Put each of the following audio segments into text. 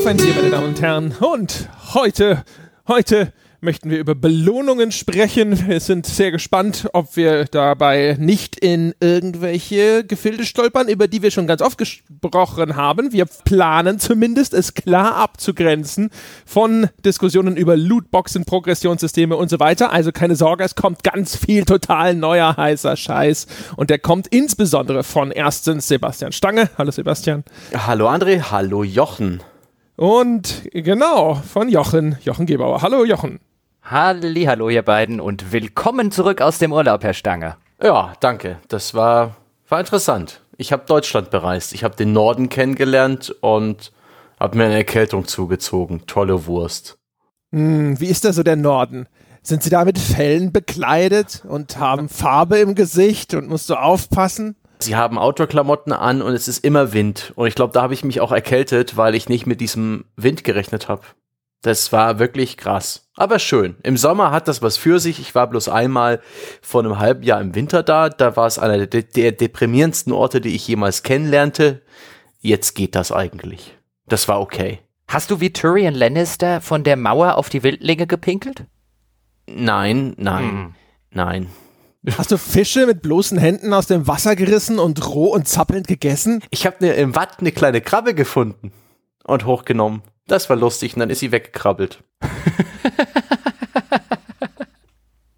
Laufendier, meine Damen und Herren. Und heute, heute möchten wir über Belohnungen sprechen. Wir sind sehr gespannt, ob wir dabei nicht in irgendwelche Gefilde stolpern, über die wir schon ganz oft gesprochen haben. Wir planen zumindest, es klar abzugrenzen von Diskussionen über Lootboxen, Progressionssysteme und so weiter. Also keine Sorge, es kommt ganz viel total neuer heißer Scheiß. Und der kommt insbesondere von erstens Sebastian Stange. Hallo Sebastian. Hallo André, hallo Jochen. Und genau, von Jochen, Jochen Gebauer. Hallo Jochen. Hallo ihr beiden und willkommen zurück aus dem Urlaub, Herr Stange. Ja, danke. Das war, war interessant. Ich habe Deutschland bereist. Ich habe den Norden kennengelernt und habe mir eine Erkältung zugezogen. Tolle Wurst. Hm, wie ist da so der Norden? Sind Sie da mit Fellen bekleidet und haben Farbe im Gesicht und musst du aufpassen? Sie haben Outdoor-Klamotten an und es ist immer Wind. Und ich glaube, da habe ich mich auch erkältet, weil ich nicht mit diesem Wind gerechnet habe. Das war wirklich krass. Aber schön. Im Sommer hat das was für sich. Ich war bloß einmal vor einem halben Jahr im Winter da. Da war es einer der, der deprimierendsten Orte, die ich jemals kennenlernte. Jetzt geht das eigentlich. Das war okay. Hast du wie Tyrion Lannister von der Mauer auf die Wildlinge gepinkelt? Nein, nein, hm. nein. Hast du Fische mit bloßen Händen aus dem Wasser gerissen und roh und zappelnd gegessen? Ich habe ne, im Watt eine kleine Krabbe gefunden und hochgenommen. Das war lustig und dann ist sie weggekrabbelt.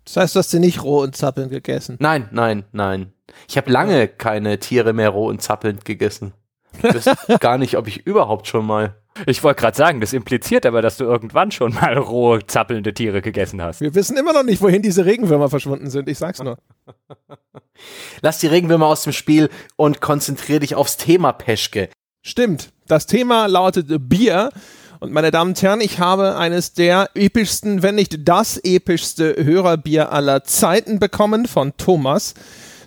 das heißt, du hast sie nicht roh und zappelnd gegessen? Nein, nein, nein. Ich habe lange keine Tiere mehr roh und zappelnd gegessen. Ich weiß gar nicht, ob ich überhaupt schon mal. Ich wollte gerade sagen, das impliziert aber, dass du irgendwann schon mal rohe, zappelnde Tiere gegessen hast. Wir wissen immer noch nicht, wohin diese Regenwürmer verschwunden sind. Ich sag's nur. Lass die Regenwürmer aus dem Spiel und konzentrier dich aufs Thema Peschke. Stimmt. Das Thema lautet Bier. Und meine Damen und Herren, ich habe eines der epischsten, wenn nicht das epischste Hörerbier aller Zeiten bekommen von Thomas.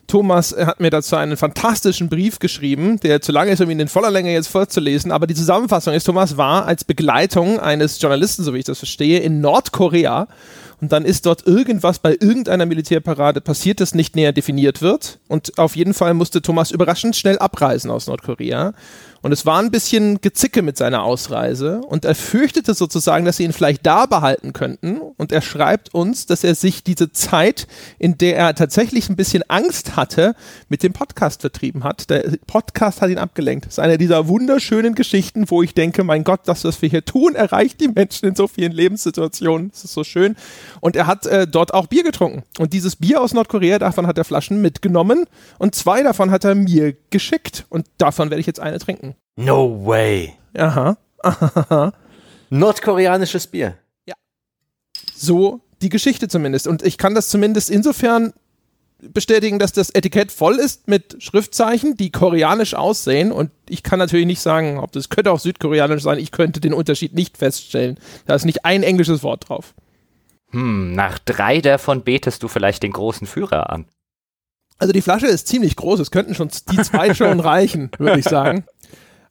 Thomas hat mir dazu einen fantastischen Brief geschrieben, der zu lange ist, um ihn in voller Länge jetzt vorzulesen. Aber die Zusammenfassung ist, Thomas war als Begleitung eines Journalisten, so wie ich das verstehe, in Nordkorea. Und dann ist dort irgendwas bei irgendeiner Militärparade passiert, das nicht näher definiert wird. Und auf jeden Fall musste Thomas überraschend schnell abreisen aus Nordkorea. Und es war ein bisschen Gezicke mit seiner Ausreise und er fürchtete sozusagen, dass sie ihn vielleicht da behalten könnten. Und er schreibt uns, dass er sich diese Zeit, in der er tatsächlich ein bisschen Angst hatte, mit dem Podcast vertrieben hat. Der Podcast hat ihn abgelenkt. Das ist eine dieser wunderschönen Geschichten, wo ich denke, mein Gott, das, was wir hier tun, erreicht die Menschen in so vielen Lebenssituationen. Das ist so schön. Und er hat äh, dort auch Bier getrunken. Und dieses Bier aus Nordkorea, davon hat er Flaschen mitgenommen und zwei davon hat er mir geschickt. Und davon werde ich jetzt eine trinken. No way. Aha. Nordkoreanisches Bier. Ja. So die Geschichte zumindest. Und ich kann das zumindest insofern bestätigen, dass das Etikett voll ist mit Schriftzeichen, die koreanisch aussehen. Und ich kann natürlich nicht sagen, ob das könnte auch südkoreanisch sein. Ich könnte den Unterschied nicht feststellen. Da ist nicht ein englisches Wort drauf. Hm, nach drei davon betest du vielleicht den großen Führer an. Also die Flasche ist ziemlich groß. Es könnten schon die zwei schon reichen, würde ich sagen.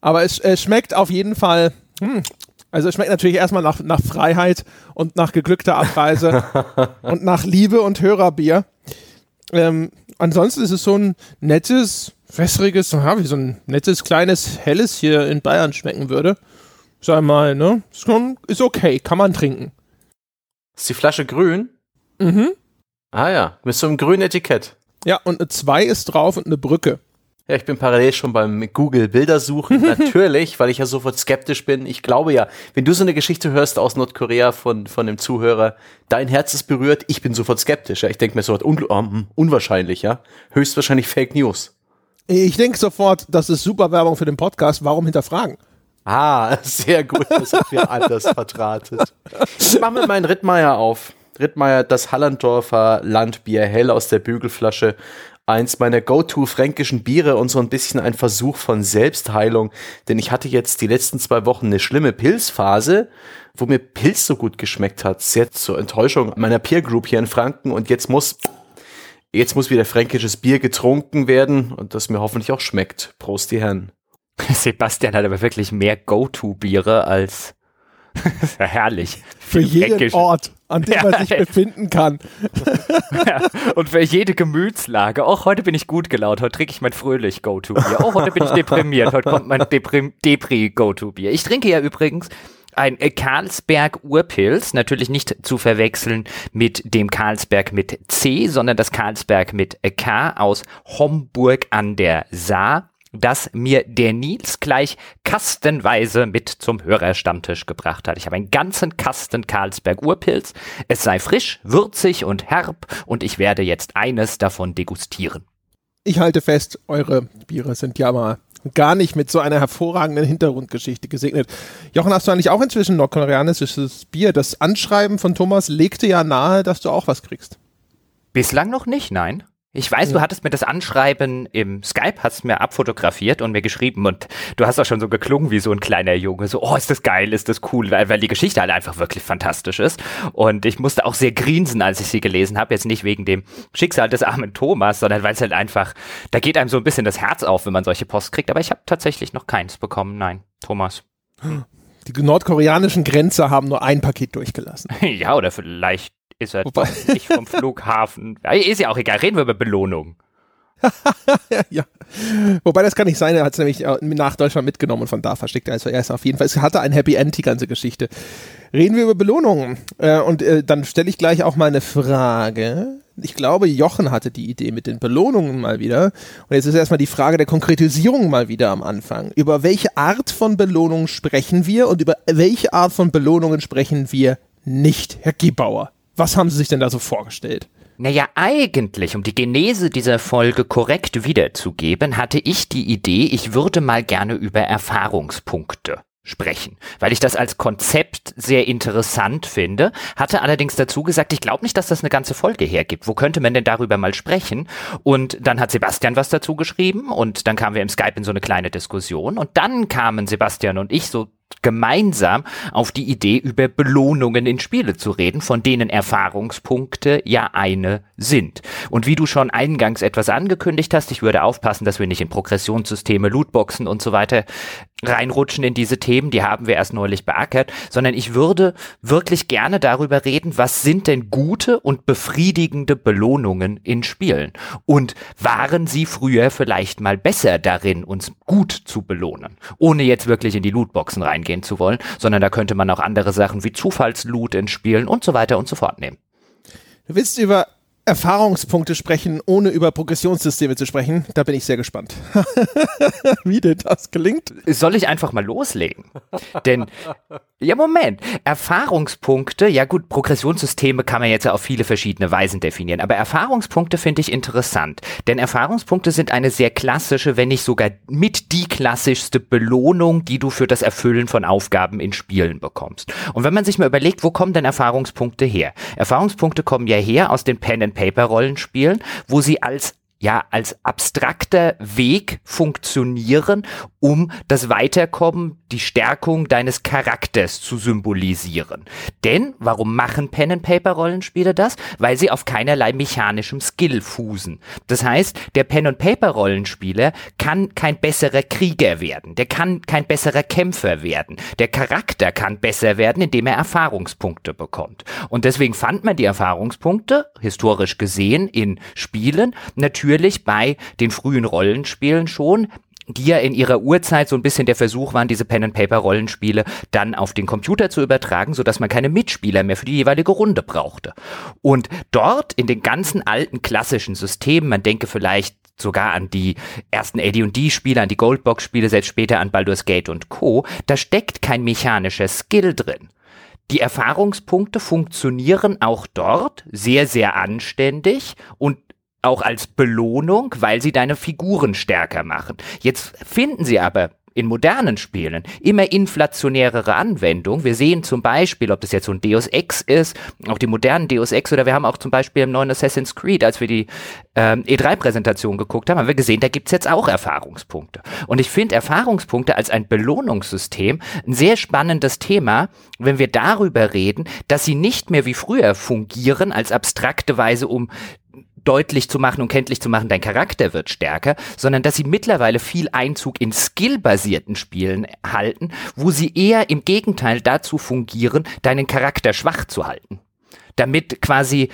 Aber es, es schmeckt auf jeden Fall. Hm, also es schmeckt natürlich erstmal nach, nach Freiheit und nach geglückter Abreise und nach Liebe und Hörerbier. Ähm, ansonsten ist es so ein nettes, wässriges, ja, wie so ein nettes, kleines, helles hier in Bayern schmecken würde. Sag mal, ne? Ist, okay, kann man trinken. Ist die Flasche grün? Mhm. Ah ja, mit so einem grünen Etikett. Ja, und eine 2 ist drauf und eine Brücke. Ja, ich bin parallel schon beim Google Bildersuchen. Natürlich, weil ich ja sofort skeptisch bin. Ich glaube ja, wenn du so eine Geschichte hörst aus Nordkorea von, von dem Zuhörer, dein Herz ist berührt, ich bin sofort skeptisch. Ja. Ich denke mir sofort un um, unwahrscheinlich, ja. Höchstwahrscheinlich Fake News. Ich denke sofort, das ist super Werbung für den Podcast. Warum hinterfragen? Ah, sehr gut, das hat wir anders vertratet. Ich mach mir meinen Rittmeier auf. Rittmeier, das Hallandorfer Landbier hell aus der Bügelflasche eins meiner go-to-fränkischen Biere und so ein bisschen ein Versuch von Selbstheilung, denn ich hatte jetzt die letzten zwei Wochen eine schlimme Pilzphase, wo mir Pilz so gut geschmeckt hat, sehr zur Enttäuschung meiner Peer Group hier in Franken und jetzt muss jetzt muss wieder fränkisches Bier getrunken werden und das mir hoffentlich auch schmeckt. Prost die Herren. Sebastian hat aber wirklich mehr Go-to-Biere als ja herrlich. Für jeden Fränkisch. Ort, an dem man Ja, sich ey. befinden kann. Ja, und für jede Gemütslage. Auch heute bin ich gut gelaunt. Heute trinke ich mein fröhlich Go-To-Bier. Auch heute bin ich deprimiert. Heute kommt mein Deprim Depri-Go-To-Bier. Ich trinke ja übrigens ein äh, Carlsberg Urpils, natürlich nicht zu verwechseln mit dem Carlsberg mit C, sondern das Carlsberg mit äh, K aus Homburg an der Saar, das mir der Nils gleich kastenweise mit zum Hörerstammtisch gebracht hat. Ich habe einen ganzen Kasten Carlsberg Urpils. Es sei frisch, würzig und herb und ich werde jetzt eines davon degustieren. Ich halte fest, eure Biere sind ja mal gar nicht mit so einer hervorragenden Hintergrundgeschichte gesegnet. Jochen, hast du eigentlich auch inzwischen nordkoreanisches Bier? Das Anschreiben von Thomas legte ja nahe, dass du auch was kriegst. Bislang noch nicht, nein. Ich weiß, du hattest mir das Anschreiben im Skype, hast mir abfotografiert und mir geschrieben und du hast auch schon so geklungen wie so ein kleiner Junge, so, oh, ist das geil, ist das cool, weil, weil die Geschichte halt einfach wirklich fantastisch ist. Und ich musste auch sehr grinsen, als ich sie gelesen habe, jetzt nicht wegen dem Schicksal des armen Thomas, sondern weil es halt einfach, da geht einem so ein bisschen das Herz auf, wenn man solche Post kriegt. Aber ich habe tatsächlich noch keins bekommen, nein, Thomas. Die nordkoreanischen Grenzer haben nur ein Paket durchgelassen. ja, oder vielleicht ist er Wobei- nicht vom Flughafen. Ist ja auch egal, reden wir über Belohnung. ja. Wobei das kann nicht sein, er hat es nämlich äh, nach Deutschland mitgenommen und von da versteckt. Also er ist auf jeden Fall, es hatte ein Happy End, die ganze Geschichte. Reden wir über Belohnungen. Äh, und äh, dann stelle ich gleich auch mal eine Frage. Ich glaube, Jochen hatte die Idee mit den Belohnungen mal wieder. Und jetzt ist erstmal die Frage der Konkretisierung mal wieder am Anfang. Über welche Art von Belohnungen sprechen wir und über welche Art von Belohnungen sprechen wir nicht, Herr Gebauer? Was haben Sie sich denn da so vorgestellt? Naja, eigentlich, um die Genese dieser Folge korrekt wiederzugeben, hatte ich die Idee, ich würde mal gerne über Erfahrungspunkte sprechen, weil ich das als Konzept sehr interessant finde, hatte allerdings dazu gesagt, ich glaube nicht, dass das eine ganze Folge hergibt. Wo könnte man denn darüber mal sprechen? Und dann hat Sebastian was dazu geschrieben und dann kamen wir im Skype in so eine kleine Diskussion und dann kamen Sebastian und ich so gemeinsam auf die Idee, über Belohnungen in Spiele zu reden, von denen Erfahrungspunkte ja eine sind. Und wie du schon eingangs etwas angekündigt hast, ich würde aufpassen, dass wir nicht in Progressionssysteme, Lootboxen und so weiter reinrutschen in diese Themen, die haben wir erst neulich beackert, sondern ich würde wirklich gerne darüber reden, was sind denn gute und befriedigende Belohnungen in Spielen? Und waren sie früher vielleicht mal besser darin, uns gut zu belohnen? Ohne jetzt wirklich in die Lootboxen reingehen zu wollen, sondern da könnte man auch andere Sachen wie Zufallsloot in Spielen und so weiter und so fort nehmen. Du willst über Erfahrungspunkte sprechen, ohne über Progressionssysteme zu sprechen. Da bin ich sehr gespannt. Wie denn das gelingt? Soll ich einfach mal loslegen? Denn, ja, Moment. Erfahrungspunkte, ja gut, Progressionssysteme kann man jetzt ja auf viele verschiedene Weisen definieren, aber Erfahrungspunkte finde ich interessant. Denn Erfahrungspunkte sind eine sehr klassische, wenn nicht sogar mit die klassischste Belohnung, die du für das Erfüllen von Aufgaben in Spielen bekommst. Und wenn man sich mal überlegt, wo kommen denn Erfahrungspunkte her? Erfahrungspunkte kommen ja her aus den Pen-and-Paper-Rollenspielen, wo sie als ja, als abstrakter Weg funktionieren, um das Weiterkommen, die Stärkung deines Charakters zu symbolisieren. Denn, warum machen Pen-and-Paper-Rollenspiele das? Weil sie auf keinerlei mechanischem Skill fußen. Das heißt, der Pen-and-Paper-Rollenspieler kann kein besserer Krieger werden, der kann kein besserer Kämpfer werden, der Charakter kann besser werden, indem er Erfahrungspunkte bekommt. Und deswegen fand man die Erfahrungspunkte, historisch gesehen, in Spielen, natürlich bei den frühen Rollenspielen schon, die ja in ihrer Urzeit so ein bisschen der Versuch waren, diese Pen-and-Paper-Rollenspiele dann auf den Computer zu übertragen, sodass man keine Mitspieler mehr für die jeweilige Runde brauchte. Und dort in den ganzen alten klassischen Systemen, man denke vielleicht sogar an die ersten AD&D-Spiele, an die Goldbox-Spiele, selbst später an Baldur's Gate und Co., da steckt kein mechanischer Skill drin. Die Erfahrungspunkte funktionieren auch dort sehr, sehr anständig und auch als Belohnung, weil sie deine Figuren stärker machen. Jetzt finden sie aber in modernen Spielen immer inflationärere Anwendung. Wir sehen zum Beispiel, ob das jetzt so ein Deus Ex ist, auch die modernen Deus Ex oder wir haben auch zum Beispiel im neuen Assassin's Creed, als wir die ähm, E3-Präsentation geguckt haben, haben wir gesehen, da gibt's jetzt auch Erfahrungspunkte. Und ich finde Erfahrungspunkte als ein Belohnungssystem ein sehr spannendes Thema, wenn wir darüber reden, dass sie nicht mehr wie früher fungieren als abstrakte Weise, um deutlich zu machen und kenntlich zu machen, dein Charakter wird stärker, sondern dass sie mittlerweile viel Einzug in skillbasierten Spielen halten, wo sie eher im Gegenteil dazu fungieren, deinen Charakter schwach zu halten. Damit quasi,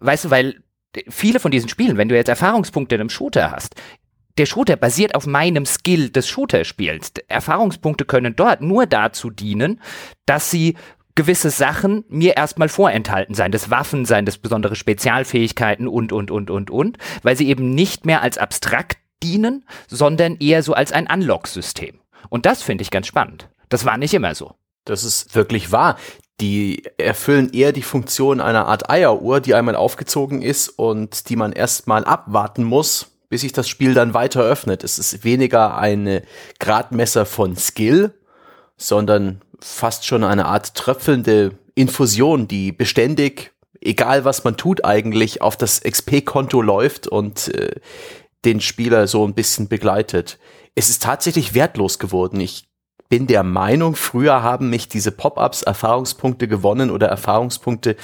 weißt du, weil viele von diesen Spielen, wenn du jetzt Erfahrungspunkte in einem Shooter hast, der Shooter basiert auf meinem Skill des Shooter-Spiels. Erfahrungspunkte können dort nur dazu dienen, dass sie gewisse Sachen mir erstmal vorenthalten sein, das Waffen sein, das besondere Spezialfähigkeiten und, und, und, und, und, weil sie eben nicht mehr als abstrakt dienen, sondern eher so als ein Unlock-System. Und das finde ich ganz spannend. Das war nicht immer so. Das ist wirklich wahr. Die erfüllen eher die Funktion einer Art Eieruhr, die einmal aufgezogen ist und die man erstmal abwarten muss, bis sich das Spiel dann weiter öffnet. Es ist weniger eine Gradmesser von Skill, sondern fast schon eine Art tröpfelnde Infusion, die beständig, egal was man tut eigentlich, auf das XP-Konto läuft und äh, den Spieler so ein bisschen begleitet. Es ist tatsächlich wertlos geworden. Ich bin der Meinung, früher haben mich diese Pop-ups Erfahrungspunkte gewonnen oder Erfahrungspunkte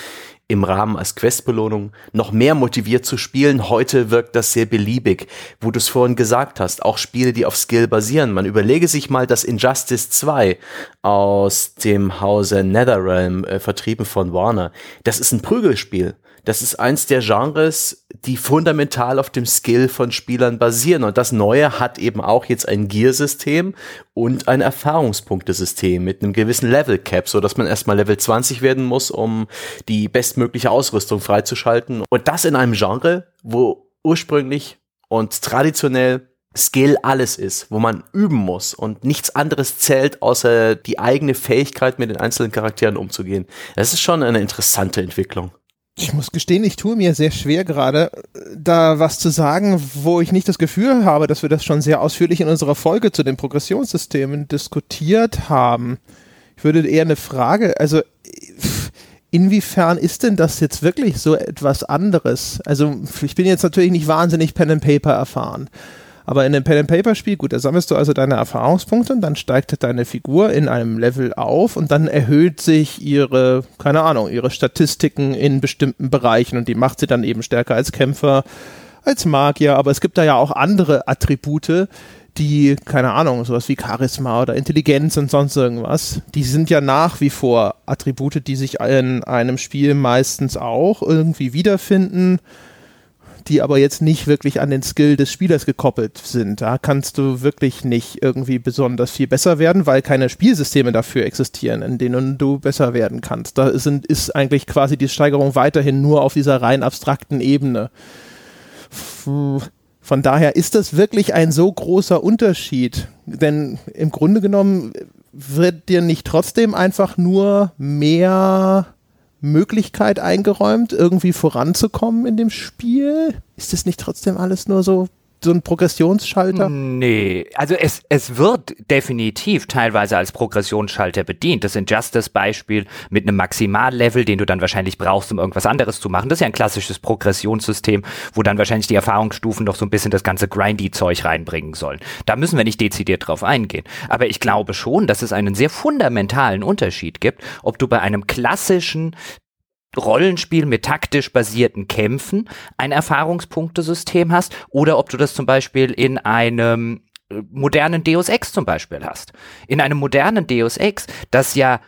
im Rahmen als Questbelohnung noch mehr motiviert zu spielen. Heute wirkt das sehr beliebig, wo du es vorhin gesagt hast, auch Spiele, die auf Skill basieren. Man überlege sich mal, dass Injustice 2 aus dem Hause Netherrealm, äh, vertrieben von Warner, das ist ein Prügelspiel. Das ist eins der Genres, die fundamental auf dem Skill von Spielern basieren. Und das Neue hat eben auch jetzt ein Gear-System und ein Erfahrungspunktesystem mit einem gewissen Level Cap, so dass man erstmal Level 20 werden muss, um die bestmögliche Ausrüstung freizuschalten. Und das in einem Genre, wo ursprünglich und traditionell Skill alles ist, wo man üben muss und nichts anderes zählt, außer die eigene Fähigkeit, mit den einzelnen Charakteren umzugehen. Das ist schon eine interessante Entwicklung. Ich muss gestehen, ich tue mir sehr schwer gerade, da was zu sagen, wo ich nicht das Gefühl habe, dass wir das schon sehr ausführlich in unserer Folge zu den Progressionssystemen diskutiert haben. Ich würde eher eine Frage, also inwiefern ist denn das jetzt wirklich so etwas anderes? Also ich bin jetzt natürlich nicht wahnsinnig Pen and Paper erfahren, aber in einem Pen-and-Paper-Spiel, gut, da sammelst du also deine Erfahrungspunkte und dann steigt deine Figur in einem Level auf und dann erhöht sich ihre, keine Ahnung, ihre Statistiken in bestimmten Bereichen und die macht sie dann eben stärker als Kämpfer, als Magier, aber es gibt da ja auch andere Attribute, die, keine Ahnung, sowas wie Charisma oder Intelligenz und sonst irgendwas, die sind ja nach wie vor Attribute, die sich in einem Spiel meistens auch irgendwie wiederfinden die aber jetzt nicht wirklich an den Skill des Spielers gekoppelt sind. Da kannst du wirklich nicht irgendwie besonders viel besser werden, weil keine Spielsysteme dafür existieren, in denen du besser werden kannst. Da sind, ist eigentlich quasi die Steigerung weiterhin nur auf dieser rein abstrakten Ebene. Von daher ist das wirklich ein so großer Unterschied, denn im Grunde genommen wird dir nicht trotzdem einfach nur mehr Möglichkeit eingeräumt, irgendwie voranzukommen in dem Spiel? Ist das nicht trotzdem alles nur so so ein Progressionsschalter? Nee, also es, es wird definitiv teilweise als Progressionsschalter bedient. Das Injustice-Beispiel mit einem Maximallevel, den du dann wahrscheinlich brauchst, um irgendwas anderes zu machen. Das ist ja ein klassisches Progressionssystem, wo dann wahrscheinlich die Erfahrungsstufen noch so ein bisschen das ganze Grindy-Zeug reinbringen sollen. Da müssen wir nicht dezidiert drauf eingehen. Aber ich glaube schon, dass es einen sehr fundamentalen Unterschied gibt, ob du bei einem klassischen Rollenspiel mit taktisch basierten Kämpfen ein Erfahrungspunktesystem hast oder ob du das zum Beispiel in einem äh, modernen Deus Ex zum Beispiel hast. In einem modernen Deus Ex, das ja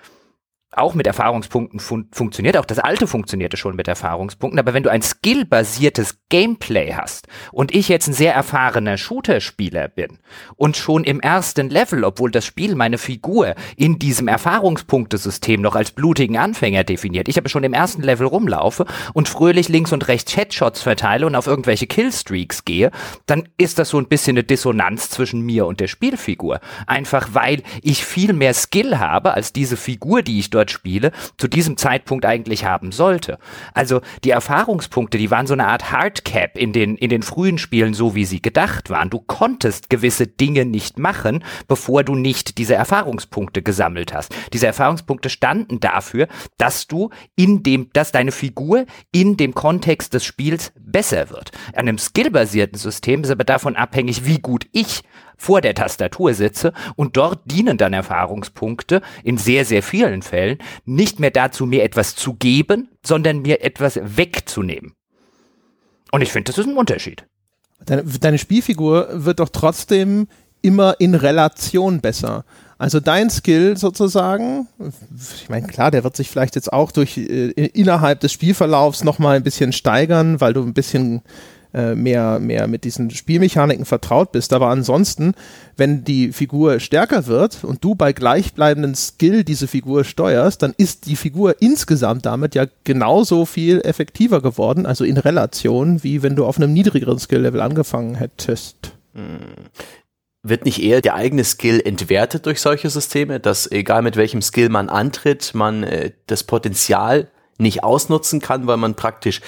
auch mit Erfahrungspunkten fun funktioniert. Auch das alte funktionierte schon mit Erfahrungspunkten. Aber wenn du ein skillbasiertes Gameplay hast und ich jetzt ein sehr erfahrener Shooter-Spieler bin und schon im ersten Level, obwohl das Spiel meine Figur in diesem Erfahrungspunktesystem noch als blutigen Anfänger definiert, ich aber schon im ersten Level rumlaufe und fröhlich links und rechts Headshots verteile und auf irgendwelche Killstreaks gehe, dann ist das so ein bisschen eine Dissonanz zwischen mir und der Spielfigur. Einfach weil ich viel mehr Skill habe als diese Figur, die ich dort dort spiele, zu diesem Zeitpunkt eigentlich haben sollte. Also die Erfahrungspunkte, die waren so eine Art Hardcap in den, in den frühen Spielen, so wie sie gedacht waren. Du konntest gewisse Dinge nicht machen, bevor du nicht diese Erfahrungspunkte gesammelt hast. Diese Erfahrungspunkte standen dafür, dass du in dem, dass deine Figur in dem Kontext des Spiels besser wird. An einem skillbasierten System ist aber davon abhängig, wie gut ich vor der Tastatur sitze und dort dienen dann Erfahrungspunkte in sehr, sehr vielen Fällen nicht mehr dazu, mir etwas zu geben, sondern mir etwas wegzunehmen. Und ich finde, das ist ein Unterschied. Deine, deine Spielfigur wird doch trotzdem immer in Relation besser. Also dein Skill sozusagen, ich meine, klar, der wird sich vielleicht jetzt auch durch äh, innerhalb des Spielverlaufs nochmal ein bisschen steigern, weil du ein bisschen mehr, mehr mit diesen Spielmechaniken vertraut bist. Aber ansonsten, wenn die Figur stärker wird und du bei gleichbleibendem Skill diese Figur steuerst, dann ist die Figur insgesamt damit ja genauso viel effektiver geworden, also in Relation, wie wenn du auf einem niedrigeren Skill-Level angefangen hättest. Wird nicht eher der eigene Skill entwertet durch solche Systeme, dass egal mit welchem Skill man antritt, man äh, das Potenzial nicht ausnutzen kann, weil man praktisch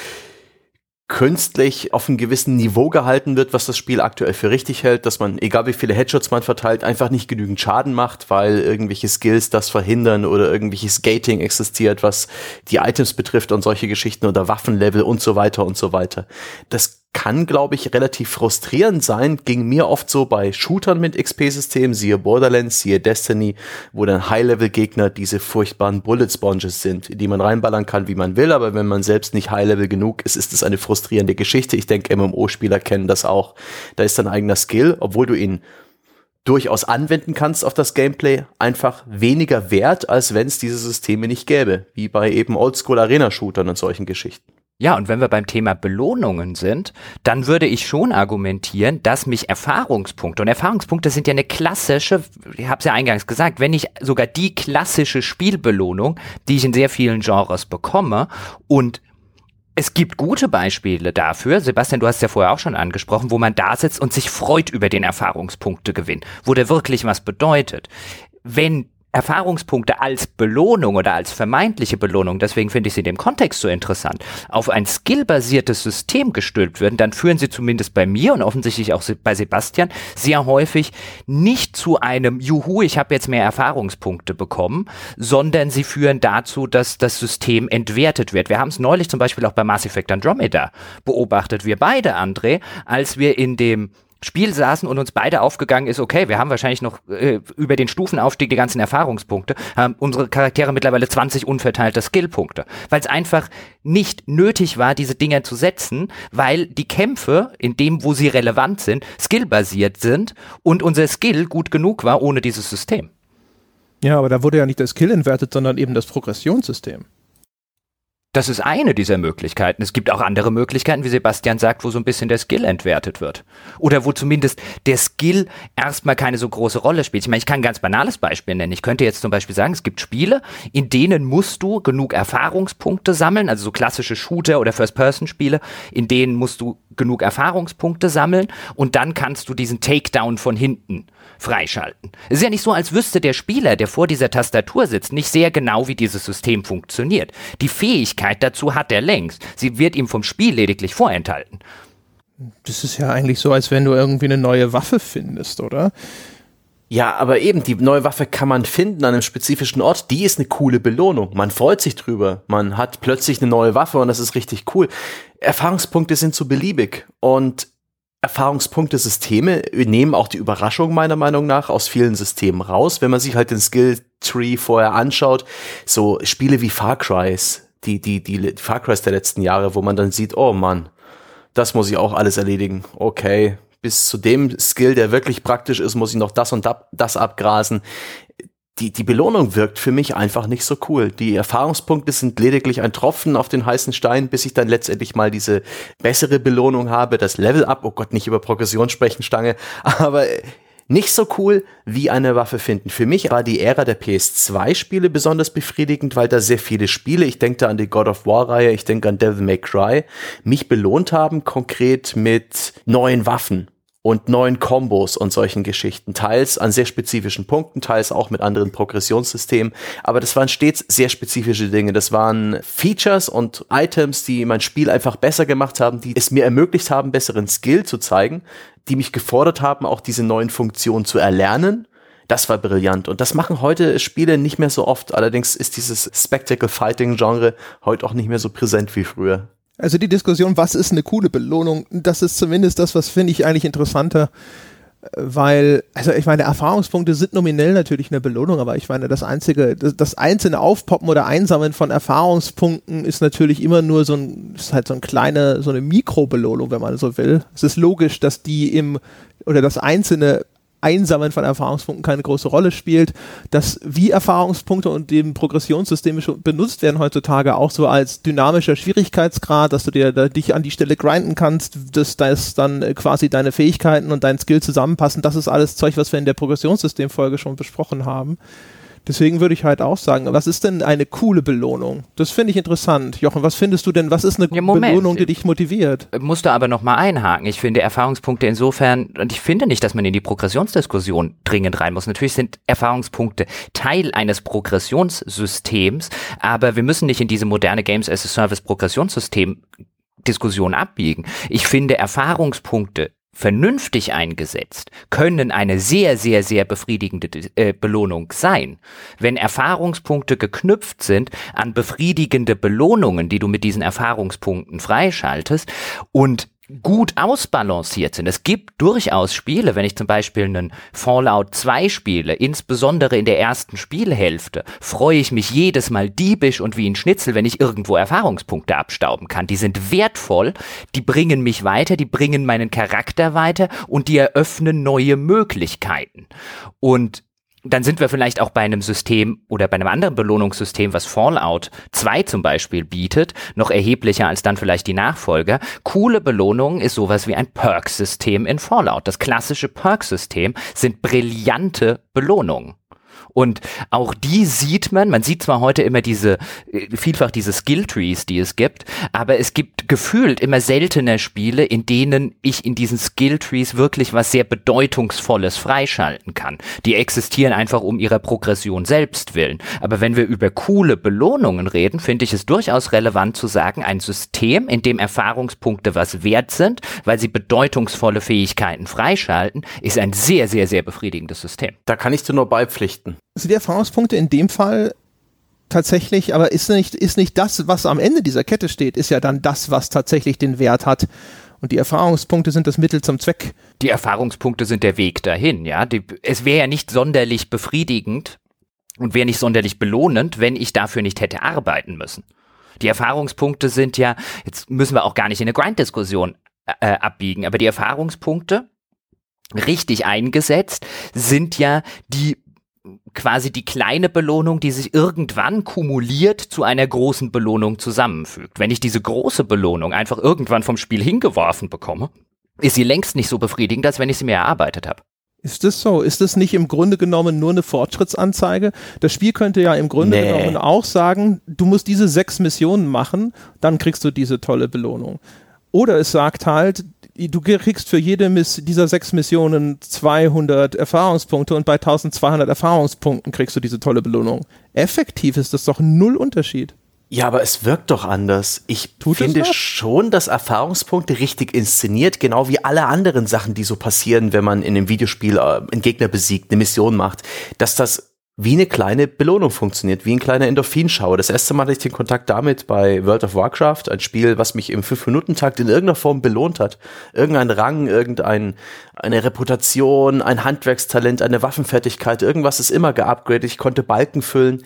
künstlich auf einem gewissen Niveau gehalten wird, was das Spiel aktuell für richtig hält, dass man, egal wie viele Headshots man verteilt, einfach nicht genügend Schaden macht, weil irgendwelche Skills das verhindern oder irgendwelches Gating existiert, was die Items betrifft und solche Geschichten oder Waffenlevel und so weiter und so weiter. Das kann, glaube ich, relativ frustrierend sein. Ging mir oft so bei Shootern mit XP-Systemen, siehe Borderlands, siehe Destiny, wo dann High-Level-Gegner diese furchtbaren Bullet-Sponges sind, die man reinballern kann, wie man will, aber wenn man selbst nicht High-Level genug ist, ist es eine frustrierende Geschichte. Ich denke, MMO-Spieler kennen das auch. Da ist dein eigener Skill, obwohl du ihn durchaus anwenden kannst auf das Gameplay, einfach weniger wert, als wenn es diese Systeme nicht gäbe, wie bei eben Oldschool-Arena-Shootern und solchen Geschichten. Ja, und wenn wir beim Thema Belohnungen sind, dann würde ich schon argumentieren, dass mich Erfahrungspunkte, und Erfahrungspunkte sind ja eine klassische, ich habe es ja eingangs gesagt, wenn nicht sogar die klassische Spielbelohnung, die ich in sehr vielen Genres bekomme und es gibt gute Beispiele dafür, Sebastian, du hast ja vorher auch schon angesprochen, wo man da sitzt und sich freut über den Erfahrungspunktegewinn, wo der wirklich was bedeutet. Wenn Erfahrungspunkte als Belohnung oder als vermeintliche Belohnung, deswegen finde ich sie in dem Kontext so interessant, auf ein skillbasiertes System gestülpt werden, dann führen sie zumindest bei mir und offensichtlich auch bei Sebastian sehr häufig nicht zu einem Juhu, ich habe jetzt mehr Erfahrungspunkte bekommen, sondern sie führen dazu, dass das System entwertet wird. Wir haben es neulich zum Beispiel auch bei Mass Effect Andromeda beobachtet, wir beide, André, als wir in dem Spiel saßen und uns beide aufgegangen ist, okay, wir haben wahrscheinlich noch äh, über den Stufenaufstieg die ganzen Erfahrungspunkte, haben unsere Charaktere mittlerweile 20 unverteilte Skillpunkte, weil es einfach nicht nötig war, diese Dinger zu setzen, weil die Kämpfe, in dem, wo sie relevant sind, skillbasiert sind und unser Skill gut genug war ohne dieses System. Ja, aber da wurde ja nicht das Skill entwertet, sondern eben das Progressionssystem. Das ist eine dieser Möglichkeiten. Es gibt auch andere Möglichkeiten, wie Sebastian sagt, wo so ein bisschen der Skill entwertet wird. Oder wo zumindest der Skill erstmal keine so große Rolle spielt. Ich meine, ich kann ein ganz banales Beispiel nennen. Ich könnte jetzt zum Beispiel sagen, es gibt Spiele, in denen musst du genug Erfahrungspunkte sammeln, also so klassische Shooter- oder First-Person-Spiele, in denen musst du genug Erfahrungspunkte sammeln und dann kannst du diesen Takedown von hinten freischalten. Es ist ja nicht so, als wüsste der Spieler, der vor dieser Tastatur sitzt, nicht sehr genau, wie dieses System funktioniert. Die Fähigkeit dazu hat er längst. Sie wird ihm vom Spiel lediglich vorenthalten. Das ist ja eigentlich so, als wenn du irgendwie eine neue Waffe findest, oder? Ja, aber eben, die neue Waffe kann man finden an einem spezifischen Ort. Die ist eine coole Belohnung. Man freut sich drüber. Man hat plötzlich eine neue Waffe und das ist richtig cool. Erfahrungspunkte sind so beliebig und Erfahrungspunktesysteme nehmen auch die Überraschung meiner Meinung nach aus vielen Systemen raus. Wenn man sich halt den Skill Tree vorher anschaut, so Spiele wie Far Crys, die, die, die Far Crys der letzten Jahre, wo man dann sieht, oh Mann, das muss ich auch alles erledigen. Okay, bis zu dem Skill, der wirklich praktisch ist, muss ich noch das und das abgrasen die, die Belohnung wirkt für mich einfach nicht so cool. Die Erfahrungspunkte sind lediglich ein Tropfen auf den heißen Stein, bis ich dann letztendlich mal diese bessere Belohnung habe, das Level up. Oh Gott, nicht über Progression sprechen, Stange. Aber nicht so cool wie eine Waffe finden. Für mich war die Ära der PS2-Spiele besonders befriedigend, weil da sehr viele Spiele, ich denke da an die God of War-Reihe, ich denke an Devil May Cry, mich belohnt haben konkret mit neuen Waffen und neuen Kombos und solchen Geschichten. Teils an sehr spezifischen Punkten, teils auch mit anderen Progressionssystemen. Aber das waren stets sehr spezifische Dinge. Das waren Features und Items, die mein Spiel einfach besser gemacht haben, die es mir ermöglicht haben, besseren Skill zu zeigen, die mich gefordert haben, auch diese neuen Funktionen zu erlernen. Das war brillant. Und das machen heute Spiele nicht mehr so oft. Allerdings ist dieses Spectacle Fighting Genre heute auch nicht mehr so präsent wie früher. Also die Diskussion, was ist eine coole Belohnung, das ist zumindest das, was finde ich eigentlich interessanter weil, also ich meine, Erfahrungspunkte sind nominell natürlich eine Belohnung, aber ich meine, das einzige, das, das einzelne Aufpoppen oder Einsammeln von Erfahrungspunkten ist natürlich immer nur so ein, ist halt so eine kleine, so eine Mikrobelohnung, wenn man so will. Es ist logisch, dass die im, oder das einzelne Einsammeln von Erfahrungspunkten keine große Rolle spielt, dass wie Erfahrungspunkte und dem Progressionssystem schon benutzt werden heutzutage auch so als dynamischer Schwierigkeitsgrad, dass du dir da, dich an die Stelle grinden kannst, dass das dann äh, quasi deine Fähigkeiten und dein Skill zusammenpassen. Das ist alles Zeug, was wir in der Progressionssystemfolge schon besprochen haben. Deswegen würde ich halt auch sagen, was ist denn eine coole Belohnung? Das finde ich interessant. Jochen, was findest du denn, was ist eine ja, Belohnung, die dich motiviert? Musst du aber nochmal einhaken. Ich finde Erfahrungspunkte insofern, und ich finde nicht, dass man in die Progressionsdiskussion dringend rein muss. Natürlich sind Erfahrungspunkte Teil eines Progressionssystems, aber wir müssen nicht in diese moderne Games as a Service Progressionssystem Diskussion abbiegen. Ich finde Erfahrungspunkte vernünftig eingesetzt, können eine sehr, sehr, sehr befriedigende äh, Belohnung sein. Wenn Erfahrungspunkte geknüpft sind an befriedigende Belohnungen, die du mit diesen Erfahrungspunkten freischaltest und gut ausbalanciert sind. Es gibt durchaus Spiele, wenn ich zum Beispiel einen Fallout 2 spiele, insbesondere in der ersten Spielhälfte, freue ich mich jedes Mal diebisch und wie ein Schnitzel, wenn ich irgendwo Erfahrungspunkte abstauben kann. Die sind wertvoll, die bringen mich weiter, die bringen meinen Charakter weiter und die eröffnen neue Möglichkeiten. Und dann sind wir vielleicht auch bei einem System oder bei einem anderen Belohnungssystem, was Fallout 2 zum Beispiel bietet, noch erheblicher als dann vielleicht die Nachfolger. Coole Belohnung ist sowas wie ein Perk-System in Fallout. Das klassische Perk-System sind brillante Belohnungen. Und auch die sieht man, man sieht zwar heute immer diese, äh, vielfach diese Skill-Trees, die es gibt, aber es gibt gefühlt immer seltener Spiele, in denen ich in diesen Skill-Trees wirklich was sehr Bedeutungsvolles freischalten kann. Die existieren einfach um ihrer Progression selbst willen. Aber wenn wir über coole Belohnungen reden, finde ich es durchaus relevant zu sagen, ein System, in dem Erfahrungspunkte was wert sind, weil sie bedeutungsvolle Fähigkeiten freischalten, ist ein sehr, sehr, sehr befriedigendes System. Da kann ich dir nur beipflichten sind die Erfahrungspunkte in dem Fall tatsächlich, aber ist nicht, ist nicht das, was am Ende dieser Kette steht, ist ja dann das, was tatsächlich den Wert hat. Und die Erfahrungspunkte sind das Mittel zum Zweck. Die Erfahrungspunkte sind der Weg dahin, ja. Die, es wäre ja nicht sonderlich befriedigend und wäre nicht sonderlich belohnend, wenn ich dafür nicht hätte arbeiten müssen. Die Erfahrungspunkte sind ja, jetzt müssen wir auch gar nicht in eine Grind-Diskussion äh, abbiegen, aber die Erfahrungspunkte, richtig eingesetzt, sind ja die quasi die kleine Belohnung, die sich irgendwann kumuliert zu einer großen Belohnung zusammenfügt. Wenn ich diese große Belohnung einfach irgendwann vom Spiel hingeworfen bekomme, ist sie längst nicht so befriedigend, als wenn ich sie mir erarbeitet habe. Ist das so? Ist das nicht im Grunde genommen nur eine Fortschrittsanzeige? Das Spiel könnte ja im Grunde nee. genommen auch sagen, du musst diese sechs Missionen machen, dann kriegst du diese tolle Belohnung. Oder es sagt halt, du kriegst für jede Miss dieser sechs Missionen 200 Erfahrungspunkte und bei 1200 Erfahrungspunkten kriegst du diese tolle Belohnung. Effektiv ist das doch null Unterschied. Ja, aber es wirkt doch anders. Ich Tut finde schon, dass Erfahrungspunkte richtig inszeniert, genau wie alle anderen Sachen, die so passieren, wenn man in einem Videospiel äh, einen Gegner besiegt, eine Mission macht, dass das wie eine kleine Belohnung funktioniert, wie ein kleiner Endorphinschauer. Das erste Mal hatte ich den Kontakt damit bei World of Warcraft, ein Spiel, was mich im 5-Minuten-Takt in irgendeiner Form belohnt hat. Irgendein Rang, irgendeine Reputation, ein Handwerkstalent, eine Waffenfertigkeit, irgendwas ist immer geupgradet. Ich konnte Balken füllen.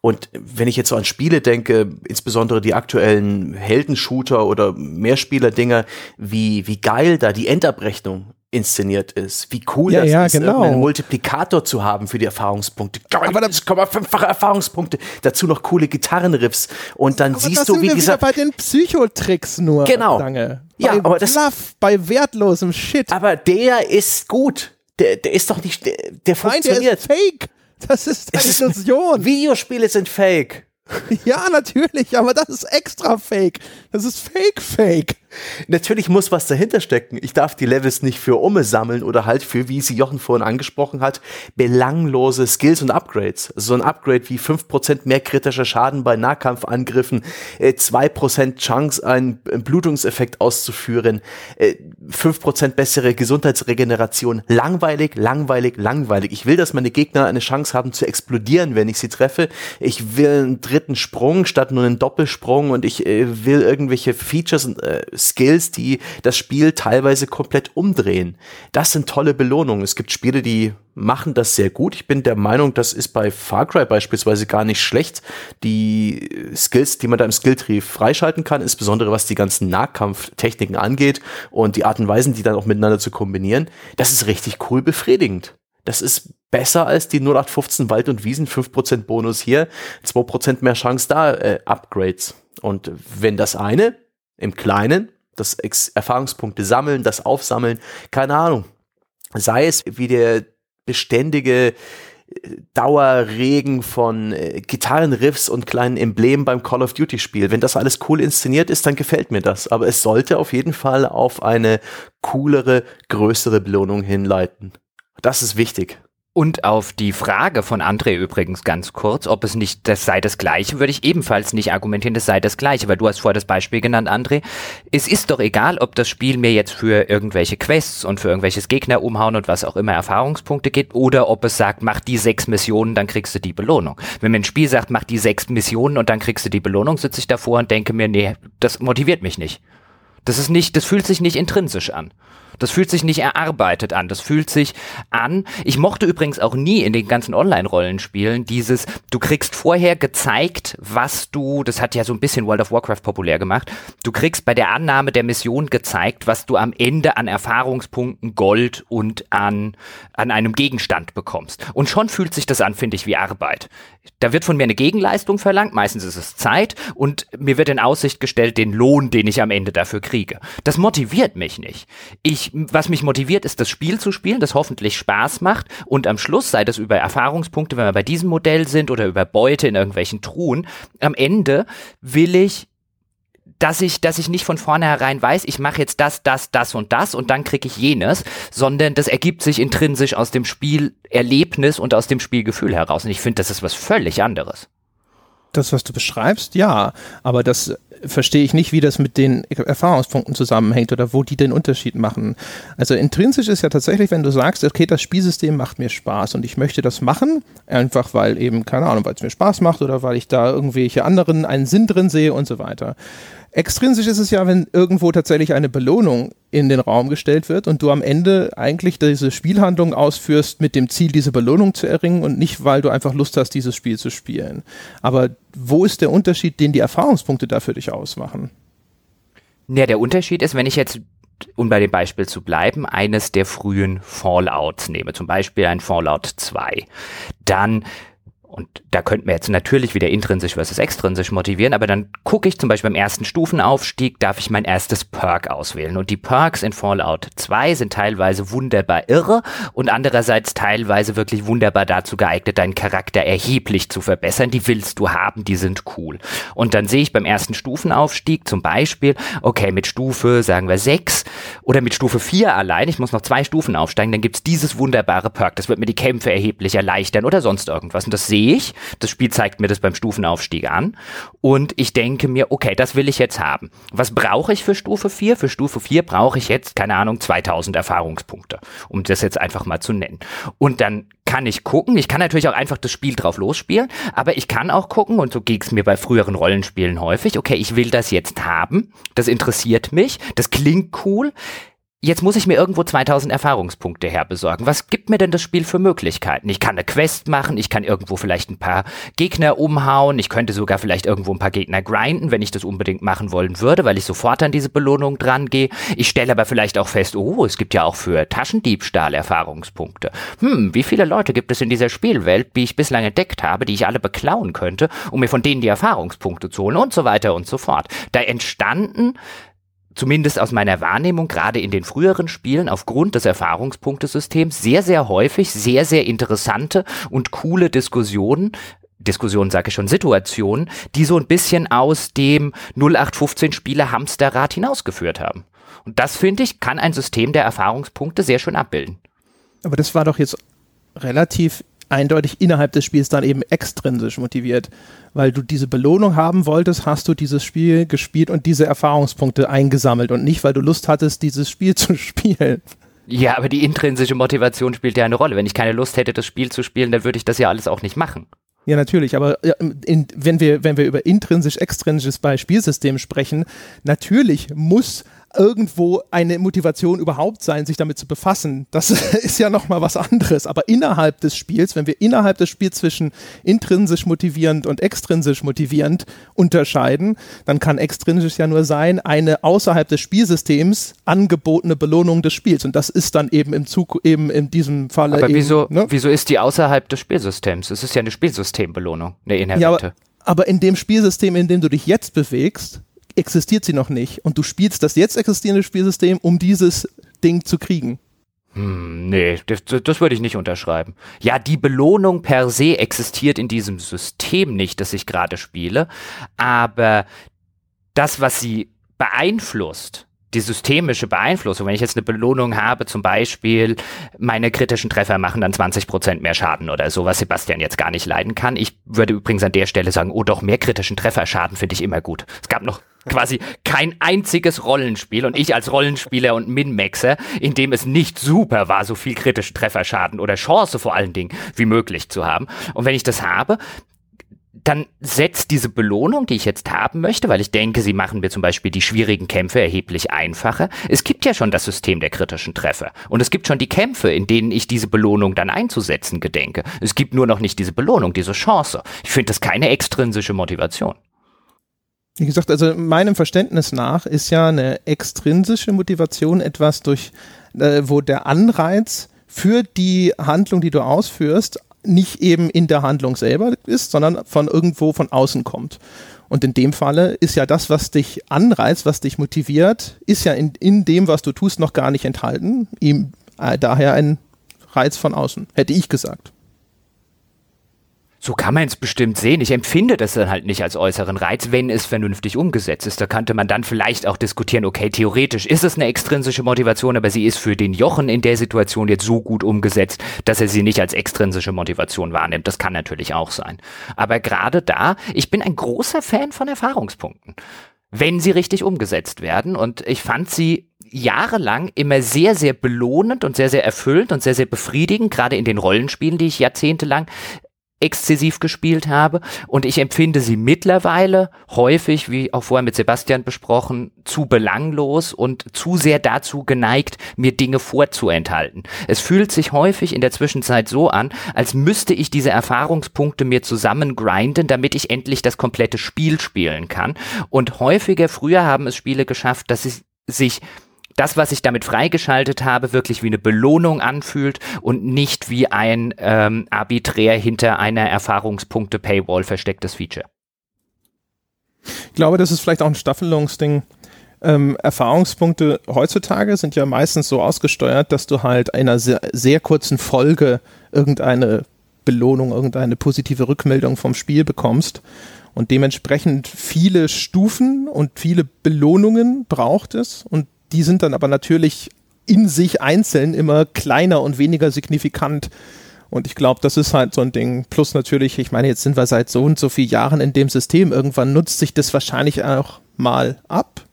Und wenn ich jetzt so an Spiele denke, insbesondere die aktuellen Heldenshooter oder Mehrspieler-Dinger, wie, wie geil da die Endabrechnung inszeniert ist. Wie cool ja, das ja, ist, genau. einen Multiplikator zu haben für die Erfahrungspunkte. Aber das fache Erfahrungspunkte. Dazu noch coole Gitarrenriffs. Und dann aber siehst du, wie gesagt. bei den Psychotricks nur. Genau. Lange. Ja, bei aber das. Fluff, bei wertlosem Shit. Aber der ist gut. Der, der ist doch nicht, der, der funktioniert. Nein, der ist fake. Das ist eine Illusion. Videospiele sind fake. Ja, natürlich, aber das ist extra fake. Das ist fake, fake. Natürlich muss was dahinter stecken. Ich darf die Levels nicht für Umme sammeln oder halt für, wie sie Jochen vorhin angesprochen hat, belanglose Skills und Upgrades. So ein Upgrade wie 5% mehr kritischer Schaden bei Nahkampfangriffen, 2% äh, Chance, einen Blutungseffekt auszuführen, 5% äh, bessere Gesundheitsregeneration. Langweilig, langweilig, langweilig. Ich will, dass meine Gegner eine Chance haben zu explodieren, wenn ich sie treffe. Ich will einen dritten Sprung statt nur einen Doppelsprung und ich äh, will irgendwelche Features und Skills, die das Spiel teilweise komplett umdrehen. Das sind tolle Belohnungen. Es gibt Spiele, die machen das sehr gut. Ich bin der Meinung, das ist bei Far Cry beispielsweise gar nicht schlecht. Die Skills, die man da im Skilltree freischalten kann, insbesondere was die ganzen Nahkampftechniken angeht und die Arten und Weisen, die dann auch miteinander zu kombinieren, das ist richtig cool befriedigend. Das ist besser als die 0815 Wald und Wiesen, 5% Bonus hier, 2% mehr Chance da, äh, Upgrades. Und wenn das eine im Kleinen, das Ex Erfahrungspunkte sammeln, das Aufsammeln, keine Ahnung, sei es wie der beständige äh, Dauerregen von äh, Gitarrenriffs und kleinen Emblemen beim Call of Duty Spiel. Wenn das alles cool inszeniert ist, dann gefällt mir das. Aber es sollte auf jeden Fall auf eine coolere, größere Belohnung hinleiten. Das ist wichtig. Und auf die Frage von André übrigens ganz kurz, ob es nicht das sei das Gleiche, würde ich ebenfalls nicht argumentieren, das sei das Gleiche, weil du hast vorher das Beispiel genannt, André. Es ist doch egal, ob das Spiel mir jetzt für irgendwelche Quests und für irgendwelches Gegner umhauen und was auch immer Erfahrungspunkte gibt oder ob es sagt, mach die sechs Missionen, dann kriegst du die Belohnung. Wenn mir ein Spiel sagt, mach die sechs Missionen und dann kriegst du die Belohnung, sitze ich davor und denke mir, nee, das motiviert mich nicht. Das ist nicht, das fühlt sich nicht intrinsisch an. Das fühlt sich nicht erarbeitet an. Das fühlt sich an. Ich mochte übrigens auch nie in den ganzen Online-Rollenspielen dieses, du kriegst vorher gezeigt, was du, das hat ja so ein bisschen World of Warcraft populär gemacht, du kriegst bei der Annahme der Mission gezeigt, was du am Ende an Erfahrungspunkten, Gold und an, an einem Gegenstand bekommst. Und schon fühlt sich das an, finde ich, wie Arbeit. Da wird von mir eine Gegenleistung verlangt, meistens ist es Zeit, und mir wird in Aussicht gestellt den Lohn, den ich am Ende dafür kriege. Das motiviert mich nicht. Ich was mich motiviert, ist das Spiel zu spielen, das hoffentlich Spaß macht und am Schluss, sei das über Erfahrungspunkte, wenn wir bei diesem Modell sind oder über Beute in irgendwelchen Truhen, am Ende will ich dass ich, dass ich nicht von vornherein weiß, ich mache jetzt das, das, das und das und dann kriege ich jenes, sondern das ergibt sich intrinsisch aus dem Spielerlebnis und aus dem Spielgefühl heraus. Und ich finde, das ist was völlig anderes. Das, was du beschreibst, ja, aber das verstehe ich nicht, wie das mit den Erfahrungspunkten zusammenhängt oder wo die den Unterschied machen. Also intrinsisch ist ja tatsächlich, wenn du sagst, okay, das Spielsystem macht mir Spaß und ich möchte das machen, einfach weil eben, keine Ahnung, weil es mir Spaß macht oder weil ich da irgendwelche anderen einen Sinn drin sehe und so weiter. Extrinsisch ist es ja, wenn irgendwo tatsächlich eine Belohnung in den Raum gestellt wird und du am Ende eigentlich diese Spielhandlung ausführst mit dem Ziel, diese Belohnung zu erringen und nicht, weil du einfach Lust hast, dieses Spiel zu spielen. Aber wo ist der Unterschied, den die Erfahrungspunkte da für dich ausmachen? Ja, der Unterschied ist, wenn ich jetzt um bei dem Beispiel zu bleiben, eines der frühen Fallouts nehme, zum Beispiel ein Fallout 2, dann und da könnten wir jetzt natürlich wieder intrinsisch versus extrinsisch motivieren, aber dann gucke ich zum Beispiel beim ersten Stufenaufstieg, darf ich mein erstes Perk auswählen. Und die Perks in Fallout 2 sind teilweise wunderbar irre und andererseits teilweise wirklich wunderbar dazu geeignet, deinen Charakter erheblich zu verbessern. Die willst du haben, die sind cool. Und dann sehe ich beim ersten Stufenaufstieg zum Beispiel, okay, mit Stufe, sagen wir 6 oder mit Stufe 4 allein, ich muss noch zwei Stufen aufsteigen, dann gibt's dieses wunderbare Perk. Das wird mir die Kämpfe erheblich erleichtern oder sonst irgendwas. Und das sehe ich, das Spiel zeigt mir das beim Stufenaufstieg an und ich denke mir, okay, das will ich jetzt haben. Was brauche ich für Stufe 4? Für Stufe 4 brauche ich jetzt, keine Ahnung, 2000 Erfahrungspunkte, um das jetzt einfach mal zu nennen. Und dann kann ich gucken, ich kann natürlich auch einfach das Spiel drauf losspielen, aber ich kann auch gucken, und so ging es mir bei früheren Rollenspielen häufig, okay, ich will das jetzt haben, das interessiert mich, das klingt cool, Jetzt muss ich mir irgendwo 2000 Erfahrungspunkte herbesorgen. Was gibt mir denn das Spiel für Möglichkeiten? Ich kann eine Quest machen, ich kann irgendwo vielleicht ein paar Gegner umhauen, ich könnte sogar vielleicht irgendwo ein paar Gegner grinden, wenn ich das unbedingt machen wollen würde, weil ich sofort an diese Belohnung dran gehe. Ich stelle aber vielleicht auch fest, oh, es gibt ja auch für Taschendiebstahl Erfahrungspunkte. Hm, wie viele Leute gibt es in dieser Spielwelt, die ich bislang entdeckt habe, die ich alle beklauen könnte, um mir von denen die Erfahrungspunkte zu holen und so weiter und so fort. Da entstanden zumindest aus meiner Wahrnehmung, gerade in den früheren Spielen aufgrund des Erfahrungspunktesystems sehr, sehr häufig sehr, sehr interessante und coole Diskussionen Diskussionen sage ich schon, Situationen, die so ein bisschen aus dem 0815 Spiele Hamsterrad hinausgeführt haben. Und das finde ich, kann ein System der Erfahrungspunkte sehr schön abbilden. Aber das war doch jetzt relativ eindeutig innerhalb des Spiels dann eben extrinsisch motiviert. Weil du diese Belohnung haben wolltest, hast du dieses Spiel gespielt und diese Erfahrungspunkte eingesammelt und nicht, weil du Lust hattest, dieses Spiel zu spielen. Ja, aber die intrinsische Motivation spielt ja eine Rolle. Wenn ich keine Lust hätte, das Spiel zu spielen, dann würde ich das ja alles auch nicht machen. Ja, natürlich, aber in, wenn, wir, wenn wir über intrinsisch-extrinsisches bei Spielsystemen sprechen, natürlich muss irgendwo eine Motivation überhaupt sein, sich damit zu befassen. Das ist ja nochmal was anderes. Aber innerhalb des Spiels, wenn wir innerhalb des Spiels zwischen intrinsisch motivierend und extrinsisch motivierend unterscheiden, dann kann extrinsisch ja nur sein, eine außerhalb des Spielsystems angebotene Belohnung des Spiels. Und das ist dann eben im Zug, eben in diesem Falle. Aber eben, wieso, ne? wieso ist die außerhalb des Spielsystems? Es ist ja eine Spielsystembelohnung, eine inhärente. Ja, aber, aber in dem Spielsystem, in dem du dich jetzt bewegst, existiert sie noch nicht. Und du spielst das jetzt existierende Spielsystem, um dieses Ding zu kriegen. Hm, nee, das, das würde ich nicht unterschreiben. Ja, die Belohnung per se existiert in diesem System nicht, das ich gerade spiele, aber das, was sie beeinflusst, die systemische Beeinflussung, wenn ich jetzt eine Belohnung habe, zum Beispiel meine kritischen Treffer machen dann 20% mehr Schaden oder so, was Sebastian jetzt gar nicht leiden kann. Ich würde übrigens an der Stelle sagen, oh doch, mehr kritischen Trefferschaden finde ich immer gut. Es gab noch quasi kein einziges Rollenspiel und ich als Rollenspieler und Min-Maxer, in dem es nicht super war, so viel kritische Trefferschaden oder Chance vor allen Dingen wie möglich zu haben. Und wenn ich das habe, dann setzt diese Belohnung, die ich jetzt haben möchte, weil ich denke, sie machen mir zum Beispiel die schwierigen Kämpfe erheblich einfacher. Es gibt ja schon das System der kritischen Treffer. Und es gibt schon die Kämpfe, in denen ich diese Belohnung dann einzusetzen gedenke. Es gibt nur noch nicht diese Belohnung, diese Chance. Ich finde das keine extrinsische Motivation. Wie gesagt, also meinem Verständnis nach ist ja eine extrinsische Motivation etwas durch, äh, wo der Anreiz für die Handlung, die du ausführst, nicht eben in der Handlung selber ist, sondern von irgendwo von außen kommt. Und in dem Falle ist ja das, was dich anreizt, was dich motiviert, ist ja in, in dem, was du tust, noch gar nicht enthalten. Ihm äh, daher ein Reiz von außen, hätte ich gesagt. So kann man es bestimmt sehen. Ich empfinde das dann halt nicht als äußeren Reiz, wenn es vernünftig umgesetzt ist. Da könnte man dann vielleicht auch diskutieren, okay, theoretisch ist es eine extrinsische Motivation, aber sie ist für den Jochen in der Situation jetzt so gut umgesetzt, dass er sie nicht als extrinsische Motivation wahrnimmt. Das kann natürlich auch sein. Aber gerade da, ich bin ein großer Fan von Erfahrungspunkten, wenn sie richtig umgesetzt werden. Und ich fand sie jahrelang immer sehr, sehr belohnend und sehr, sehr erfüllend und sehr, sehr befriedigend, gerade in den Rollenspielen, die ich jahrzehntelang exzessiv gespielt habe und ich empfinde sie mittlerweile häufig, wie auch vorher mit Sebastian besprochen, zu belanglos und zu sehr dazu geneigt, mir Dinge vorzuenthalten. Es fühlt sich häufig in der Zwischenzeit so an, als müsste ich diese Erfahrungspunkte mir zusammengrinden, damit ich endlich das komplette Spiel spielen kann. Und häufiger früher haben es Spiele geschafft, dass sie sich das, was ich damit freigeschaltet habe, wirklich wie eine Belohnung anfühlt und nicht wie ein ähm, arbiträr hinter einer Erfahrungspunkte-Paywall verstecktes Feature. Ich glaube, das ist vielleicht auch ein Staffelungsding. Ähm, Erfahrungspunkte heutzutage sind ja meistens so ausgesteuert, dass du halt einer sehr, sehr kurzen Folge irgendeine Belohnung, irgendeine positive Rückmeldung vom Spiel bekommst. Und dementsprechend viele Stufen und viele Belohnungen braucht es. Und die sind dann aber natürlich in sich einzeln immer kleiner und weniger signifikant. Und ich glaube, das ist halt so ein Ding. Plus natürlich, ich meine, jetzt sind wir seit so und so vielen Jahren in dem System. Irgendwann nutzt sich das wahrscheinlich auch mal ab.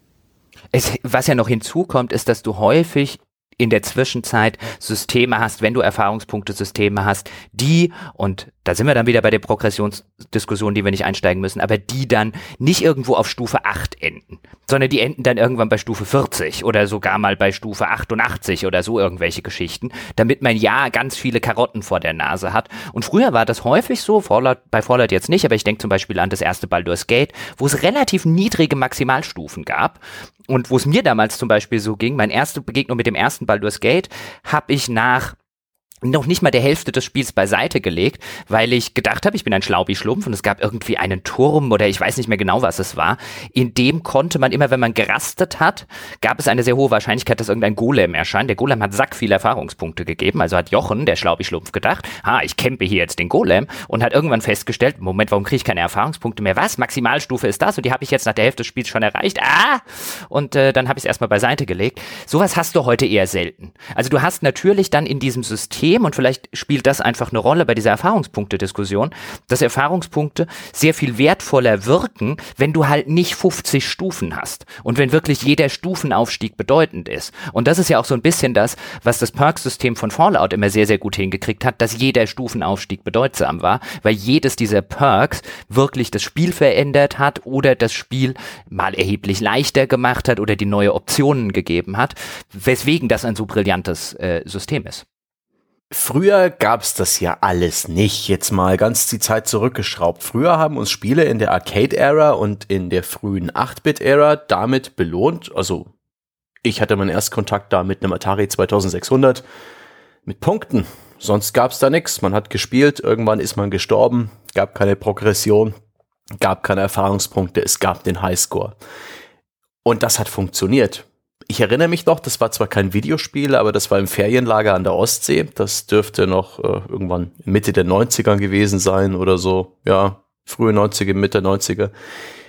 Es, was ja noch hinzukommt, ist, dass du häufig in der Zwischenzeit Systeme hast, wenn du Erfahrungspunkte-Systeme hast, die, und da sind wir dann wieder bei der Progressionsdiskussion, die wir nicht einsteigen müssen, aber die dann nicht irgendwo auf Stufe 8 enden, sondern die enden dann irgendwann bei Stufe 40 oder sogar mal bei Stufe 88 oder so irgendwelche Geschichten, damit man ja ganz viele Karotten vor der Nase hat. Und früher war das häufig so, Fallout, bei Fallout jetzt nicht, aber ich denke zum Beispiel an das erste Baldur's Gate, wo es relativ niedrige Maximalstufen gab und wo es mir damals zum Beispiel so ging, meine erste Begegnung mit dem ersten Baldur's Gate habe ich nach noch nicht mal der Hälfte des Spiels beiseite gelegt, weil ich gedacht habe, ich bin ein Schlaubi-Schlumpf und es gab irgendwie einen Turm oder ich weiß nicht mehr genau, was es war. In dem konnte man immer, wenn man gerastet hat, gab es eine sehr hohe Wahrscheinlichkeit, dass irgendein Golem erscheint. Der Golem hat sack viele Erfahrungspunkte gegeben, also hat Jochen, der Schlaubi-Schlumpf, gedacht, ha, ich campe hier jetzt den Golem und hat irgendwann festgestellt, Moment, warum kriege ich keine Erfahrungspunkte mehr? Was? Maximalstufe ist das und die habe ich jetzt nach der Hälfte des Spiels schon erreicht. Ah! Und äh, dann habe ich es erstmal beiseite gelegt. Sowas hast du heute eher selten. Also du hast natürlich dann in diesem System System, und vielleicht spielt das einfach eine Rolle bei dieser Erfahrungspunkte-Diskussion, dass Erfahrungspunkte sehr viel wertvoller wirken, wenn du halt nicht 50 Stufen hast und wenn wirklich jeder Stufenaufstieg bedeutend ist. Und das ist ja auch so ein bisschen das, was das Perk-System von Fallout immer sehr, sehr gut hingekriegt hat, dass jeder Stufenaufstieg bedeutsam war, weil jedes dieser Perks wirklich das Spiel verändert hat oder das Spiel mal erheblich leichter gemacht hat oder die neue Optionen gegeben hat, weswegen das ein so brillantes äh, System ist. Früher gab's das ja alles nicht. Jetzt mal ganz die Zeit zurückgeschraubt. Früher haben uns Spiele in der Arcade-Ära und in der frühen 8-Bit-Ära damit belohnt. Also ich hatte meinen Erstkontakt da mit einem Atari 2600 mit Punkten. Sonst gab's da nichts. Man hat gespielt, irgendwann ist man gestorben, gab keine Progression, gab keine Erfahrungspunkte, es gab den Highscore. Und das hat funktioniert ich erinnere mich noch, das war zwar kein Videospiel, aber das war im Ferienlager an der Ostsee. Das dürfte noch äh, irgendwann Mitte der 90er gewesen sein oder so. Ja, frühe 90er, Mitte 90er.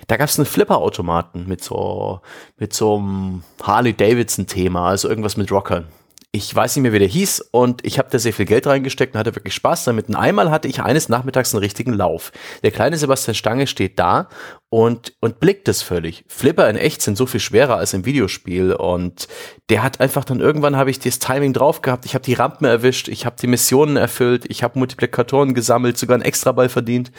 Da gab es einen Flipper-Automaten mit so, mit so einem Harley-Davidson-Thema, also irgendwas mit Rockern ich weiß nicht mehr, wie der hieß und ich habe da sehr viel Geld reingesteckt und hatte wirklich Spaß damit. Und einmal hatte ich eines Nachmittags einen richtigen Lauf. Der kleine Sebastian Stange steht da und, und blickt es völlig. Flipper in echt sind so viel schwerer als im Videospiel und der hat einfach dann irgendwann habe ich das Timing drauf gehabt. Ich habe die Rampen erwischt, ich habe die Missionen erfüllt, ich habe Multiplikatoren gesammelt, sogar einen Extraball verdient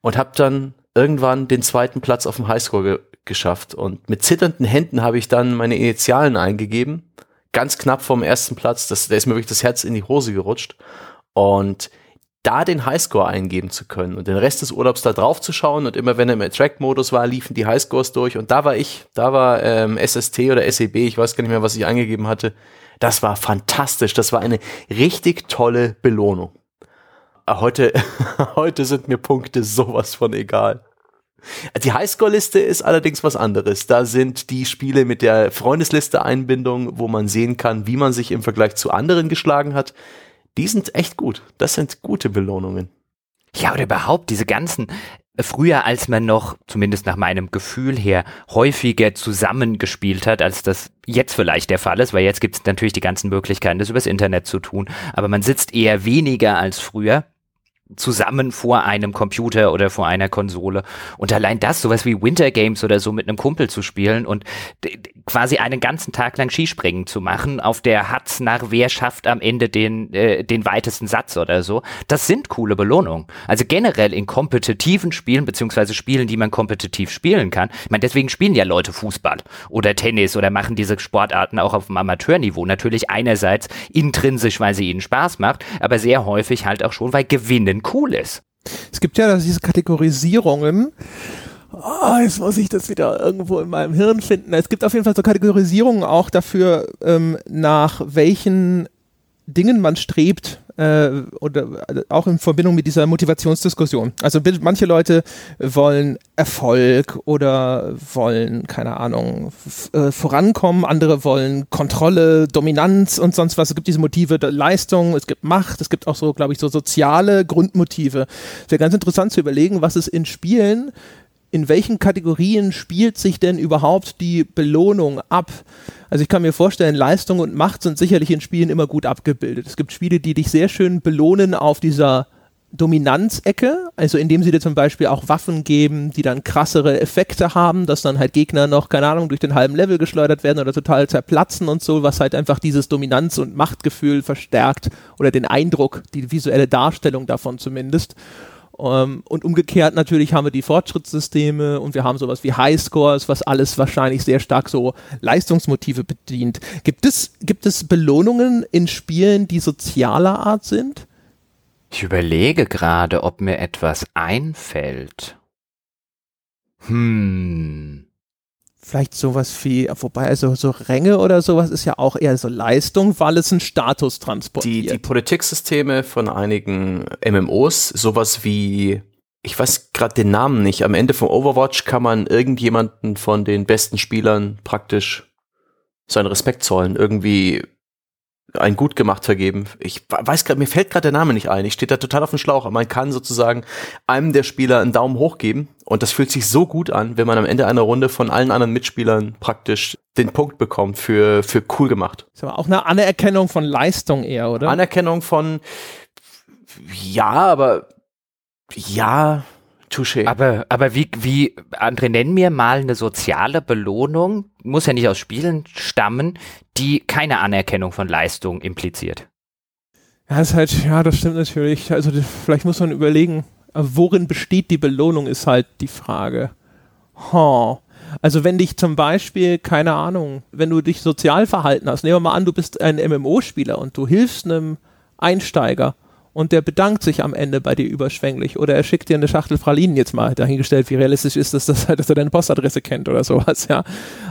und habe dann irgendwann den zweiten Platz auf dem Highscore ge geschafft. Und mit zitternden Händen habe ich dann meine Initialen eingegeben ganz knapp vom ersten Platz. Das, da ist mir wirklich das Herz in die Hose gerutscht. Und da den Highscore eingeben zu können und den Rest des Urlaubs da drauf zu schauen und immer wenn er im Attract-Modus war, liefen die Highscores durch und da war ich, da war ähm, SST oder SEB, ich weiß gar nicht mehr, was ich eingegeben hatte. Das war fantastisch, das war eine richtig tolle Belohnung. Heute, heute sind mir Punkte sowas von egal. Die Highscore-Liste ist allerdings was anderes. Da sind die Spiele mit der Freundesliste-Einbindung, wo man sehen kann, wie man sich im Vergleich zu anderen geschlagen hat. Die sind echt gut. Das sind gute Belohnungen. Ja, oder überhaupt diese ganzen, äh, früher als man noch, zumindest nach meinem Gefühl her, häufiger zusammengespielt hat, als das jetzt vielleicht der Fall ist, weil jetzt gibt es natürlich die ganzen Möglichkeiten, das übers Internet zu tun. Aber man sitzt eher weniger als früher zusammen vor einem Computer oder vor einer Konsole. Und allein das, sowas wie Winter Games oder so mit einem Kumpel zu spielen und quasi einen ganzen Tag lang Skispringen zu machen, auf der Hatz nach wer schafft am Ende den, äh, den weitesten Satz oder so, das sind coole Belohnungen. Also generell in kompetitiven Spielen, beziehungsweise Spielen, die man kompetitiv spielen kann. Ich meine, deswegen spielen ja Leute Fußball oder Tennis oder machen diese Sportarten auch auf dem Amateurniveau. Natürlich einerseits intrinsisch, weil sie ihnen Spaß macht, aber sehr häufig halt auch schon, weil Gewinnen denn cool ist. Es gibt ja diese Kategorisierungen. Oh, jetzt muss ich das wieder irgendwo in meinem Hirn finden. Es gibt auf jeden Fall so Kategorisierungen auch dafür, ähm, nach welchen Dingen man strebt, äh, oder äh, auch in Verbindung mit dieser Motivationsdiskussion. Also manche Leute wollen Erfolg oder wollen, keine Ahnung, äh, vorankommen, andere wollen Kontrolle, Dominanz und sonst was. Es gibt diese Motive der Leistung, es gibt Macht, es gibt auch so, glaube ich, so soziale Grundmotive. Es wäre ganz interessant zu überlegen, was es in Spielen in welchen Kategorien spielt sich denn überhaupt die Belohnung ab? Also ich kann mir vorstellen, Leistung und Macht sind sicherlich in Spielen immer gut abgebildet. Es gibt Spiele, die dich sehr schön belohnen auf dieser Dominanzecke, also indem sie dir zum Beispiel auch Waffen geben, die dann krassere Effekte haben, dass dann halt Gegner noch, keine Ahnung, durch den halben Level geschleudert werden oder total zerplatzen und so, was halt einfach dieses Dominanz- und Machtgefühl verstärkt oder den Eindruck, die visuelle Darstellung davon zumindest. Um, ähm, und umgekehrt natürlich haben wir die Fortschrittssysteme und wir haben sowas wie Highscores, was alles wahrscheinlich sehr stark so Leistungsmotive bedient. Gibt es, gibt es Belohnungen in Spielen, die sozialer Art sind? Ich überlege gerade, ob mir etwas einfällt. Hm vielleicht sowas wie, wobei also so Ränge oder sowas ist ja auch eher so Leistung, weil es einen Status transportiert. Die, die Politiksysteme von einigen MMOs, sowas wie, ich weiß gerade den Namen nicht, am Ende von Overwatch kann man irgendjemanden von den besten Spielern praktisch seinen Respekt zollen. Irgendwie ein gut gemacht vergeben. Ich weiß gerade, mir fällt gerade der Name nicht ein. Ich stehe da total auf dem Schlauch. Aber man kann sozusagen einem der Spieler einen Daumen hoch geben und das fühlt sich so gut an, wenn man am Ende einer Runde von allen anderen Mitspielern praktisch den Punkt bekommt für, für cool gemacht. Ist aber auch eine Anerkennung von Leistung eher, oder? Anerkennung von, ja, aber, ja, Touché. Aber, aber wie, wie, André, nenn mir mal eine soziale Belohnung, muss ja nicht aus Spielen stammen, die keine Anerkennung von Leistung impliziert. Ja, das ist halt, ja, das stimmt natürlich. Also vielleicht muss man überlegen, worin besteht die Belohnung, ist halt die Frage. Huh. Also wenn dich zum Beispiel, keine Ahnung, wenn du dich sozial verhalten hast, nehmen wir mal an, du bist ein MMO-Spieler und du hilfst einem Einsteiger und der bedankt sich am Ende bei dir überschwänglich oder er schickt dir eine Schachtel Pralinen jetzt mal dahingestellt, wie realistisch ist das, dass, dass er deine Postadresse kennt oder sowas, ja.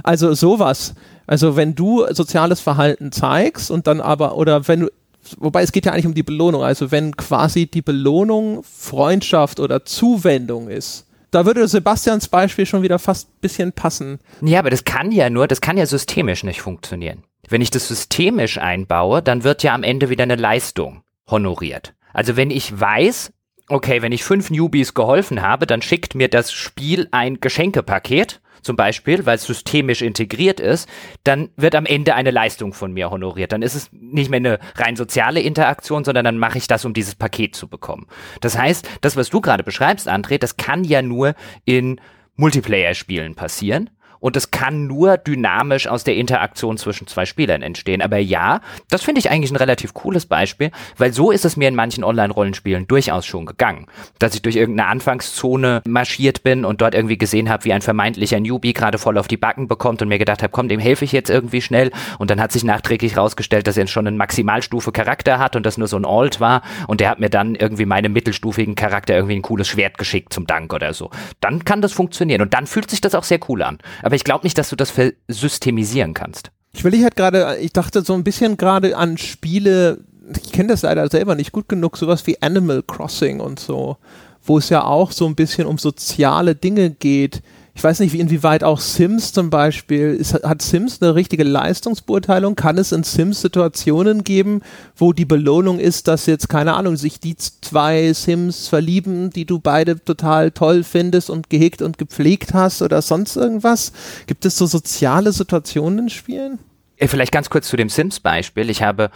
Also sowas. Also wenn du soziales Verhalten zeigst und dann aber, oder wenn du, wobei es geht ja eigentlich um die Belohnung, also wenn quasi die Belohnung Freundschaft oder Zuwendung ist, da würde Sebastians Beispiel schon wieder fast ein bisschen passen. Ja, aber das kann ja nur, das kann ja systemisch nicht funktionieren. Wenn ich das systemisch einbaue, dann wird ja am Ende wieder eine Leistung honoriert. Also wenn ich weiß, okay, wenn ich fünf Newbies geholfen habe, dann schickt mir das Spiel ein Geschenkepaket, zum Beispiel, weil es systemisch integriert ist, dann wird am Ende eine Leistung von mir honoriert. Dann ist es nicht mehr eine rein soziale Interaktion, sondern dann mache ich das, um dieses Paket zu bekommen. Das heißt, das, was du gerade beschreibst, André, das kann ja nur in Multiplayer-Spielen passieren und es kann nur dynamisch aus der Interaktion zwischen zwei Spielern entstehen. Aber ja, das finde ich eigentlich ein relativ cooles Beispiel, weil so ist es mir in manchen Online-Rollenspielen durchaus schon gegangen, dass ich durch irgendeine Anfangszone marschiert bin und dort irgendwie gesehen habe, wie ein vermeintlicher Newbie gerade voll auf die Backen bekommt und mir gedacht habe, komm, dem helfe ich jetzt irgendwie schnell und dann hat sich nachträglich rausgestellt, dass er schon einen Maximalstufe Charakter hat und das nur so ein Alt war und der hat mir dann irgendwie meinem mittelstufigen Charakter irgendwie ein cooles Schwert geschickt zum Dank oder so. Dann kann das funktionieren und dann fühlt sich das auch sehr cool an. Aber ich glaube nicht, dass du das systemisieren kannst. Ich will halt gerade, ich dachte so ein bisschen gerade an Spiele, ich kenne das leider selber nicht gut genug, sowas wie Animal Crossing und so, wo es ja auch so ein bisschen um soziale Dinge geht ich weiß nicht, wie inwieweit auch Sims zum Beispiel, ist, hat Sims eine richtige Leistungsbeurteilung? Kann es in Sims Situationen geben, wo die Belohnung ist, dass jetzt, keine Ahnung, sich die zwei Sims verlieben, die du beide total toll findest und gehegt und gepflegt hast oder sonst irgendwas? Gibt es so soziale Situationen in Spielen? Vielleicht ganz kurz zu dem Sims-Beispiel. Ich habe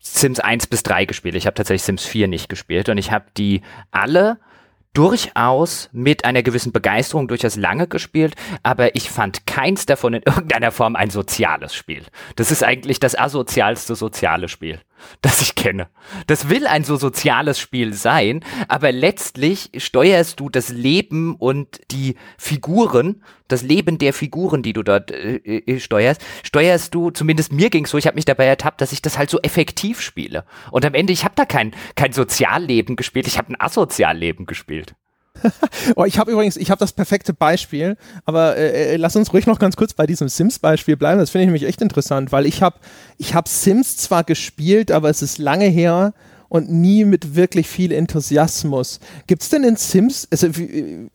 Sims 1 bis 3 gespielt. Ich habe tatsächlich Sims 4 nicht gespielt und ich habe die alle durchaus mit einer gewissen Begeisterung durchaus lange gespielt, aber ich fand keins davon in irgendeiner Form ein soziales Spiel. Das ist eigentlich das asozialste soziale Spiel das ich kenne. Das will ein so soziales Spiel sein, aber letztlich steuerst du das Leben und die Figuren, das Leben der Figuren, die du dort äh, äh steuerst, steuerst du, zumindest mir ging's so, ich habe mich dabei ertappt, dass ich das halt so effektiv spiele. Und am Ende, ich habe da kein, kein Sozialleben gespielt, ich habe ein Asozialleben gespielt. oh, ich habe übrigens, ich habe das perfekte Beispiel, aber äh, äh, lass uns ruhig noch ganz kurz bei diesem Sims-Beispiel bleiben. Das finde ich nämlich echt interessant, weil ich habe ich hab Sims zwar gespielt, aber es ist lange her und nie mit wirklich viel Enthusiasmus. Gibt es denn in Sims, also wie,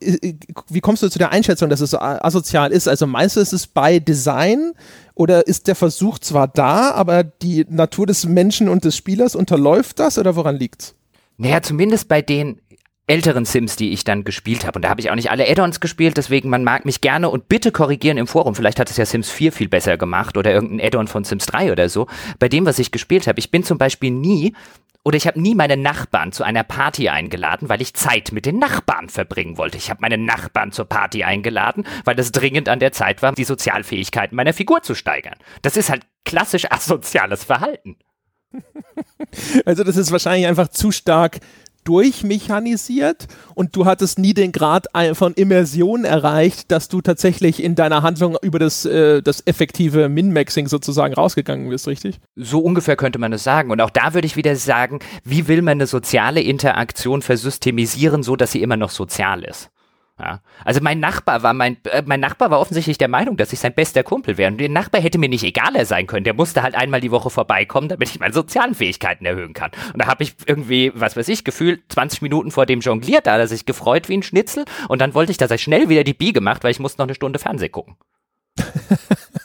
äh, äh, wie, kommst du zu der Einschätzung, dass es so asozial ist? Also meinst du, ist es bei Design oder ist der Versuch zwar da, aber die Natur des Menschen und des Spielers unterläuft das oder woran liegt's? Naja, zumindest bei den älteren Sims, die ich dann gespielt habe. Und da habe ich auch nicht alle Add-ons gespielt, deswegen man mag mich gerne und bitte korrigieren im Forum. Vielleicht hat es ja Sims 4 viel besser gemacht oder irgendein Add-on von Sims 3 oder so. Bei dem, was ich gespielt habe, ich bin zum Beispiel nie oder ich habe nie meine Nachbarn zu einer Party eingeladen, weil ich Zeit mit den Nachbarn verbringen wollte. Ich habe meine Nachbarn zur Party eingeladen, weil es dringend an der Zeit war, die Sozialfähigkeiten meiner Figur zu steigern. Das ist halt klassisch asoziales Verhalten. Also das ist wahrscheinlich einfach zu stark durchmechanisiert und du hattest nie den Grad von Immersion erreicht, dass du tatsächlich in deiner Handlung über das, äh, das effektive Min-Maxing sozusagen rausgegangen bist, richtig? So ungefähr könnte man es sagen. Und auch da würde ich wieder sagen, wie will man eine soziale Interaktion versystemisieren, so dass sie immer noch sozial ist? Ja. Also mein Nachbar war mein, äh, mein Nachbar war offensichtlich der Meinung, dass ich sein bester Kumpel wäre. Und der Nachbar hätte mir nicht egaler sein können. Der musste halt einmal die Woche vorbeikommen, damit ich meine sozialen Fähigkeiten erhöhen kann. Und da habe ich irgendwie, was weiß ich, gefühlt 20 Minuten vor dem jongliert, da hat er sich gefreut wie ein Schnitzel. Und dann wollte ich, dass er schnell wieder die Biege macht, weil ich musste noch eine Stunde Fernsehen gucken.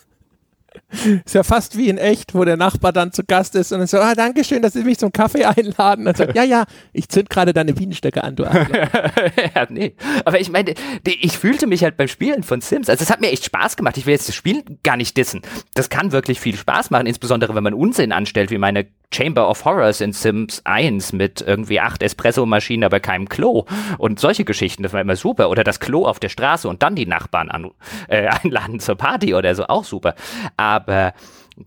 Ist ja fast wie in echt, wo der Nachbar dann zu Gast ist und dann so, ah, danke schön, dass Sie mich zum Kaffee einladen. Und sagt, ja, ja, ich zünd gerade deine Bienenstöcke an, du Ja, nee. Aber ich meine, ich fühlte mich halt beim Spielen von Sims, also es hat mir echt Spaß gemacht. Ich will jetzt das Spiel gar nicht dissen. Das kann wirklich viel Spaß machen, insbesondere wenn man Unsinn anstellt, wie meine Chamber of Horrors in Sims 1 mit irgendwie acht Espresso-Maschinen, aber keinem Klo und solche Geschichten, das war immer super. Oder das Klo auf der Straße und dann die Nachbarn an, äh, einladen zur Party oder so, auch super. Aber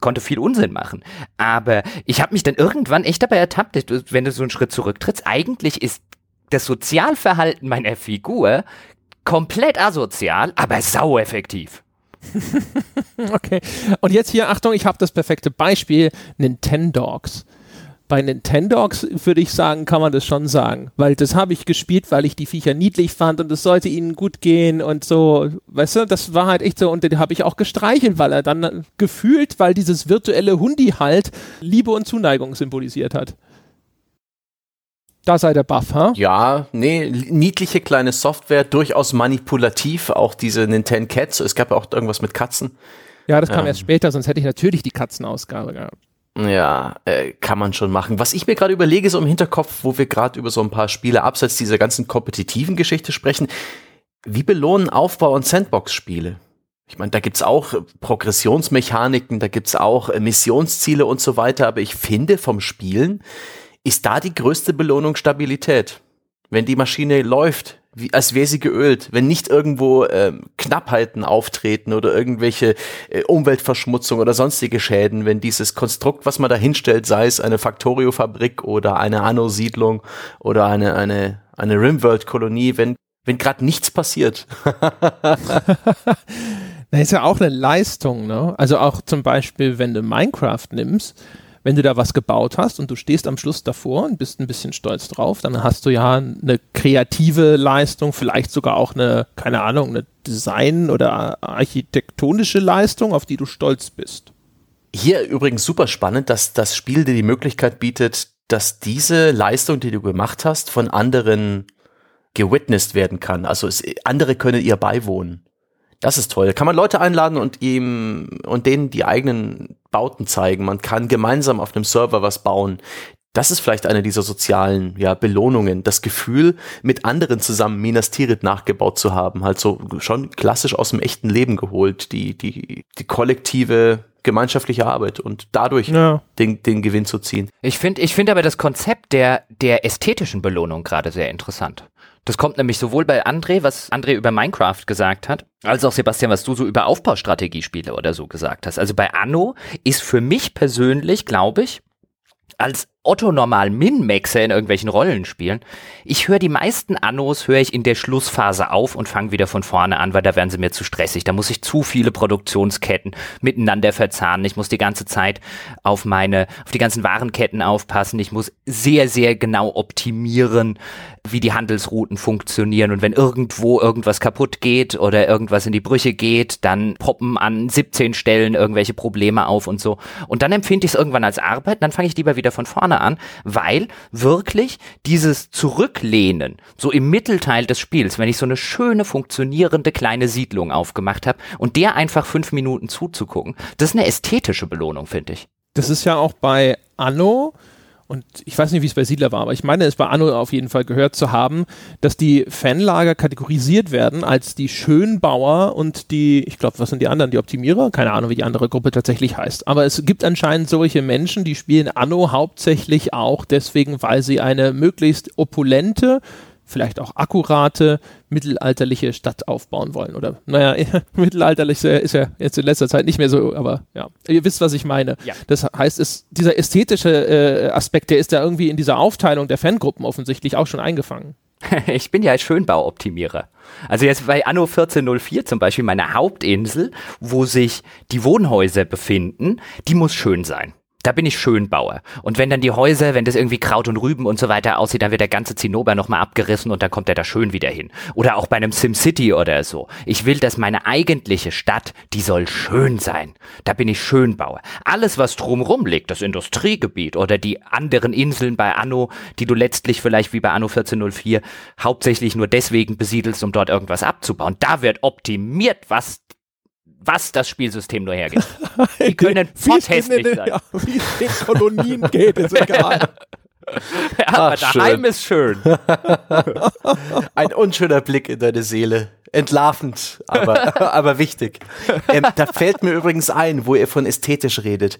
konnte viel Unsinn machen. Aber ich habe mich dann irgendwann echt dabei ertappt, wenn du so einen Schritt zurücktrittst, eigentlich ist das Sozialverhalten meiner Figur komplett asozial, aber sau effektiv. okay. Und jetzt hier, Achtung, ich habe das perfekte Beispiel: Nintendogs. Bei Nintendogs würde ich sagen, kann man das schon sagen, weil das habe ich gespielt, weil ich die Viecher niedlich fand und es sollte ihnen gut gehen und so, weißt du, das war halt echt so und den habe ich auch gestreichelt, weil er dann gefühlt, weil dieses virtuelle Hundi halt Liebe und Zuneigung symbolisiert hat. Da sei der Buff, ha? Ja, nee, niedliche kleine Software, durchaus manipulativ, auch diese Nintendo Cats, es gab ja auch irgendwas mit Katzen. Ja, das kam ähm. erst später, sonst hätte ich natürlich die Katzenausgabe gehabt. Ja, äh, kann man schon machen. Was ich mir gerade überlege, so im Hinterkopf, wo wir gerade über so ein paar Spiele abseits dieser ganzen kompetitiven Geschichte sprechen, wie belohnen Aufbau- und Sandbox-Spiele? Ich meine, da gibt's auch Progressionsmechaniken, da gibt's auch äh, Missionsziele und so weiter, aber ich finde vom Spielen ist da die größte Belohnung Stabilität. Wenn die Maschine läuft, wie, als wäre sie geölt, wenn nicht irgendwo ähm, Knappheiten auftreten oder irgendwelche äh, Umweltverschmutzung oder sonstige Schäden, wenn dieses Konstrukt, was man da hinstellt, sei es eine Factorio-Fabrik oder eine Anno-Siedlung oder eine, eine, eine Rimworld-Kolonie, wenn, wenn gerade nichts passiert. Das ist ja auch eine Leistung, ne? Also auch zum Beispiel, wenn du Minecraft nimmst, wenn du da was gebaut hast und du stehst am Schluss davor und bist ein bisschen stolz drauf, dann hast du ja eine kreative Leistung, vielleicht sogar auch eine, keine Ahnung, eine Design- oder architektonische Leistung, auf die du stolz bist. Hier übrigens super spannend, dass das Spiel dir die Möglichkeit bietet, dass diese Leistung, die du gemacht hast, von anderen gewitnessed werden kann. Also es, andere können ihr beiwohnen. Das ist toll. Kann man Leute einladen und ihm und denen die eigenen Bauten zeigen. Man kann gemeinsam auf einem Server was bauen. Das ist vielleicht eine dieser sozialen ja, Belohnungen. Das Gefühl, mit anderen zusammen Minas Tirith nachgebaut zu haben. Halt so schon klassisch aus dem echten Leben geholt. Die, die, die kollektive gemeinschaftliche Arbeit und dadurch ja. den, den Gewinn zu ziehen. Ich finde ich finde aber das Konzept der, der ästhetischen Belohnung gerade sehr interessant. Das kommt nämlich sowohl bei André, was André über Minecraft gesagt hat, als auch Sebastian, was du so über Aufbaustrategiespiele oder so gesagt hast. Also bei Anno ist für mich persönlich, glaube ich, als Otto normal Min-Maxer in irgendwelchen Rollenspielen. Ich höre die meisten Annos, höre ich in der Schlussphase auf und fange wieder von vorne an, weil da werden sie mir zu stressig. Da muss ich zu viele Produktionsketten miteinander verzahnen. Ich muss die ganze Zeit auf meine, auf die ganzen Warenketten aufpassen. Ich muss sehr, sehr genau optimieren, wie die Handelsrouten funktionieren. Und wenn irgendwo irgendwas kaputt geht oder irgendwas in die Brüche geht, dann poppen an 17 Stellen irgendwelche Probleme auf und so. Und dann empfinde ich es irgendwann als Arbeit, dann fange ich lieber wieder von vorne vorne an, weil wirklich dieses Zurücklehnen, so im Mittelteil des Spiels, wenn ich so eine schöne, funktionierende kleine Siedlung aufgemacht habe und der einfach fünf Minuten zuzugucken, das ist eine ästhetische Belohnung, finde ich. Das ist ja auch bei Anno und ich weiß nicht, wie es bei Siedler war, aber ich meine, es bei Anno auf jeden Fall gehört zu haben, dass die Fanlager kategorisiert werden als die Schönbauer und die, ich glaube, was sind die anderen, die Optimierer? Keine Ahnung, wie die andere Gruppe tatsächlich heißt. Aber es gibt anscheinend solche Menschen, die spielen Anno hauptsächlich auch deswegen, weil sie eine möglichst opulente, vielleicht auch akkurate mittelalterliche Stadt aufbauen wollen. Oder, naja, mittelalterlich ist ja jetzt in letzter Zeit nicht mehr so, aber ja, ihr wisst, was ich meine. Ja. Das heißt, es, dieser ästhetische äh, Aspekt, der ist da irgendwie in dieser Aufteilung der Fangruppen offensichtlich auch schon eingefangen. ich bin ja als Schönbauoptimierer. Also jetzt bei Anno 1404 zum Beispiel, meine Hauptinsel, wo sich die Wohnhäuser befinden, die muss schön sein da bin ich Schönbauer. Und wenn dann die Häuser, wenn das irgendwie Kraut und Rüben und so weiter aussieht, dann wird der ganze Zinnober nochmal abgerissen und dann kommt er da schön wieder hin. Oder auch bei einem SimCity oder so. Ich will, dass meine eigentliche Stadt, die soll schön sein. Da bin ich Schönbauer. Alles, was drumrum liegt, das Industriegebiet oder die anderen Inseln bei Anno, die du letztlich vielleicht wie bei Anno 1404 hauptsächlich nur deswegen besiedelst, um dort irgendwas abzubauen, da wird optimiert, was was das Spielsystem nur hergibt. Die können hässlich sein. Ja, wie es den Kolonien geht, ist egal. Ja, aber Ach, daheim schön. ist schön. Ein unschöner Blick in deine Seele. Entlarvend, aber, aber wichtig. Ähm, da fällt mir übrigens ein, wo ihr von ästhetisch redet.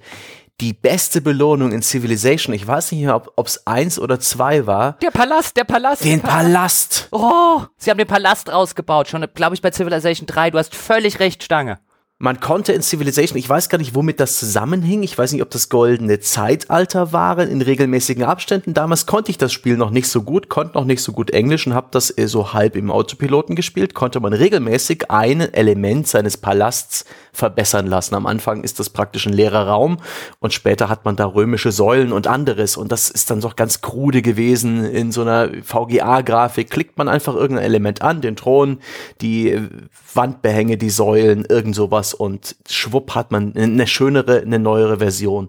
Die beste Belohnung in Civilization, ich weiß nicht mehr, ob es eins oder zwei war. Der Palast, der Palast. Den Palast. Palast. Oh, sie haben den Palast rausgebaut, schon, glaube ich, bei Civilization 3. Du hast völlig recht, Stange. Man konnte in Civilization, ich weiß gar nicht, womit das zusammenhing. Ich weiß nicht, ob das goldene Zeitalter waren in regelmäßigen Abständen. Damals konnte ich das Spiel noch nicht so gut, konnte noch nicht so gut Englisch und habe das äh, so halb im Autopiloten gespielt. Konnte man regelmäßig ein Element seines Palasts verbessern lassen. Am Anfang ist das praktisch ein leerer Raum und später hat man da römische Säulen und anderes. Und das ist dann doch ganz krude gewesen in so einer VGA-Grafik. Klickt man einfach irgendein Element an, den Thron, die Wandbehänge, die Säulen, irgend sowas und schwupp hat man eine schönere, eine neuere Version.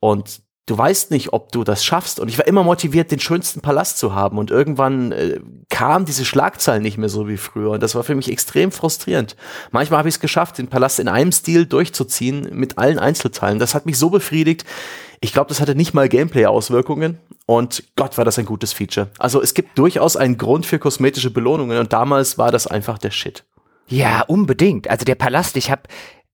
Und du weißt nicht, ob du das schaffst. Und ich war immer motiviert, den schönsten Palast zu haben. Und irgendwann äh, kam diese Schlagzeilen nicht mehr so wie früher. Und das war für mich extrem frustrierend. Manchmal habe ich es geschafft, den Palast in einem Stil durchzuziehen mit allen Einzelteilen. Das hat mich so befriedigt. Ich glaube, das hatte nicht mal Gameplay-Auswirkungen. Und Gott, war das ein gutes Feature. Also es gibt durchaus einen Grund für kosmetische Belohnungen. Und damals war das einfach der Shit. Ja, unbedingt. Also der Palast, ich habe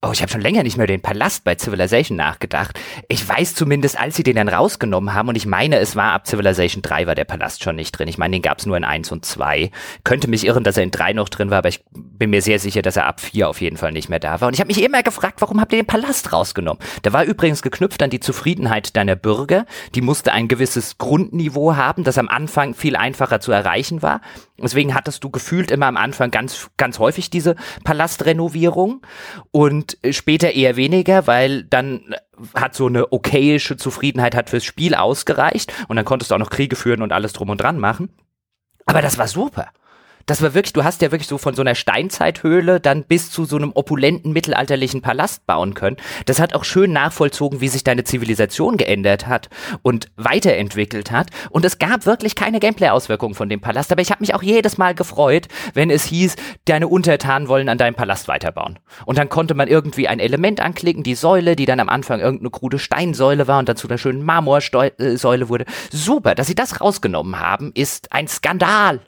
Oh, ich habe schon länger nicht mehr den Palast bei Civilization nachgedacht. Ich weiß zumindest, als sie den dann rausgenommen haben, und ich meine, es war ab Civilization 3 war der Palast schon nicht drin. Ich meine, den gab es nur in 1 und 2. Könnte mich irren, dass er in 3 noch drin war, aber ich bin mir sehr sicher, dass er ab 4 auf jeden Fall nicht mehr da war. Und ich habe mich immer gefragt, warum habt ihr den Palast rausgenommen? Der war übrigens geknüpft an die Zufriedenheit deiner Bürger. Die musste ein gewisses Grundniveau haben, das am Anfang viel einfacher zu erreichen war. Deswegen hattest du gefühlt immer am Anfang ganz, ganz häufig diese Palastrenovierung und später eher weniger, weil dann hat so eine okayische Zufriedenheit hat fürs Spiel ausgereicht und dann konntest du auch noch Kriege führen und alles drum und dran machen. Aber das war super. Das war wirklich, du hast ja wirklich so von so einer Steinzeithöhle dann bis zu so einem opulenten mittelalterlichen Palast bauen können. Das hat auch schön nachvollzogen, wie sich deine Zivilisation geändert hat und weiterentwickelt hat. Und es gab wirklich keine Gameplay-Auswirkungen von dem Palast. Aber ich habe mich auch jedes Mal gefreut, wenn es hieß, deine Untertanen wollen an deinem Palast weiterbauen. Und dann konnte man irgendwie ein Element anklicken, die Säule, die dann am Anfang irgendeine krude Steinsäule war und dazu einer schönen Marmorsäule wurde. Super, dass sie das rausgenommen haben, ist ein Skandal.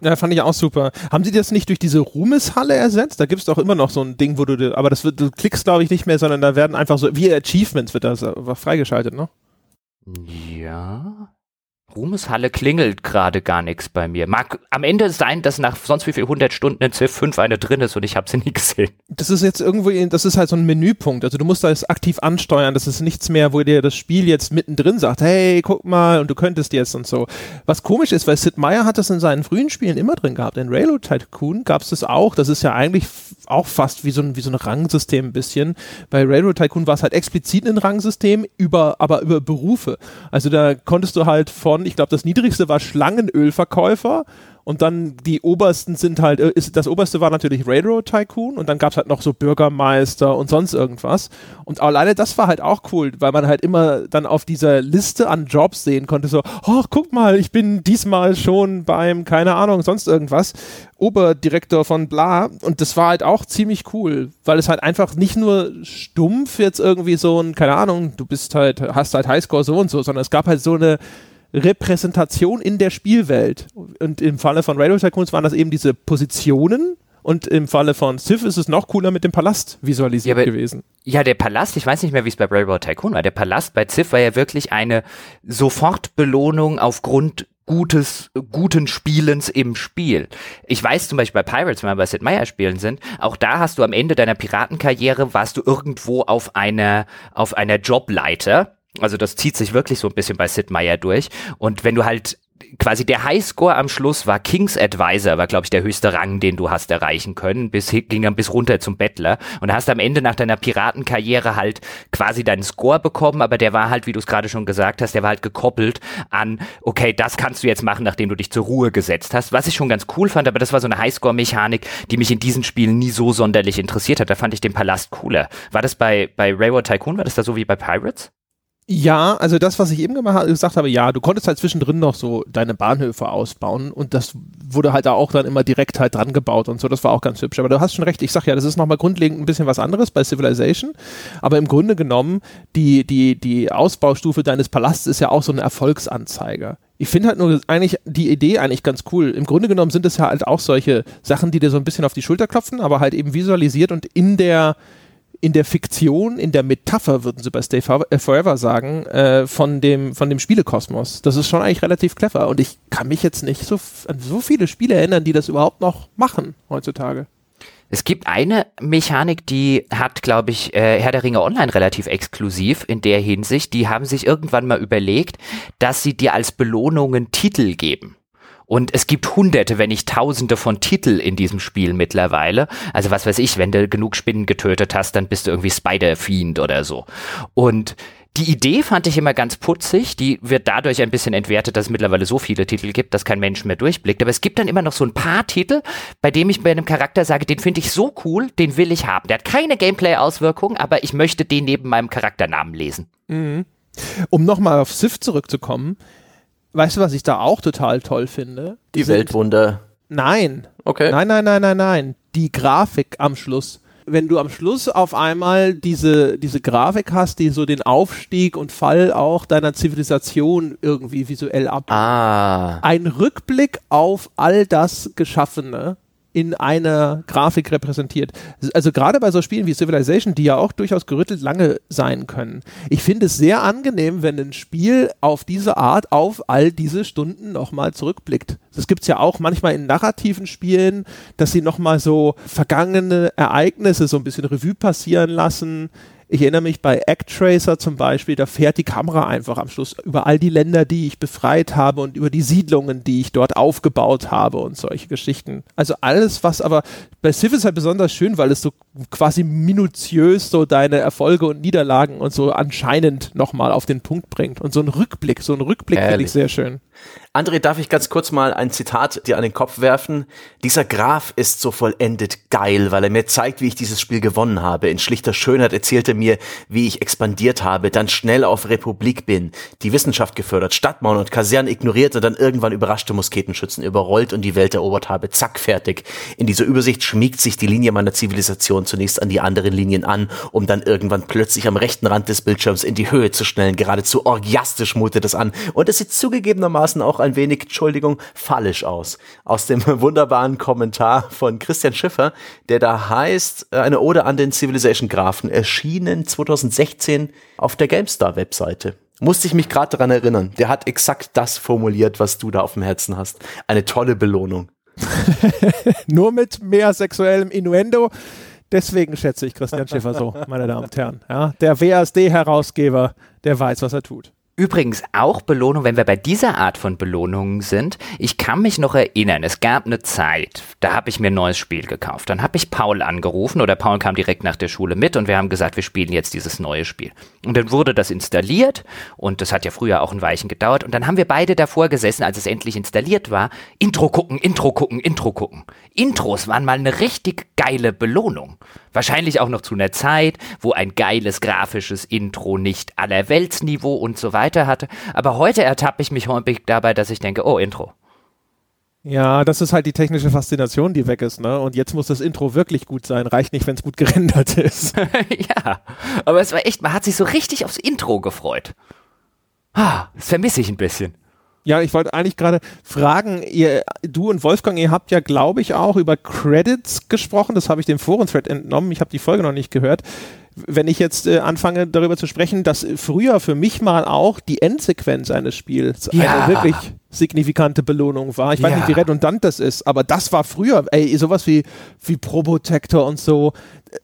Ja, fand ich auch super. Haben Sie das nicht durch diese Ruhmeshalle ersetzt? Da gibt es doch immer noch so ein Ding, wo du, aber das wird, du klickst glaube ich nicht mehr, sondern da werden einfach so, wie Achievements wird das freigeschaltet, ne? Ja. Ruhmeshalle klingelt gerade gar nichts bei mir. Mag am Ende sein, dass nach sonst wie viel 100 Stunden in Civ 5 eine drin ist und ich habe sie nie gesehen. Das ist jetzt irgendwo, das ist halt so ein Menüpunkt. Also du musst das aktiv ansteuern. Das ist nichts mehr, wo dir das Spiel jetzt mittendrin sagt, hey, guck mal und du könntest jetzt und so. Was komisch ist, weil Sid Meier hat das in seinen frühen Spielen immer drin gehabt. In Railroad Tycoon gab es das auch. Das ist ja eigentlich auch fast wie so ein, wie so ein Rangsystem ein bisschen. Bei Railroad Tycoon war es halt explizit ein Rangsystem, über, aber über Berufe. Also da konntest du halt von, ich glaube, das niedrigste war Schlangenölverkäufer und dann die obersten sind halt, äh, ist, das oberste war natürlich Railroad Tycoon und dann gab es halt noch so Bürgermeister und sonst irgendwas. Und alleine das war halt auch cool, weil man halt immer dann auf dieser Liste an Jobs sehen konnte, so, oh, guck mal, ich bin diesmal schon beim, keine Ahnung, sonst irgendwas, Oberdirektor von bla. Und das war halt auch ziemlich cool, weil es halt einfach nicht nur stumpf jetzt irgendwie so ein, keine Ahnung, du bist halt, hast halt Highscore so und so, sondern es gab halt so eine Repräsentation in der Spielwelt. Und im Falle von Radio Tycoons waren das eben diese Positionen. Und im Falle von Civ ist es noch cooler mit dem Palast visualisiert ja, gewesen. Ja, der Palast, ich weiß nicht mehr, wie es bei Railroad Tycoon war. Der Palast bei Civ war ja wirklich eine Sofortbelohnung aufgrund gutes, guten Spielens im Spiel. Ich weiß zum Beispiel bei Pirates, wenn wir bei Sid Meier spielen sind, auch da hast du am Ende deiner Piratenkarriere warst du irgendwo auf einer, auf einer Jobleiter also das zieht sich wirklich so ein bisschen bei Sid Meier durch. Und wenn du halt quasi der Highscore am Schluss war King's Advisor, war glaube ich der höchste Rang, den du hast erreichen können, bis ging dann bis runter zum Bettler und hast am Ende nach deiner Piratenkarriere halt quasi deinen Score bekommen, aber der war halt, wie du es gerade schon gesagt hast, der war halt gekoppelt an, okay, das kannst du jetzt machen, nachdem du dich zur Ruhe gesetzt hast, was ich schon ganz cool fand, aber das war so eine Highscore-Mechanik, die mich in diesen Spielen nie so sonderlich interessiert hat. Da fand ich den Palast cooler. War das bei bei Railroad Tycoon, war das da so wie bei Pirates? Ja, also das, was ich eben gesagt habe, ja, du konntest halt zwischendrin noch so deine Bahnhöfe ausbauen und das wurde halt auch dann immer direkt halt dran gebaut und so, das war auch ganz hübsch. Aber du hast schon recht, ich sag ja, das ist nochmal grundlegend ein bisschen was anderes bei Civilization, aber im Grunde genommen, die, die, die Ausbaustufe deines Palasts ist ja auch so ein Erfolgsanzeiger. Ich finde halt nur eigentlich die Idee eigentlich ganz cool. Im Grunde genommen sind es ja halt auch solche Sachen, die dir so ein bisschen auf die Schulter klopfen, aber halt eben visualisiert und in der in der Fiktion, in der Metapher, würden sie bei Stay äh, Forever sagen, äh, von, dem, von dem Spielekosmos. Das ist schon eigentlich relativ clever. Und ich kann mich jetzt nicht so an so viele Spiele erinnern, die das überhaupt noch machen heutzutage. Es gibt eine Mechanik, die hat, glaube ich, äh, Herr der Ringe Online relativ exklusiv in der Hinsicht. Die haben sich irgendwann mal überlegt, dass sie dir als Belohnungen Titel geben. Und es gibt hunderte, wenn nicht tausende von Titel in diesem Spiel mittlerweile. Also was weiß ich, wenn du genug Spinnen getötet hast, dann bist du irgendwie Spider-Fiend oder so. Und die Idee fand ich immer ganz putzig. Die wird dadurch ein bisschen entwertet, dass es mittlerweile so viele Titel gibt, dass kein Mensch mehr durchblickt. Aber es gibt dann immer noch so ein paar Titel, bei dem ich bei einem Charakter sage, den finde ich so cool, den will ich haben. Der hat keine Gameplay-Auswirkungen, aber ich möchte den neben meinem Charakternamen lesen. Mhm. Um nochmal auf Sif zurückzukommen, Weißt du, was ich da auch total toll finde? Die Sind, Weltwunder. Nein. Okay. Nein, nein, nein, nein, nein. Die Grafik am Schluss. Wenn du am Schluss auf einmal diese, diese Grafik hast, die so den Aufstieg und Fall auch deiner Zivilisation irgendwie visuell ab. Ah. Ein Rückblick auf all das Geschaffene in einer Grafik repräsentiert. Also gerade bei so Spielen wie Civilization, die ja auch durchaus gerüttelt lange sein können. Ich finde es sehr angenehm, wenn ein Spiel auf diese Art auf all diese Stunden nochmal zurückblickt. Das gibt es ja auch manchmal in narrativen Spielen, dass sie nochmal so vergangene Ereignisse so ein bisschen Revue passieren lassen. Ich erinnere mich bei Actracer zum Beispiel, da fährt die Kamera einfach am Schluss über all die Länder, die ich befreit habe und über die Siedlungen, die ich dort aufgebaut habe und solche Geschichten. Also alles, was aber bei Civ ist halt besonders schön, weil es so quasi minutiös so deine Erfolge und Niederlagen und so anscheinend nochmal auf den Punkt bringt. Und so ein Rückblick, so ein Rückblick finde ich sehr schön. André, darf ich ganz kurz mal ein Zitat dir an den Kopf werfen? Dieser Graf ist so vollendet geil, weil er mir zeigt, wie ich dieses Spiel gewonnen habe. In schlichter Schönheit erzählt er mir, wie ich expandiert habe, dann schnell auf Republik bin, die Wissenschaft gefördert, Stadtmauern und Kasernen ignoriert und dann irgendwann überraschte Musketenschützen überrollt und die Welt erobert habe. Zack, fertig. In dieser Übersicht schmiegt sich die Linie meiner Zivilisation zunächst an die anderen Linien an, um dann irgendwann plötzlich am rechten Rand des Bildschirms in die Höhe zu schnellen. Geradezu orgiastisch mutet es an. Und es sieht zugegebenermaßen auch ein wenig, Entschuldigung, fallisch aus. Aus dem wunderbaren Kommentar von Christian Schiffer, der da heißt, äh, eine Ode an den Civilization Grafen, erschienen 2016 auf der GameStar-Webseite. Musste ich mich gerade daran erinnern. Der hat exakt das formuliert, was du da auf dem Herzen hast. Eine tolle Belohnung. Nur mit mehr sexuellem Innuendo. Deswegen schätze ich Christian Schiffer so, meine Damen und Herren. Ja, der WASD-Herausgeber, der weiß, was er tut. Übrigens auch Belohnung, wenn wir bei dieser Art von Belohnungen sind. Ich kann mich noch erinnern, es gab eine Zeit, da habe ich mir ein neues Spiel gekauft. Dann habe ich Paul angerufen oder Paul kam direkt nach der Schule mit und wir haben gesagt, wir spielen jetzt dieses neue Spiel. Und dann wurde das installiert und das hat ja früher auch ein Weichen gedauert. Und dann haben wir beide davor gesessen, als es endlich installiert war. Intro gucken, Intro gucken, Intro gucken. Intros waren mal eine richtig geile Belohnung. Wahrscheinlich auch noch zu einer Zeit, wo ein geiles grafisches Intro nicht allerweltsniveau und so weiter hatte. Aber heute ertappe ich mich häufig dabei, dass ich denke, oh, Intro. Ja, das ist halt die technische Faszination, die weg ist, ne? Und jetzt muss das Intro wirklich gut sein. Reicht nicht, wenn es gut gerendert ist. ja, aber es war echt, man hat sich so richtig aufs Intro gefreut. Ah, das vermisse ich ein bisschen. Ja, ich wollte eigentlich gerade fragen, ihr, du und Wolfgang, ihr habt ja, glaube ich, auch über Credits gesprochen. Das habe ich dem Foren-Thread entnommen. Ich habe die Folge noch nicht gehört. Wenn ich jetzt äh, anfange, darüber zu sprechen, dass früher für mich mal auch die Endsequenz eines Spiels ja. eine wirklich signifikante Belohnung war. Ich weiß ja. nicht, wie redundant das ist, aber das war früher, ey, sowas wie, wie Probotector und so.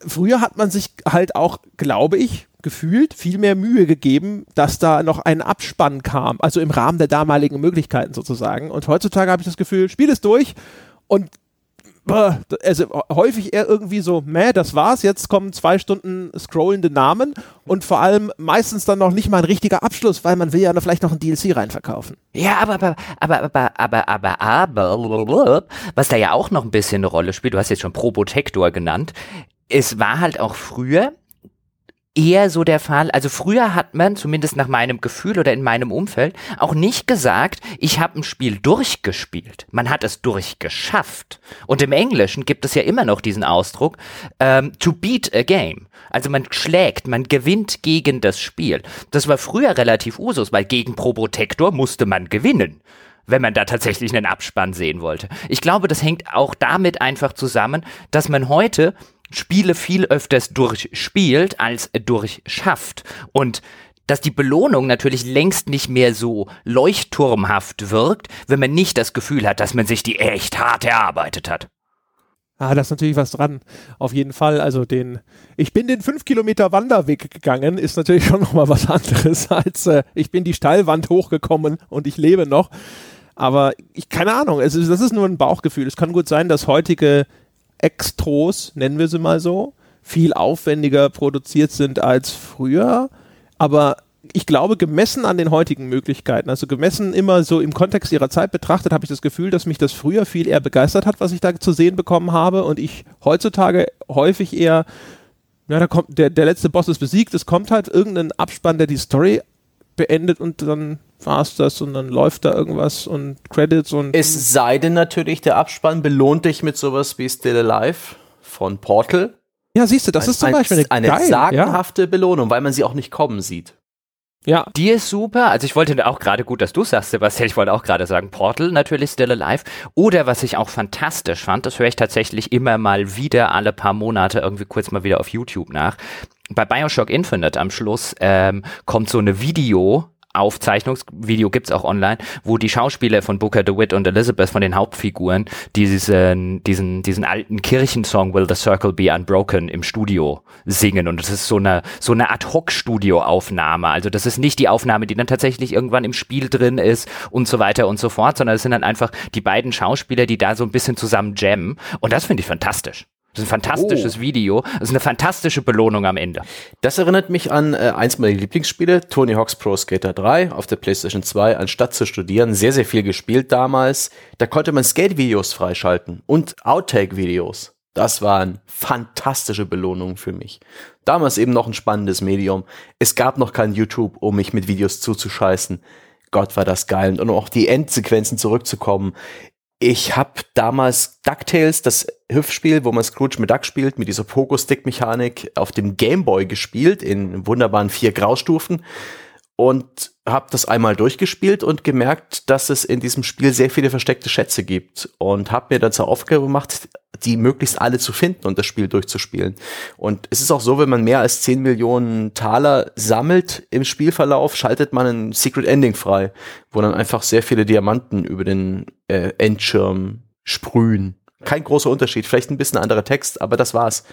Früher hat man sich halt auch, glaube ich, gefühlt viel mehr Mühe gegeben, dass da noch ein Abspann kam, also im Rahmen der damaligen Möglichkeiten sozusagen. Und heutzutage habe ich das Gefühl, Spiel ist durch und also häufig eher irgendwie so, meh, das war's, jetzt kommen zwei Stunden scrollende Namen und vor allem meistens dann noch nicht mal ein richtiger Abschluss, weil man will ja vielleicht noch ein DLC reinverkaufen. Ja, aber, aber, aber, aber, aber, aber, aber, was da ja auch noch ein bisschen eine Rolle spielt, du hast jetzt schon Probotector genannt, es war halt auch früher, eher so der Fall. Also früher hat man, zumindest nach meinem Gefühl oder in meinem Umfeld, auch nicht gesagt, ich habe ein Spiel durchgespielt. Man hat es durchgeschafft. Und im Englischen gibt es ja immer noch diesen Ausdruck, ähm, to beat a game. Also man schlägt, man gewinnt gegen das Spiel. Das war früher relativ Usus, weil gegen Probotector musste man gewinnen wenn man da tatsächlich einen Abspann sehen wollte. Ich glaube, das hängt auch damit einfach zusammen, dass man heute Spiele viel öfters durchspielt als durchschafft. Und dass die Belohnung natürlich längst nicht mehr so leuchtturmhaft wirkt, wenn man nicht das Gefühl hat, dass man sich die echt hart erarbeitet hat. Ah, da ist natürlich was dran. Auf jeden Fall. Also den, ich bin den 5 Kilometer Wanderweg gegangen, ist natürlich schon nochmal was anderes als äh, ich bin die Steilwand hochgekommen und ich lebe noch. Aber ich, keine Ahnung, es ist, das ist nur ein Bauchgefühl. Es kann gut sein, dass heutige Extros, nennen wir sie mal so, viel aufwendiger produziert sind als früher. Aber ich glaube, gemessen an den heutigen Möglichkeiten, also gemessen immer so im Kontext ihrer Zeit betrachtet, habe ich das Gefühl, dass mich das früher viel eher begeistert hat, was ich da zu sehen bekommen habe und ich heutzutage häufig eher, ja, da kommt, der, der letzte Boss ist besiegt, es kommt halt irgendein Abspann, der die Story beendet und dann war es das und dann läuft da irgendwas und Credits und. Es sei denn natürlich, der Abspann belohnt dich mit sowas wie Still Alive von Portal. Ja, siehst du, das ein, ist zum Beispiel eine, eine geil, sagenhafte ja. Belohnung, weil man sie auch nicht kommen sieht. Ja. Die ist super. Also ich wollte auch gerade gut, dass du sagst, Sebastian, ich wollte auch gerade sagen, Portal natürlich Still Alive. Oder was ich auch fantastisch fand, das höre ich tatsächlich immer mal wieder alle paar Monate irgendwie kurz mal wieder auf YouTube nach. Bei Bioshock Infinite am Schluss ähm, kommt so eine Video, Aufzeichnungsvideo gibt's auch online, wo die Schauspieler von Booker DeWitt und Elizabeth von den Hauptfiguren diesen, diesen, diesen alten Kirchensong Will the Circle Be Unbroken im Studio singen. Und das ist so eine, so eine Ad-Hoc-Studio-Aufnahme. Also das ist nicht die Aufnahme, die dann tatsächlich irgendwann im Spiel drin ist und so weiter und so fort, sondern es sind dann einfach die beiden Schauspieler, die da so ein bisschen zusammen jammen. Und das finde ich fantastisch. Das ist ein fantastisches oh. Video. Das ist eine fantastische Belohnung am Ende. Das erinnert mich an äh, eins meiner Lieblingsspiele, Tony Hawk's Pro Skater 3 auf der PlayStation 2. Anstatt zu studieren, sehr, sehr viel gespielt damals. Da konnte man Skate-Videos freischalten und Outtake-Videos. Das waren fantastische Belohnungen für mich. Damals eben noch ein spannendes Medium. Es gab noch kein YouTube, um mich mit Videos zuzuscheißen. Gott, war das geil. Und um auch die Endsequenzen zurückzukommen. Ich habe damals DuckTales, das Hüpfspiel, wo man Scrooge mit Duck spielt, mit dieser Pogo-Stick-Mechanik auf dem Gameboy gespielt, in wunderbaren vier Graustufen und habe das einmal durchgespielt und gemerkt, dass es in diesem Spiel sehr viele versteckte Schätze gibt und habe mir dann zur Aufgabe gemacht, die möglichst alle zu finden und das Spiel durchzuspielen. Und es ist auch so, wenn man mehr als 10 Millionen Taler sammelt im Spielverlauf, schaltet man ein Secret Ending frei, wo dann einfach sehr viele Diamanten über den äh, Endschirm sprühen. Kein großer Unterschied, vielleicht ein bisschen anderer Text, aber das war's.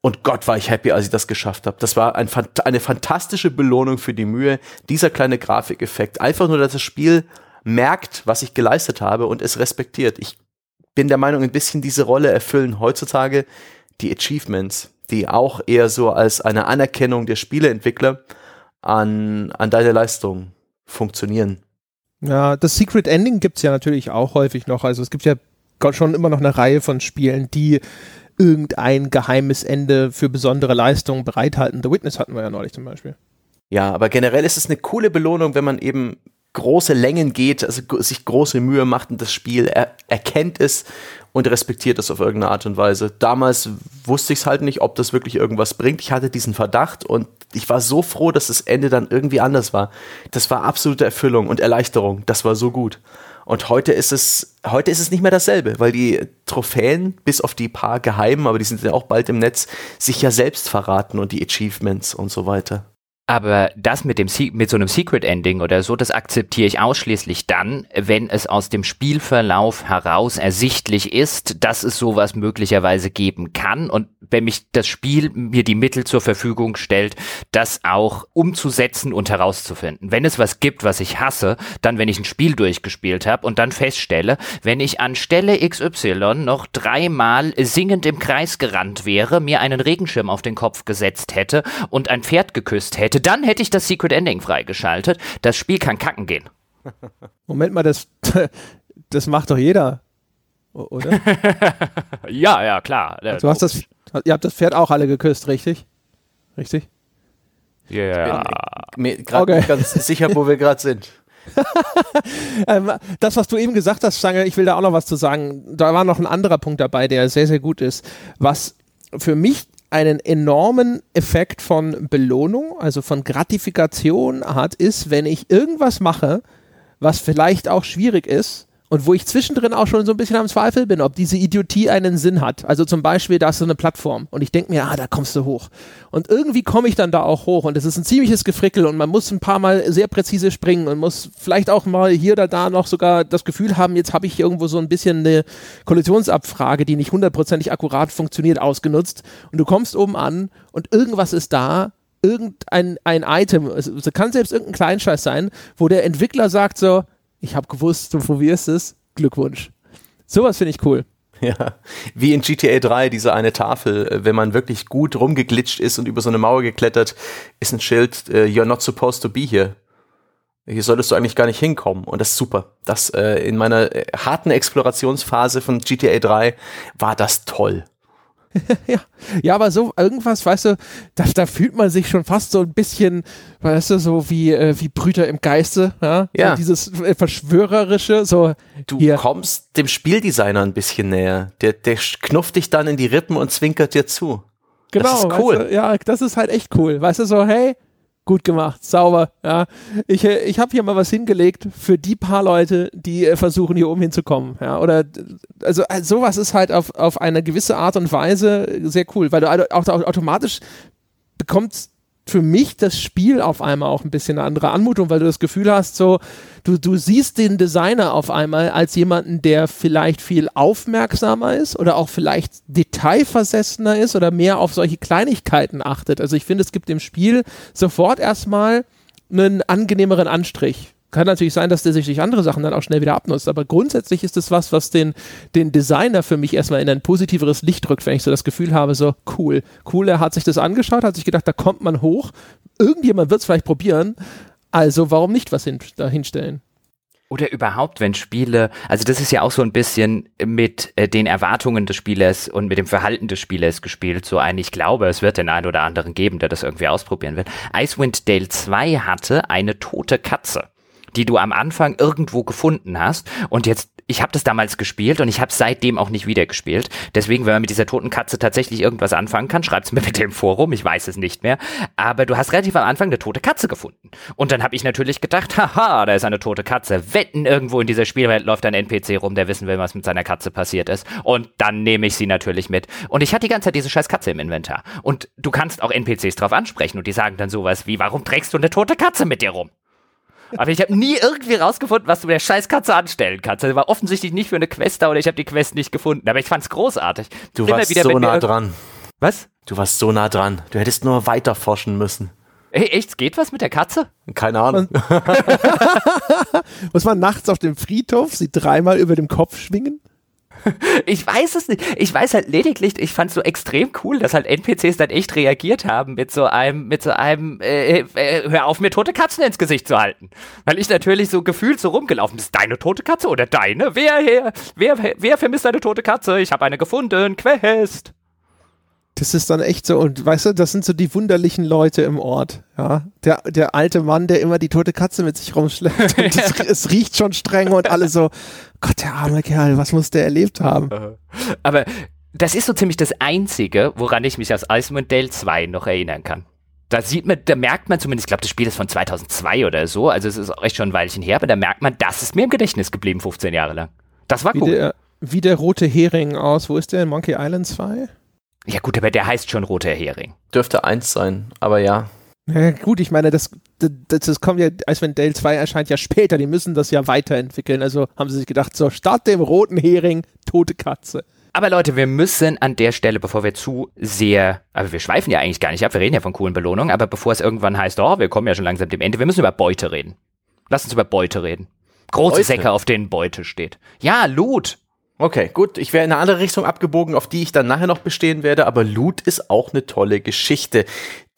Und Gott war ich happy, als ich das geschafft habe. Das war ein, eine fantastische Belohnung für die Mühe. Dieser kleine Grafikeffekt. Einfach nur, dass das Spiel merkt, was ich geleistet habe und es respektiert. Ich bin der Meinung, ein bisschen diese Rolle erfüllen heutzutage die Achievements, die auch eher so als eine Anerkennung der Spieleentwickler an, an deine Leistung funktionieren. Ja, das Secret Ending gibt's ja natürlich auch häufig noch. Also es gibt ja schon immer noch eine Reihe von Spielen, die irgendein geheimes Ende für besondere Leistungen bereithalten. The Witness hatten wir ja neulich zum Beispiel. Ja, aber generell ist es eine coole Belohnung, wenn man eben große Längen geht, also sich große Mühe macht und das Spiel er erkennt es und respektiert es auf irgendeine Art und Weise. Damals wusste ich es halt nicht, ob das wirklich irgendwas bringt. Ich hatte diesen Verdacht und ich war so froh, dass das Ende dann irgendwie anders war. Das war absolute Erfüllung und Erleichterung. Das war so gut. Und heute ist es, heute ist es nicht mehr dasselbe, weil die Trophäen, bis auf die paar geheimen, aber die sind ja auch bald im Netz, sich ja selbst verraten und die Achievements und so weiter. Aber das mit dem mit so einem Secret Ending oder so, das akzeptiere ich ausschließlich dann, wenn es aus dem Spielverlauf heraus ersichtlich ist, dass es sowas möglicherweise geben kann und wenn mich das Spiel mir die Mittel zur Verfügung stellt, das auch umzusetzen und herauszufinden. Wenn es was gibt, was ich hasse, dann wenn ich ein Spiel durchgespielt habe und dann feststelle, wenn ich an Stelle XY noch dreimal singend im Kreis gerannt wäre, mir einen Regenschirm auf den Kopf gesetzt hätte und ein Pferd geküsst hätte, hätte, dann hätte ich das Secret Ending freigeschaltet. Das Spiel kann kacken gehen. Moment mal, das, das macht doch jeder, oder? ja, ja, klar. Du hast das, ihr habt das Pferd auch alle geküsst, richtig? Richtig? Ja. Mir gerade Okay. nicht ganz sicher, wo wir gerade sind. Ähm, das, was du eben gesagt hast, Stange, ich will da auch noch was zu sagen. Da war noch ein anderer Punkt dabei, der sehr, sehr gut ist. Was für mich einen enormen Effekt von Belohnung, also von Gratifikation hat, ist, wenn ich irgendwas mache, was vielleicht auch schwierig ist und wo ich zwischendrin auch schon so ein bisschen am Zweifel bin, ob diese Idiotie einen Sinn hat. Also zum Beispiel, da ist so eine Plattform. Und ich denke mir, ah, da kommst du hoch. Und irgendwie komme ich dann da auch hoch. Und es ist ein ziemliches Gefrickel. Und man muss ein paar Mal sehr präzise springen und muss vielleicht auch mal hier oder da noch sogar das Gefühl haben, jetzt habe ich irgendwo so ein bisschen eine Kollisionsabfrage, die nicht hundertprozentig akkurat funktioniert, ausgenutzt. Und du kommst oben an und irgendwas ist da, irgendein ein Item, es, es kann selbst irgendein Kleinscheiß sein, wo der Entwickler sagt so, ich habe gewusst, du probierst es, Glückwunsch. Sowas finde ich cool. Ja, wie in GTA 3, diese eine Tafel, äh, wenn man wirklich gut rumgeglitscht ist und über so eine Mauer geklettert, ist ein Schild, äh, you're not supposed to be here. Hier solltest du eigentlich gar nicht hinkommen. Und das ist super. Das äh, in meiner äh, harten Explorationsphase von GTA 3 war das toll. ja. ja, aber so irgendwas, weißt du, da, da fühlt man sich schon fast so ein bisschen, weißt du, so wie, äh, wie Brüter im Geiste, ja, Ja. So dieses äh, Verschwörerische, so Du hier, kommst dem Spieldesigner ein bisschen näher. Der, der knufft dich dann in die Rippen und zwinkert dir zu. genau, das ist cool. Weißt du, ja, das ist halt echt cool, weißt du, so, hey, gut gemacht, sauber, ja. Ich, äh, ich habe hier mal was hingelegt für die paar Leute, die äh, versuchen, hier oben hinzukommen, ja, oder, also äh, sowas ist halt auf, auf eine gewisse Art und Weise sehr cool, weil du also auch, automatisch bekommt für mich das Spiel auf einmal auch ein bisschen eine andere Anmutung, weil du das Gefühl hast, so, du, du siehst den Designer auf einmal als jemanden, der vielleicht viel aufmerksamer ist oder auch vielleicht detailversessener ist oder mehr auf solche Kleinigkeiten achtet. Also ich finde, es gibt dem Spiel sofort erstmal einen angenehmeren Anstrich. Kann natürlich sein, dass der sich durch andere Sachen dann auch schnell wieder abnutzt, aber grundsätzlich ist es was, was den, den Designer für mich erstmal in ein positiveres Licht rückt, wenn ich so das Gefühl habe, so cool, cool, er hat sich das angeschaut, hat sich gedacht, da kommt man hoch, irgendjemand wird es vielleicht probieren, also warum nicht was hin, da hinstellen? Oder überhaupt, wenn Spiele, also das ist ja auch so ein bisschen mit äh, den Erwartungen des Spielers und mit dem Verhalten des Spielers gespielt. So ein, ich glaube, es wird den einen oder anderen geben, der das irgendwie ausprobieren will. Icewind Dale 2 hatte eine tote Katze, die du am Anfang irgendwo gefunden hast und jetzt ich habe das damals gespielt und ich habe seitdem auch nicht wieder gespielt. Deswegen, wenn man mit dieser toten Katze tatsächlich irgendwas anfangen kann, schreibt's mir bitte im Forum, ich weiß es nicht mehr. Aber du hast relativ am Anfang eine tote Katze gefunden. Und dann habe ich natürlich gedacht, haha, da ist eine tote Katze. Wetten, irgendwo in dieser Spielwelt läuft ein NPC rum, der wissen will, was mit seiner Katze passiert ist. Und dann nehme ich sie natürlich mit. Und ich hatte die ganze Zeit diese scheiß Katze im Inventar. Und du kannst auch NPCs drauf ansprechen und die sagen dann sowas wie, warum trägst du eine tote Katze mit dir rum? Aber ich habe nie irgendwie rausgefunden, was du mit der scheiß Katze anstellen kannst. Also war offensichtlich nicht für eine Quest da oder ich habe die Quest nicht gefunden. Aber ich fand's großartig. Du Immer warst wieder, so nah dran. Was? Du warst so nah dran. Du hättest nur weiter forschen müssen. Ey, echt? Geht was mit der Katze? Keine Ahnung. Muss man nachts auf dem Friedhof sie dreimal über dem Kopf schwingen? Ich weiß es nicht. Ich weiß halt lediglich, ich fand's so extrem cool, dass halt NPCs dann echt reagiert haben mit so einem, mit so einem, äh, äh, hör auf, mir tote Katzen ins Gesicht zu halten. Weil ich natürlich so gefühlt so rumgelaufen bin. Ist deine tote Katze oder deine? Wer, wer, wer, wer vermisst eine tote Katze? Ich habe eine gefunden. Quest. Das ist dann echt so, und weißt du, das sind so die wunderlichen Leute im Ort, ja. Der, der alte Mann, der immer die tote Katze mit sich rumschleppt. Und es, es riecht schon streng und alle so, Gott, der arme Kerl, was muss der erlebt haben? Aber das ist so ziemlich das Einzige, woran ich mich aus Icewind Dale 2 noch erinnern kann. Da sieht man, da merkt man zumindest, ich glaube, das Spiel ist von 2002 oder so, also es ist auch echt schon ein Weilchen her, aber da merkt man, das ist mir im Gedächtnis geblieben, 15 Jahre lang. Das war Wie cool. der, wie der rote Hering aus, wo ist der in Monkey Island 2? Ja gut, aber der heißt schon roter Hering. Dürfte eins sein, aber ja. Ja, gut, ich meine, das, das, das kommt ja, als wenn Dale 2 erscheint ja später, die müssen das ja weiterentwickeln. Also haben sie sich gedacht, so, statt dem roten Hering, tote Katze. Aber Leute, wir müssen an der Stelle, bevor wir zu sehr, aber wir schweifen ja eigentlich gar nicht ab, wir reden ja von coolen Belohnungen, aber bevor es irgendwann heißt, oh, wir kommen ja schon langsam dem Ende, wir müssen über Beute reden. Lass uns über Beute reden. Große Beute? Säcke, auf denen Beute steht. Ja, Loot. Okay, gut. Ich wäre in eine andere Richtung abgebogen, auf die ich dann nachher noch bestehen werde, aber Loot ist auch eine tolle Geschichte.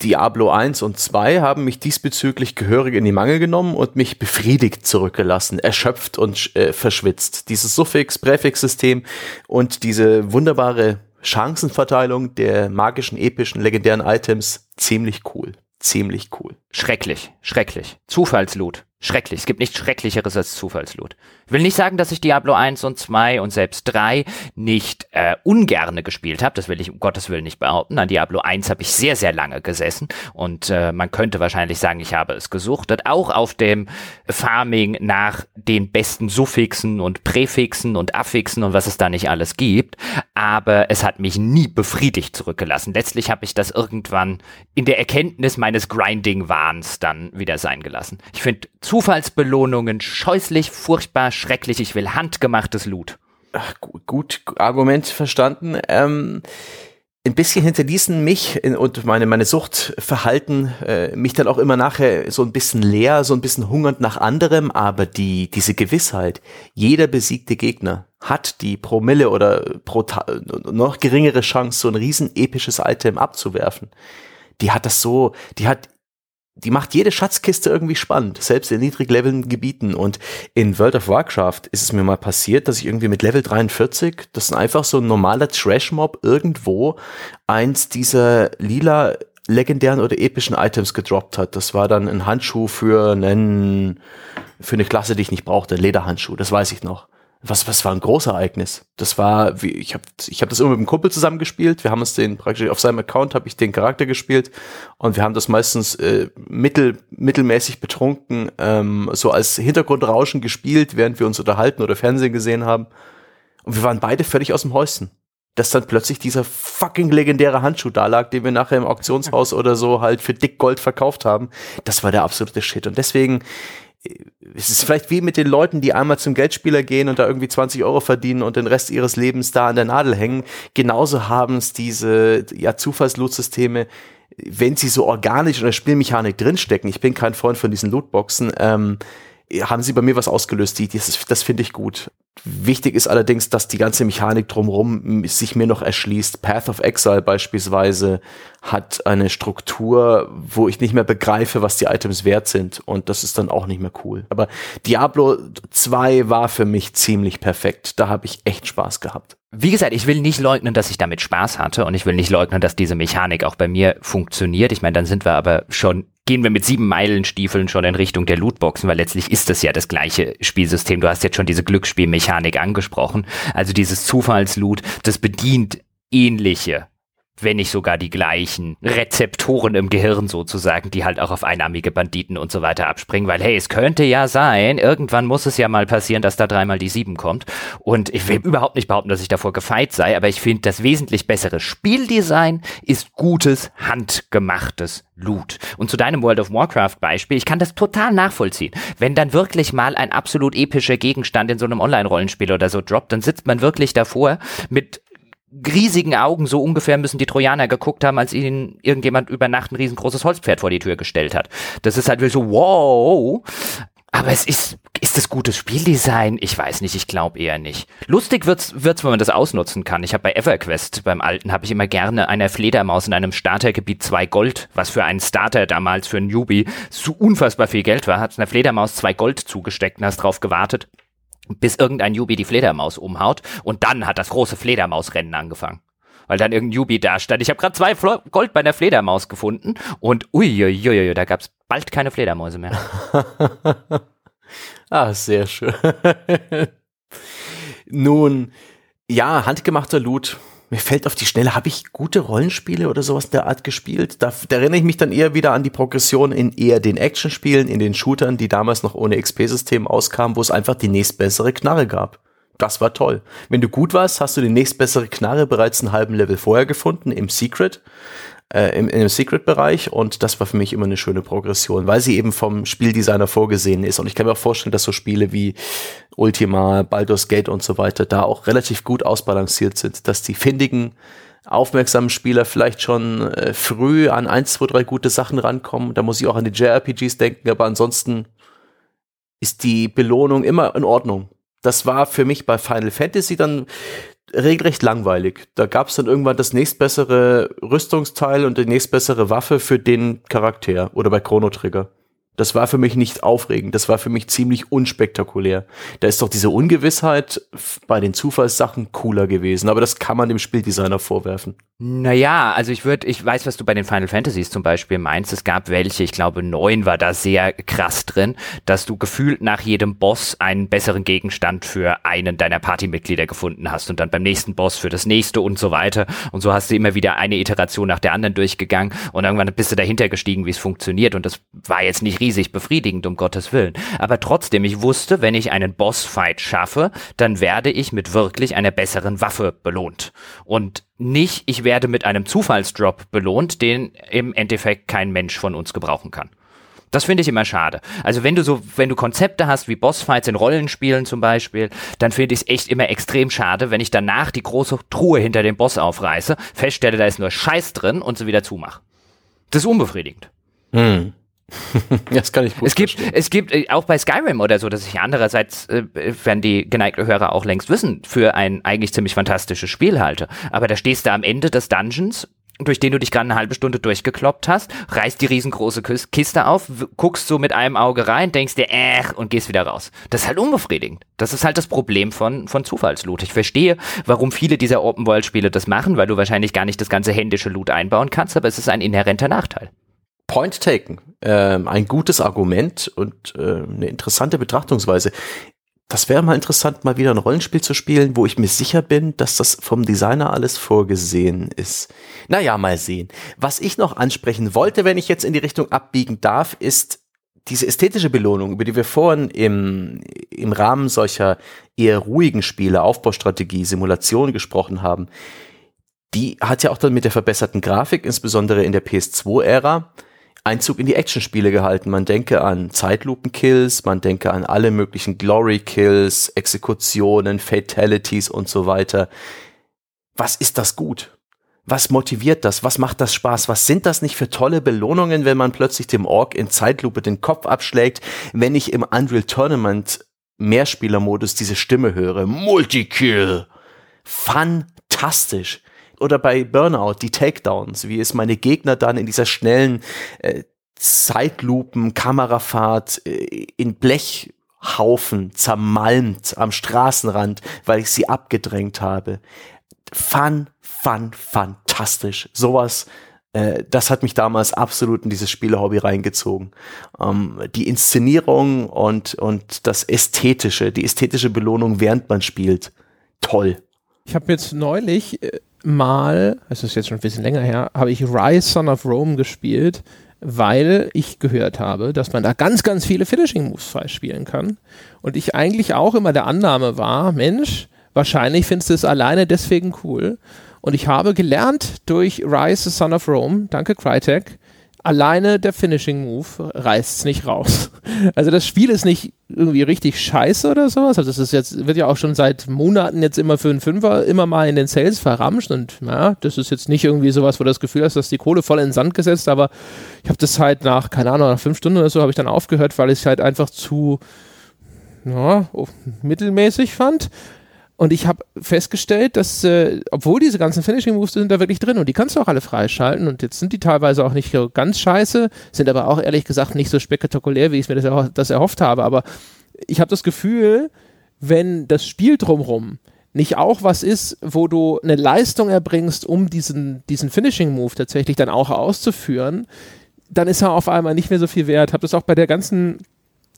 Diablo 1 und 2 haben mich diesbezüglich gehörig in die Mangel genommen und mich befriedigt zurückgelassen, erschöpft und äh, verschwitzt. Dieses Suffix-Präfix-System und diese wunderbare Chancenverteilung der magischen, epischen, legendären Items, ziemlich cool. ziemlich cool. Schrecklich, schrecklich. Zufallsloot. Schrecklich. Es gibt nichts Schrecklicheres als Zufallsloot. Ich will nicht sagen, dass ich Diablo 1 und 2 und selbst 3 nicht äh, ungerne gespielt habe. Das will ich um Gottes Willen nicht behaupten. An Diablo 1 habe ich sehr, sehr lange gesessen und äh, man könnte wahrscheinlich sagen, ich habe es gesuchtet. Auch auf dem Farming nach den besten Suffixen und Präfixen und Affixen und was es da nicht alles gibt. Aber es hat mich nie befriedigt zurückgelassen. Letztlich habe ich das irgendwann in der Erkenntnis meines Grinding-Wahns dann wieder sein gelassen. Ich finde Zufallsbelohnungen scheußlich, furchtbar, schrecklich. Ich will handgemachtes Loot. Ach, gut, gut, Argument verstanden. Ähm, ein bisschen hinterließen mich in, und meine, meine Suchtverhalten äh, mich dann auch immer nachher so ein bisschen leer, so ein bisschen hungernd nach anderem, aber die, diese Gewissheit, jeder besiegte Gegner hat die Promille oder pro noch geringere Chance, so ein riesen episches Item abzuwerfen. Die hat das so, die hat die macht jede Schatzkiste irgendwie spannend, selbst in niedriglevelnden Gebieten. Und in World of Warcraft ist es mir mal passiert, dass ich irgendwie mit Level 43, das ist einfach so ein normaler Trash-Mob, irgendwo eins dieser lila legendären oder epischen Items gedroppt hat. Das war dann ein Handschuh für einen, für eine Klasse, die ich nicht brauchte, ein Lederhandschuh, das weiß ich noch was, was war ein Großereignis. Das war, wie, ich habe ich hab das immer mit einem Kumpel zusammengespielt. Wir haben uns den praktisch auf seinem Account habe ich den Charakter gespielt und wir haben das meistens äh, mittel, mittelmäßig betrunken, ähm, so als Hintergrundrauschen gespielt, während wir uns unterhalten oder Fernsehen gesehen haben. Und wir waren beide völlig aus dem Häuschen. Dass dann plötzlich dieser fucking legendäre Handschuh da lag, den wir nachher im Auktionshaus oder so halt für dick Gold verkauft haben. Das war der absolute Shit. Und deswegen, es ist vielleicht wie mit den Leuten, die einmal zum Geldspieler gehen und da irgendwie 20 Euro verdienen und den Rest ihres Lebens da an der Nadel hängen. Genauso haben es diese ja, Zufallsloot-Systeme, wenn sie so organisch in der Spielmechanik drinstecken. Ich bin kein Freund von diesen Lootboxen. Ähm, haben sie bei mir was ausgelöst. Die, das, das finde ich gut. Wichtig ist allerdings, dass die ganze Mechanik drumherum sich mir noch erschließt. Path of Exile beispielsweise hat eine Struktur, wo ich nicht mehr begreife, was die Items wert sind. Und das ist dann auch nicht mehr cool. Aber Diablo 2 war für mich ziemlich perfekt. Da habe ich echt Spaß gehabt. Wie gesagt, ich will nicht leugnen, dass ich damit Spaß hatte und ich will nicht leugnen, dass diese Mechanik auch bei mir funktioniert. Ich meine, dann sind wir aber schon gehen wir mit sieben Meilenstiefeln schon in Richtung der Lootboxen, weil letztlich ist das ja das gleiche Spielsystem. Du hast jetzt schon diese Glücksspielmechanik angesprochen. Also dieses Zufallsloot, das bedient ähnliche wenn nicht sogar die gleichen Rezeptoren im Gehirn sozusagen, die halt auch auf einnahmige Banditen und so weiter abspringen, weil hey, es könnte ja sein, irgendwann muss es ja mal passieren, dass da dreimal die sieben kommt. Und ich will überhaupt nicht behaupten, dass ich davor gefeit sei, aber ich finde, das wesentlich bessere Spieldesign ist gutes, handgemachtes Loot. Und zu deinem World of Warcraft Beispiel, ich kann das total nachvollziehen. Wenn dann wirklich mal ein absolut epischer Gegenstand in so einem Online-Rollenspiel oder so droppt, dann sitzt man wirklich davor mit riesigen Augen, so ungefähr müssen die Trojaner geguckt haben, als ihnen irgendjemand über Nacht ein riesengroßes Holzpferd vor die Tür gestellt hat. Das ist halt so, wow. Aber es ist, ist das gutes Spieldesign? Ich weiß nicht, ich glaube eher nicht. Lustig wird's, wird's, wenn man das ausnutzen kann. Ich habe bei EverQuest, beim alten, habe ich immer gerne einer Fledermaus in einem Startergebiet zwei Gold, was für einen Starter damals für einen Newbie so unfassbar viel Geld war, hat einer Fledermaus zwei Gold zugesteckt und hast drauf gewartet bis irgendein Jubi die Fledermaus umhaut und dann hat das große Fledermausrennen angefangen. Weil dann irgendein Jubi da stand. Ich habe gerade zwei Flo Gold bei der Fledermaus gefunden und uiuiui, da gab's bald keine Fledermäuse mehr. ah, sehr schön. Nun, ja, handgemachter Loot mir fällt auf die Schnelle, habe ich gute Rollenspiele oder sowas der Art gespielt? Da, da, erinnere ich mich dann eher wieder an die Progression in eher den Actionspielen, in den Shootern, die damals noch ohne XP-System auskamen, wo es einfach die nächstbessere Knarre gab. Das war toll. Wenn du gut warst, hast du die nächstbessere Knarre bereits einen halben Level vorher gefunden im Secret äh, im, im Secret-Bereich und das war für mich immer eine schöne Progression, weil sie eben vom Spieldesigner vorgesehen ist. Und ich kann mir auch vorstellen, dass so Spiele wie Ultima, Baldur's Gate und so weiter da auch relativ gut ausbalanciert sind, dass die findigen, aufmerksamen Spieler vielleicht schon äh, früh an eins, zwei, drei gute Sachen rankommen. Da muss ich auch an die JRPGs denken, aber ansonsten ist die Belohnung immer in Ordnung. Das war für mich bei Final Fantasy dann regelrecht langweilig. Da gab es dann irgendwann das nächstbessere Rüstungsteil und die nächstbessere Waffe für den Charakter oder bei Chrono Trigger. Das war für mich nicht aufregend, das war für mich ziemlich unspektakulär. Da ist doch diese Ungewissheit bei den Zufallssachen cooler gewesen, aber das kann man dem Spieldesigner vorwerfen. Naja, also ich würde, ich weiß, was du bei den Final Fantasies zum Beispiel meinst. Es gab welche, ich glaube neun war da sehr krass drin, dass du gefühlt nach jedem Boss einen besseren Gegenstand für einen deiner Partymitglieder gefunden hast und dann beim nächsten Boss für das nächste und so weiter. Und so hast du immer wieder eine Iteration nach der anderen durchgegangen und irgendwann bist du dahinter gestiegen, wie es funktioniert. Und das war jetzt nicht riesig riesig befriedigend, um Gottes Willen. Aber trotzdem, ich wusste, wenn ich einen Bossfight schaffe, dann werde ich mit wirklich einer besseren Waffe belohnt. Und nicht, ich werde mit einem Zufallsdrop belohnt, den im Endeffekt kein Mensch von uns gebrauchen kann. Das finde ich immer schade. Also wenn du so, wenn du Konzepte hast wie Bossfights in Rollenspielen zum Beispiel, dann finde ich es echt immer extrem schade, wenn ich danach die große Truhe hinter dem Boss aufreiße, feststelle, da ist nur Scheiß drin und sie wieder zumache. Das ist unbefriedigend. Hm. das kann ich gut es gibt, verstehen. es gibt äh, auch bei Skyrim oder so, dass ich andererseits, äh, werden die geneigten Hörer auch längst wissen, für ein eigentlich ziemlich fantastisches Spiel halte. Aber da stehst du am Ende des Dungeons durch den du dich gerade eine halbe Stunde durchgekloppt hast, reißt die riesengroße Kiste auf, guckst so mit einem Auge rein, denkst dir, äh, und gehst wieder raus. Das ist halt unbefriedigend. Das ist halt das Problem von, von Zufallsloot. Ich verstehe, warum viele dieser Open-World-Spiele das machen, weil du wahrscheinlich gar nicht das ganze händische Loot einbauen kannst, aber es ist ein inhärenter Nachteil. Point taken. Ähm, ein gutes Argument und äh, eine interessante Betrachtungsweise. Das wäre mal interessant, mal wieder ein Rollenspiel zu spielen, wo ich mir sicher bin, dass das vom Designer alles vorgesehen ist. Naja, mal sehen. Was ich noch ansprechen wollte, wenn ich jetzt in die Richtung abbiegen darf, ist diese ästhetische Belohnung, über die wir vorhin im, im Rahmen solcher eher ruhigen Spiele, Aufbaustrategie, Simulation gesprochen haben. Die hat ja auch dann mit der verbesserten Grafik, insbesondere in der PS2-Ära, Einzug in die Actionspiele gehalten. Man denke an Zeitlupenkills, man denke an alle möglichen Glory-Kills, Exekutionen, Fatalities und so weiter. Was ist das gut? Was motiviert das? Was macht das Spaß? Was sind das nicht für tolle Belohnungen, wenn man plötzlich dem Ork in Zeitlupe den Kopf abschlägt, wenn ich im Unreal Tournament Mehrspielermodus diese Stimme höre? Multikill! Fantastisch oder bei Burnout, die Takedowns, wie es meine Gegner dann in dieser schnellen äh, Zeitlupen, Kamerafahrt äh, in Blechhaufen zermalmt am Straßenrand, weil ich sie abgedrängt habe. Fun, fun, fantastisch. Sowas, äh, das hat mich damals absolut in dieses Spielehobby reingezogen. Ähm, die Inszenierung und, und das Ästhetische, die ästhetische Belohnung, während man spielt. Toll. Ich habe jetzt neulich äh, mal, es ist jetzt schon ein bisschen länger her, habe ich Rise Son of Rome gespielt, weil ich gehört habe, dass man da ganz, ganz viele Finishing Moves freispielen kann. Und ich eigentlich auch immer der Annahme war, Mensch, wahrscheinlich findest du es alleine deswegen cool. Und ich habe gelernt durch Rise the Son of Rome, danke Crytek, alleine der Finishing Move reißt es nicht raus. Also das Spiel ist nicht irgendwie richtig scheiße oder sowas. Also das ist jetzt, wird ja auch schon seit Monaten jetzt immer für einen Fünfer immer mal in den Sales verramscht und ja, das ist jetzt nicht irgendwie sowas, wo du das Gefühl hast, dass die Kohle voll in den Sand gesetzt, aber ich habe das halt nach, keine Ahnung, nach fünf Stunden oder so habe ich dann aufgehört, weil ich es halt einfach zu ja, mittelmäßig fand. Und ich habe festgestellt, dass, äh, obwohl diese ganzen Finishing Moves sind da wirklich drin und die kannst du auch alle freischalten und jetzt sind die teilweise auch nicht ganz scheiße, sind aber auch ehrlich gesagt nicht so spektakulär, wie ich mir das, erho das erhofft habe. Aber ich habe das Gefühl, wenn das Spiel drumrum nicht auch was ist, wo du eine Leistung erbringst, um diesen, diesen Finishing Move tatsächlich dann auch auszuführen, dann ist er auf einmal nicht mehr so viel wert. Habe das auch bei der ganzen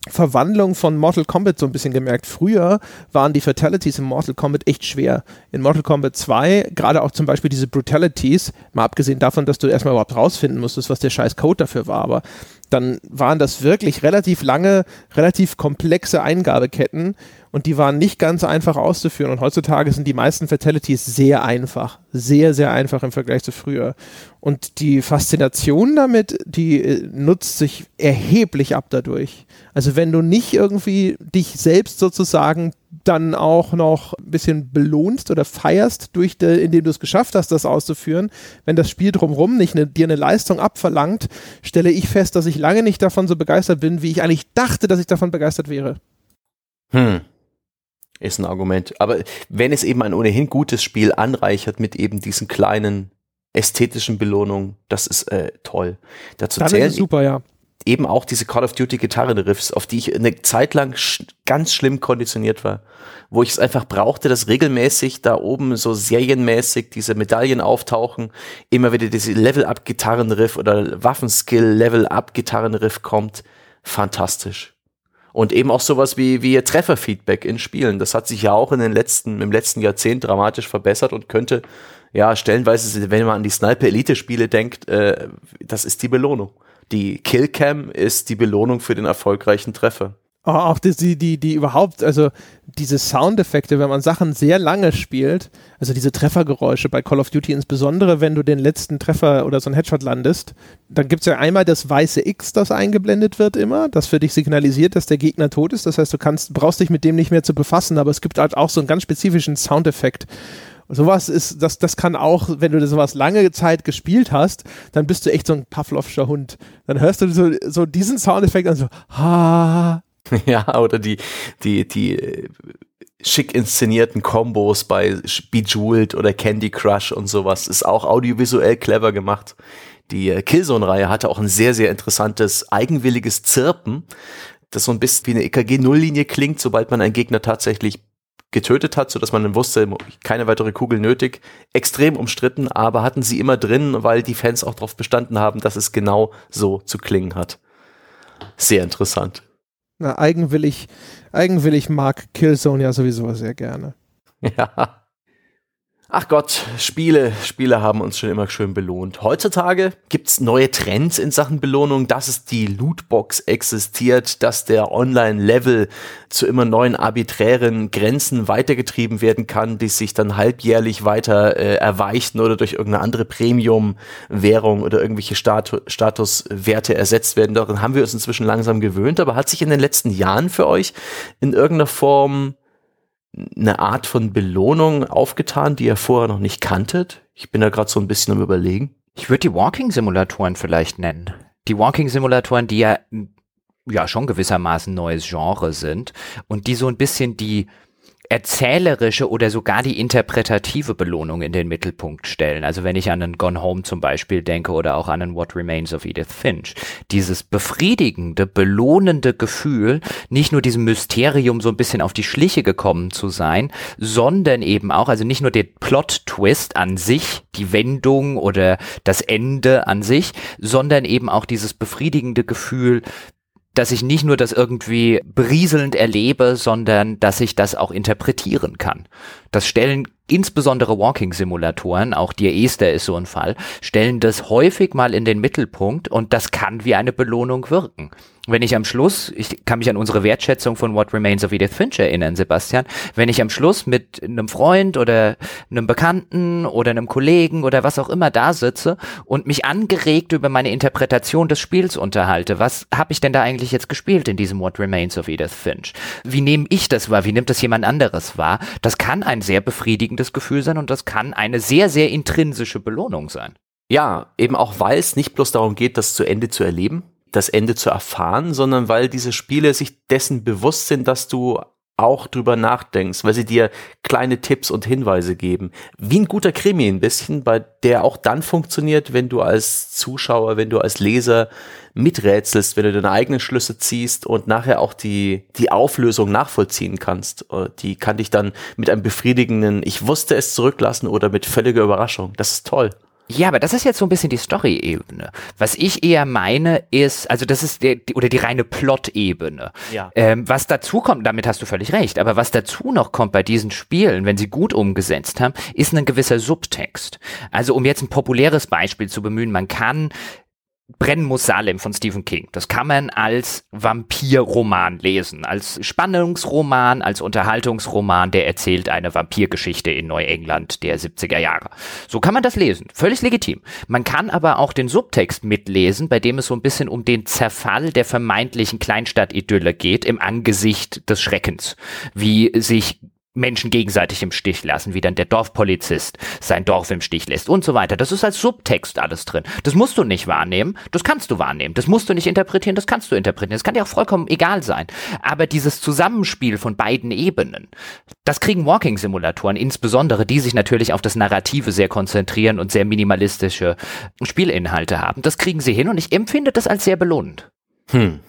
Verwandlung von Mortal Kombat so ein bisschen gemerkt. Früher waren die Fatalities in Mortal Kombat echt schwer. In Mortal Kombat 2, gerade auch zum Beispiel diese Brutalities, mal abgesehen davon, dass du erstmal überhaupt rausfinden musstest, was der scheiß Code dafür war, aber dann waren das wirklich relativ lange, relativ komplexe Eingabeketten und die waren nicht ganz einfach auszuführen. Und heutzutage sind die meisten Fatalities sehr einfach, sehr, sehr einfach im Vergleich zu früher. Und die Faszination damit, die äh, nutzt sich erheblich ab dadurch. Also wenn du nicht irgendwie dich selbst sozusagen dann auch noch ein bisschen belohnst oder feierst, durch de, indem du es geschafft hast, das auszuführen. Wenn das Spiel drumherum nicht ne, dir eine Leistung abverlangt, stelle ich fest, dass ich lange nicht davon so begeistert bin, wie ich eigentlich dachte, dass ich davon begeistert wäre. Hm. Ist ein Argument. Aber wenn es eben ein ohnehin gutes Spiel anreichert mit eben diesen kleinen ästhetischen Belohnungen, das ist äh, toll. Dazu Dann zählen, ist super, ja. Eben auch diese Call of Duty Gitarrenriffs, auf die ich eine Zeit lang sch ganz schlimm konditioniert war, wo ich es einfach brauchte, dass regelmäßig da oben so serienmäßig diese Medaillen auftauchen, immer wieder diese Level-Up Gitarrenriff oder Waffenskill Level-Up Gitarrenriff kommt. Fantastisch. Und eben auch sowas wie, wie Trefferfeedback in Spielen. Das hat sich ja auch in den letzten, im letzten Jahrzehnt dramatisch verbessert und könnte, ja, stellenweise, wenn man an die Sniper-Elite-Spiele denkt, äh, das ist die Belohnung. Die Killcam ist die Belohnung für den erfolgreichen Treffer. Oh, auch die, die, die, die überhaupt, also diese Soundeffekte, wenn man Sachen sehr lange spielt, also diese Treffergeräusche bei Call of Duty insbesondere, wenn du den letzten Treffer oder so ein Headshot landest, dann gibt es ja einmal das weiße X, das eingeblendet wird immer, das für dich signalisiert, dass der Gegner tot ist. Das heißt, du kannst, brauchst dich mit dem nicht mehr zu befassen, aber es gibt halt auch so einen ganz spezifischen Soundeffekt sowas ist, das, das kann auch, wenn du sowas lange Zeit gespielt hast, dann bist du echt so ein Pavlovscher Hund. Dann hörst du so, so diesen Soundeffekt an, so, ha. Ja, oder die, die, die äh, schick inszenierten Kombos bei Bejeweled oder Candy Crush und sowas ist auch audiovisuell clever gemacht. Die äh, Killzone-Reihe hatte auch ein sehr, sehr interessantes, eigenwilliges Zirpen, das so ein bisschen wie eine EKG-Nulllinie klingt, sobald man einen Gegner tatsächlich getötet hat, so dass man dann wusste, keine weitere Kugel nötig. Extrem umstritten, aber hatten sie immer drin, weil die Fans auch darauf bestanden haben, dass es genau so zu klingen hat. Sehr interessant. Na, eigenwillig, eigenwillig mag Killzone ja sowieso sehr gerne. Ja. Ach Gott, Spiele, Spiele haben uns schon immer schön belohnt. Heutzutage gibt's neue Trends in Sachen Belohnung, dass es die Lootbox existiert, dass der Online-Level zu immer neuen arbiträren Grenzen weitergetrieben werden kann, die sich dann halbjährlich weiter äh, erweichen oder durch irgendeine andere Premium-Währung oder irgendwelche Stat Statuswerte ersetzt werden. Daran haben wir uns inzwischen langsam gewöhnt, aber hat sich in den letzten Jahren für euch in irgendeiner Form eine Art von Belohnung aufgetan, die ihr vorher noch nicht kanntet? Ich bin da gerade so ein bisschen am überlegen. Ich würde die Walking-Simulatoren vielleicht nennen. Die Walking-Simulatoren, die ja ja schon gewissermaßen neues Genre sind und die so ein bisschen die erzählerische oder sogar die interpretative Belohnung in den Mittelpunkt stellen. Also wenn ich an einen Gone Home zum Beispiel denke oder auch an einen What Remains of Edith Finch. Dieses befriedigende, belohnende Gefühl, nicht nur diesem Mysterium so ein bisschen auf die Schliche gekommen zu sein, sondern eben auch, also nicht nur der Plot-Twist an sich, die Wendung oder das Ende an sich, sondern eben auch dieses befriedigende Gefühl, dass ich nicht nur das irgendwie berieselnd erlebe, sondern dass ich das auch interpretieren kann. Das stellen insbesondere Walking-Simulatoren, auch Dear Esther ist so ein Fall, stellen das häufig mal in den Mittelpunkt und das kann wie eine Belohnung wirken wenn ich am Schluss, ich kann mich an unsere Wertschätzung von What Remains of Edith Finch erinnern, Sebastian, wenn ich am Schluss mit einem Freund oder einem Bekannten oder einem Kollegen oder was auch immer da sitze und mich angeregt über meine Interpretation des Spiels unterhalte, was habe ich denn da eigentlich jetzt gespielt in diesem What Remains of Edith Finch? Wie nehme ich das wahr? Wie nimmt das jemand anderes wahr? Das kann ein sehr befriedigendes Gefühl sein und das kann eine sehr, sehr intrinsische Belohnung sein. Ja, eben auch weil es nicht bloß darum geht, das zu Ende zu erleben, das Ende zu erfahren, sondern weil diese Spiele sich dessen bewusst sind, dass du auch drüber nachdenkst, weil sie dir kleine Tipps und Hinweise geben. Wie ein guter Krimi ein bisschen, bei der auch dann funktioniert, wenn du als Zuschauer, wenn du als Leser miträtselst, wenn du deine eigenen Schlüsse ziehst und nachher auch die, die Auflösung nachvollziehen kannst. Äh, die kann dich dann mit einem befriedigenden, ich wusste es zurücklassen oder mit völliger Überraschung. Das ist toll. Ja, aber das ist jetzt so ein bisschen die Story-Ebene. Was ich eher meine, ist, also das ist der, oder die reine Plot-Ebene. Ja. Ähm, was dazu kommt, damit hast du völlig recht, aber was dazu noch kommt bei diesen Spielen, wenn sie gut umgesetzt haben, ist ein gewisser Subtext. Also um jetzt ein populäres Beispiel zu bemühen, man kann Brennen muss Salem von Stephen King. Das kann man als Vampirroman lesen, als Spannungsroman, als Unterhaltungsroman, der erzählt eine Vampirgeschichte in Neuengland der 70er Jahre. So kann man das lesen. Völlig legitim. Man kann aber auch den Subtext mitlesen, bei dem es so ein bisschen um den Zerfall der vermeintlichen Kleinstadt-Idylle geht im Angesicht des Schreckens. Wie sich Menschen gegenseitig im Stich lassen, wie dann der Dorfpolizist sein Dorf im Stich lässt und so weiter. Das ist als Subtext alles drin. Das musst du nicht wahrnehmen, das kannst du wahrnehmen. Das musst du nicht interpretieren, das kannst du interpretieren. Das kann dir auch vollkommen egal sein. Aber dieses Zusammenspiel von beiden Ebenen, das kriegen Walking-Simulatoren, insbesondere die sich natürlich auf das Narrative sehr konzentrieren und sehr minimalistische Spielinhalte haben. Das kriegen sie hin und ich empfinde das als sehr belohnend. Hm.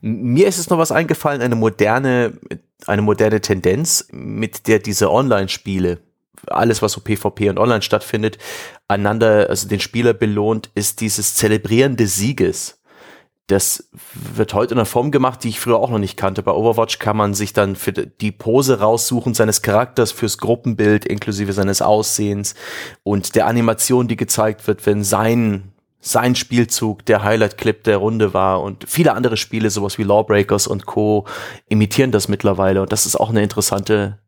Mir ist es noch was eingefallen, eine moderne, eine moderne Tendenz, mit der diese Online-Spiele, alles was so PvP und online stattfindet, einander, also den Spieler belohnt, ist dieses Zelebrieren des Sieges. Das wird heute in einer Form gemacht, die ich früher auch noch nicht kannte. Bei Overwatch kann man sich dann für die Pose raussuchen seines Charakters, fürs Gruppenbild, inklusive seines Aussehens und der Animation, die gezeigt wird, wenn sein sein Spielzug der Highlight-Clip der Runde war und viele andere Spiele, sowas wie Lawbreakers und Co. imitieren das mittlerweile und das ist auch eine interessante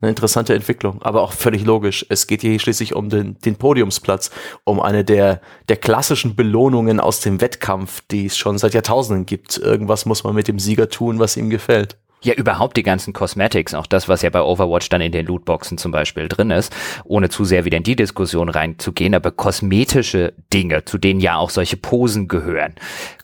eine interessante Entwicklung, aber auch völlig logisch. Es geht hier schließlich um den, den Podiumsplatz, um eine der, der klassischen Belohnungen aus dem Wettkampf, die es schon seit Jahrtausenden gibt. Irgendwas muss man mit dem Sieger tun, was ihm gefällt. Ja, überhaupt die ganzen Cosmetics, auch das, was ja bei Overwatch dann in den Lootboxen zum Beispiel drin ist, ohne zu sehr wieder in die Diskussion reinzugehen, aber kosmetische Dinge, zu denen ja auch solche Posen gehören.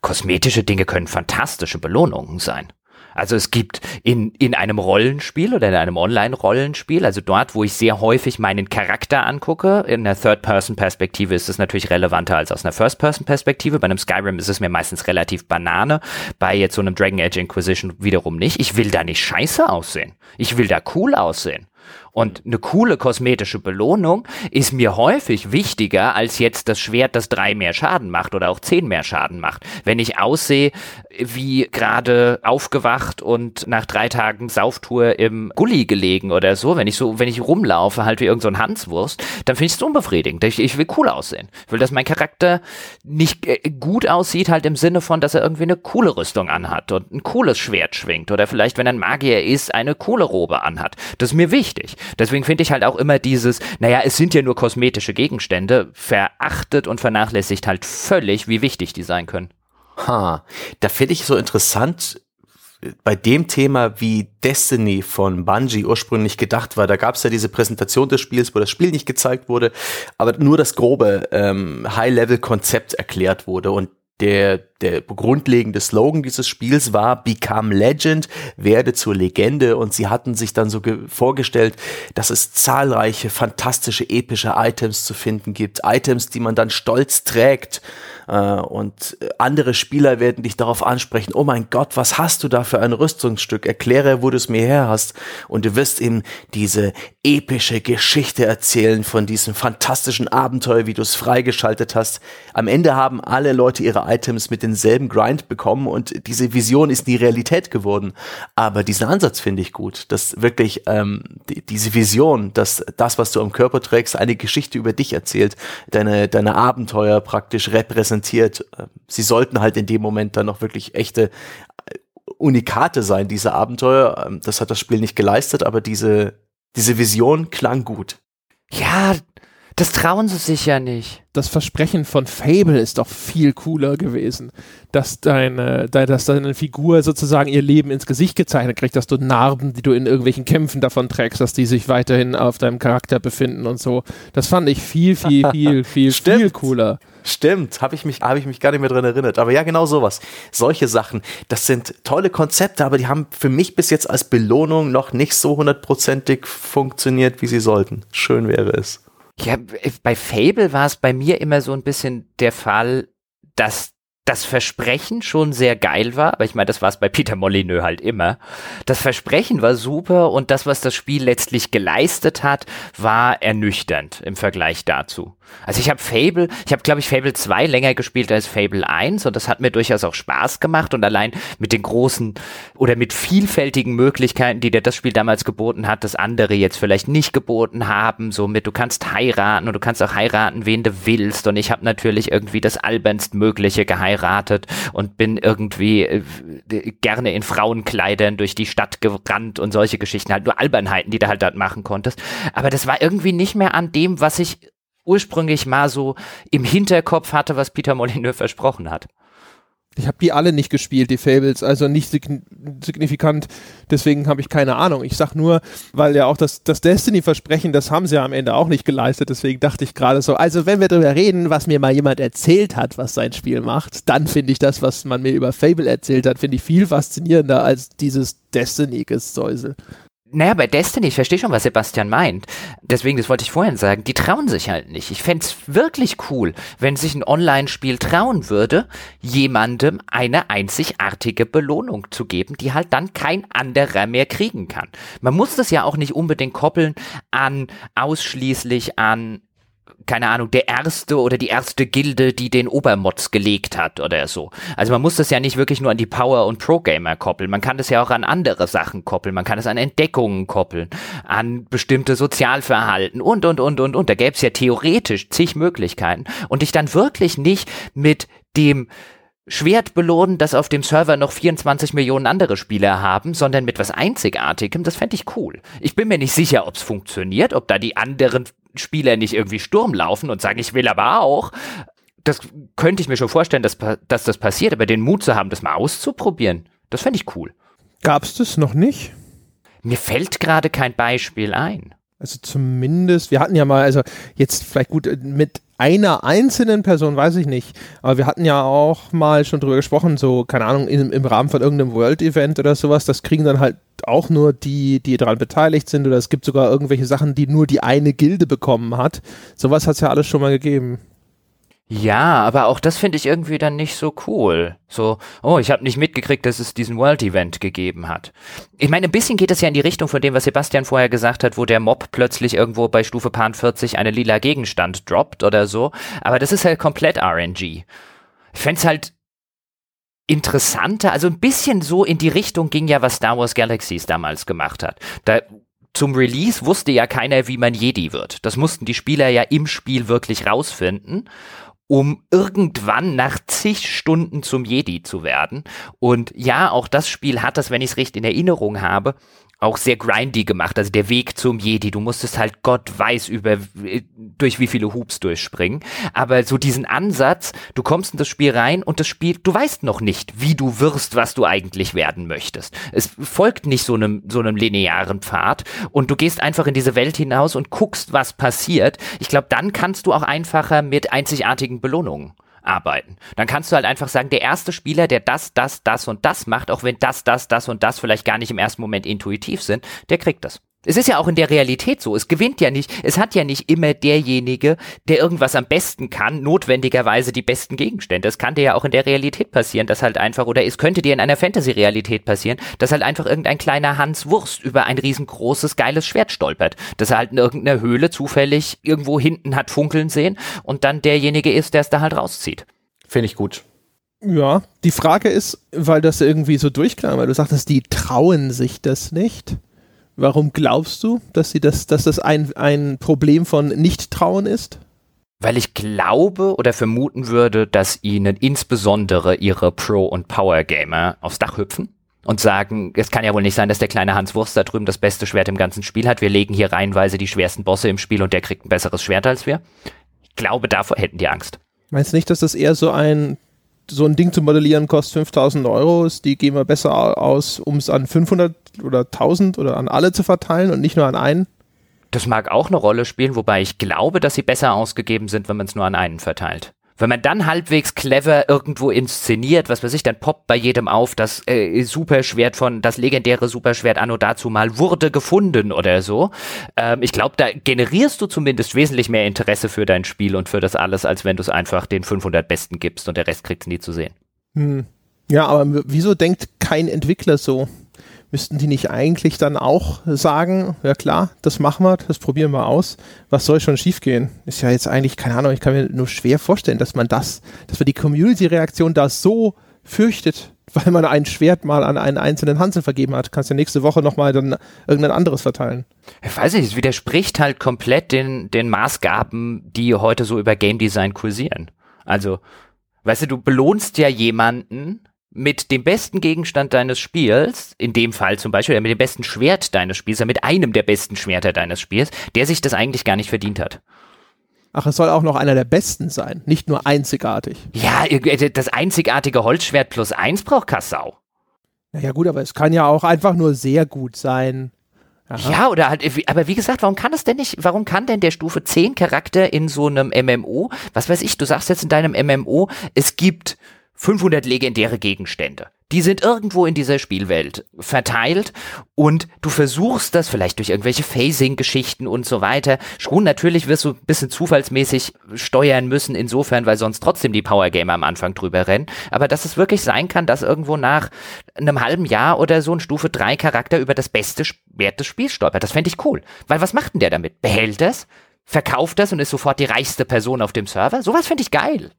Kosmetische Dinge können fantastische Belohnungen sein. Also es gibt in, in einem Rollenspiel oder in einem Online-Rollenspiel, also dort, wo ich sehr häufig meinen Charakter angucke, in einer Third-Person-Perspektive ist es natürlich relevanter als aus einer First-Person-Perspektive. Bei einem Skyrim ist es mir meistens relativ Banane, bei jetzt so einem Dragon Age Inquisition wiederum nicht. Ich will da nicht scheiße aussehen. Ich will da cool aussehen. Und eine coole kosmetische Belohnung ist mir häufig wichtiger als jetzt das Schwert, das drei mehr Schaden macht oder auch zehn mehr Schaden macht. Wenn ich aussehe wie gerade aufgewacht und nach drei Tagen Sauftour im Gully gelegen oder so, wenn ich so, wenn ich rumlaufe, halt wie irgendein so Hanswurst, dann finde ich es unbefriedigend. Ich, ich, will cool aussehen. Ich will, dass mein Charakter nicht äh, gut aussieht, halt im Sinne von, dass er irgendwie eine coole Rüstung anhat und ein cooles Schwert schwingt oder vielleicht, wenn er ein Magier ist, eine coole Robe anhat. Das ist mir wichtig. Deswegen finde ich halt auch immer dieses, naja, es sind ja nur kosmetische Gegenstände, verachtet und vernachlässigt halt völlig, wie wichtig die sein können. Ha, da finde ich so interessant, bei dem Thema, wie Destiny von Bungie ursprünglich gedacht war, da gab es ja diese Präsentation des Spiels, wo das Spiel nicht gezeigt wurde, aber nur das grobe ähm, High-Level-Konzept erklärt wurde. Und der, der grundlegende Slogan dieses Spiels war Become Legend, werde zur Legende. Und sie hatten sich dann so vorgestellt, dass es zahlreiche fantastische, epische Items zu finden gibt, Items, die man dann stolz trägt und andere Spieler werden dich darauf ansprechen, oh mein Gott, was hast du da für ein Rüstungsstück? Erkläre, wo du es mir her hast. Und du wirst ihm diese epische Geschichte erzählen von diesem fantastischen Abenteuer, wie du es freigeschaltet hast. Am Ende haben alle Leute ihre Items mit denselben Grind bekommen und diese Vision ist nie Realität geworden. Aber diesen Ansatz finde ich gut, dass wirklich ähm, die, diese Vision, dass das, was du am Körper trägst, eine Geschichte über dich erzählt, deine, deine Abenteuer praktisch repräsentiert präsentiert. Sie sollten halt in dem Moment dann noch wirklich echte äh, Unikate sein, diese Abenteuer. Ähm, das hat das Spiel nicht geleistet, aber diese, diese Vision klang gut. Ja, das trauen sie sich ja nicht. Das Versprechen von Fable ist doch viel cooler gewesen, dass deine, dass deine Figur sozusagen ihr Leben ins Gesicht gezeichnet kriegt, dass du Narben, die du in irgendwelchen Kämpfen davon trägst, dass die sich weiterhin auf deinem Charakter befinden und so. Das fand ich viel, viel, viel, viel, viel cooler. Stimmt, habe ich mich habe ich mich gar nicht mehr dran erinnert, aber ja, genau sowas. Solche Sachen, das sind tolle Konzepte, aber die haben für mich bis jetzt als Belohnung noch nicht so hundertprozentig funktioniert, wie sie sollten. Schön wäre es. Ja, bei Fable war es bei mir immer so ein bisschen der Fall, dass das Versprechen schon sehr geil war, aber ich meine, das war es bei Peter Molyneux halt immer. Das Versprechen war super und das, was das Spiel letztlich geleistet hat, war ernüchternd im Vergleich dazu. Also ich habe Fable, ich habe glaube ich Fable 2 länger gespielt als Fable 1 und das hat mir durchaus auch Spaß gemacht und allein mit den großen oder mit vielfältigen Möglichkeiten, die dir das Spiel damals geboten hat, das andere jetzt vielleicht nicht geboten haben, somit du kannst heiraten und du kannst auch heiraten, wen du willst und ich habe natürlich irgendwie das albernst mögliche geheiratet und bin irgendwie äh, gerne in Frauenkleidern durch die Stadt gerannt und solche Geschichten, halt nur Albernheiten, die du halt dort machen konntest, aber das war irgendwie nicht mehr an dem, was ich ursprünglich mal so im Hinterkopf hatte, was Peter Molyneux versprochen hat. Ich habe die alle nicht gespielt, die Fables, also nicht signifikant. Deswegen habe ich keine Ahnung. Ich sag nur, weil ja auch das, das Destiny-Versprechen, das haben sie ja am Ende auch nicht geleistet. Deswegen dachte ich gerade so, also wenn wir darüber reden, was mir mal jemand erzählt hat, was sein Spiel macht, dann finde ich das, was man mir über Fable erzählt hat, finde ich viel faszinierender als dieses Destiny-Gesäusel naja, bei Destiny, ich verstehe schon, was Sebastian meint. Deswegen, das wollte ich vorhin sagen, die trauen sich halt nicht. Ich fände wirklich cool, wenn sich ein Online-Spiel trauen würde, jemandem eine einzigartige Belohnung zu geben, die halt dann kein anderer mehr kriegen kann. Man muss das ja auch nicht unbedingt koppeln an ausschließlich an keine Ahnung, der erste oder die erste Gilde, die den Obermods gelegt hat oder so. Also man muss das ja nicht wirklich nur an die Power- und Pro-Gamer koppeln. Man kann das ja auch an andere Sachen koppeln. Man kann es an Entdeckungen koppeln, an bestimmte Sozialverhalten und, und, und, und, und. Da gäbe es ja theoretisch zig Möglichkeiten. Und dich dann wirklich nicht mit dem Schwert belohnen, dass auf dem Server noch 24 Millionen andere Spieler haben, sondern mit was Einzigartigem, das fände ich cool. Ich bin mir nicht sicher, ob es funktioniert, ob da die anderen Spieler nicht irgendwie Sturm laufen und sagen, ich will aber auch. Das könnte ich mir schon vorstellen, dass, dass das passiert, aber den Mut zu haben, das mal auszuprobieren, das fände ich cool. Gab es das noch nicht? Mir fällt gerade kein Beispiel ein. Also zumindest, wir hatten ja mal, also jetzt vielleicht gut mit einer einzelnen Person, weiß ich nicht, aber wir hatten ja auch mal schon drüber gesprochen, so, keine Ahnung, im, im Rahmen von irgendeinem World-Event oder sowas, das kriegen dann halt auch nur die, die daran beteiligt sind oder es gibt sogar irgendwelche Sachen, die nur die eine Gilde bekommen hat. Sowas hat es ja alles schon mal gegeben. Ja, aber auch das finde ich irgendwie dann nicht so cool. So, oh, ich habe nicht mitgekriegt, dass es diesen World Event gegeben hat. Ich meine, ein bisschen geht es ja in die Richtung von dem, was Sebastian vorher gesagt hat, wo der Mob plötzlich irgendwo bei Stufe Pan 40 eine lila Gegenstand droppt oder so. Aber das ist halt komplett RNG. Ich fände halt interessanter, also ein bisschen so in die Richtung ging ja, was Star Wars Galaxies damals gemacht hat. Da zum Release wusste ja keiner, wie man Jedi wird. Das mussten die Spieler ja im Spiel wirklich rausfinden um irgendwann nach zig Stunden zum Jedi zu werden. Und ja, auch das Spiel hat das, wenn ich es richtig in Erinnerung habe, auch sehr grindy gemacht. Also der Weg zum Jedi, du musstest halt Gott weiß über durch wie viele Hoops durchspringen. Aber so diesen Ansatz, du kommst in das Spiel rein und das Spiel, du weißt noch nicht, wie du wirst, was du eigentlich werden möchtest. Es folgt nicht so einem so einem linearen Pfad und du gehst einfach in diese Welt hinaus und guckst, was passiert. Ich glaube, dann kannst du auch einfacher mit einzigartigen Belohnungen arbeiten. Dann kannst du halt einfach sagen, der erste Spieler, der das, das, das und das macht, auch wenn das, das, das und das vielleicht gar nicht im ersten Moment intuitiv sind, der kriegt das. Es ist ja auch in der Realität so. Es gewinnt ja nicht, es hat ja nicht immer derjenige, der irgendwas am besten kann, notwendigerweise die besten Gegenstände. Es kann dir ja auch in der Realität passieren, dass halt einfach, oder es könnte dir in einer Fantasy-Realität passieren, dass halt einfach irgendein kleiner Hans Wurst über ein riesengroßes, geiles Schwert stolpert. Dass er halt in irgendeiner Höhle zufällig irgendwo hinten hat funkeln sehen und dann derjenige ist, der es da halt rauszieht. Finde ich gut. Ja, die Frage ist, weil das irgendwie so durchklang, weil du sagtest, die trauen sich das nicht. Warum glaubst du, dass sie das, dass das ein, ein Problem von Nichttrauen ist? Weil ich glaube oder vermuten würde, dass ihnen insbesondere ihre Pro- und Power-Gamer aufs Dach hüpfen und sagen, es kann ja wohl nicht sein, dass der kleine Hans Wurst da drüben das beste Schwert im ganzen Spiel hat. Wir legen hier reihenweise die schwersten Bosse im Spiel und der kriegt ein besseres Schwert als wir. Ich glaube, davor hätten die Angst. Meinst du nicht, dass das eher so ein so ein Ding zu modellieren kostet 5000 Euro, die gehen wir besser aus, um es an 500 oder 1000 oder an alle zu verteilen und nicht nur an einen? Das mag auch eine Rolle spielen, wobei ich glaube, dass sie besser ausgegeben sind, wenn man es nur an einen verteilt. Wenn man dann halbwegs clever irgendwo inszeniert, was weiß ich, dann poppt bei jedem auf, das äh, Superschwert von, das legendäre Superschwert anno dazu mal wurde gefunden oder so. Ähm, ich glaube, da generierst du zumindest wesentlich mehr Interesse für dein Spiel und für das alles, als wenn du es einfach den 500 Besten gibst und der Rest kriegt's nie zu sehen. Hm. Ja, aber wieso denkt kein Entwickler so? Müssten die nicht eigentlich dann auch sagen, ja klar, das machen wir, das probieren wir aus. Was soll schon schiefgehen? Ist ja jetzt eigentlich, keine Ahnung, ich kann mir nur schwer vorstellen, dass man das, dass man die Community-Reaktion da so fürchtet, weil man ein Schwert mal an einen einzelnen Hansel vergeben hat. Kannst ja nächste Woche nochmal dann irgendein anderes verteilen. Ich weiß nicht, es widerspricht halt komplett den, den Maßgaben, die heute so über Game Design kursieren. Also, weißt du, du belohnst ja jemanden, mit dem besten Gegenstand deines Spiels, in dem Fall zum Beispiel, mit dem besten Schwert deines Spiels, mit einem der besten Schwerter deines Spiels, der sich das eigentlich gar nicht verdient hat. Ach, es soll auch noch einer der besten sein, nicht nur einzigartig. Ja, äh, das einzigartige Holzschwert plus eins braucht Kassau. Naja, gut, aber es kann ja auch einfach nur sehr gut sein. Aha. Ja, oder halt, aber wie gesagt, warum kann es denn nicht, warum kann denn der Stufe 10 Charakter in so einem MMO, was weiß ich, du sagst jetzt in deinem MMO, es gibt 500 legendäre Gegenstände. Die sind irgendwo in dieser Spielwelt verteilt und du versuchst das vielleicht durch irgendwelche Phasing-Geschichten und so weiter. Schon natürlich wirst du ein bisschen zufallsmäßig steuern müssen, insofern, weil sonst trotzdem die Power Gamer am Anfang drüber rennen. Aber dass es wirklich sein kann, dass irgendwo nach einem halben Jahr oder so ein Stufe 3 Charakter über das beste Wert des Spiels stolpert. Das fände ich cool. Weil was macht denn der damit? Behält das? Verkauft das und ist sofort die reichste Person auf dem Server? Sowas finde ich geil.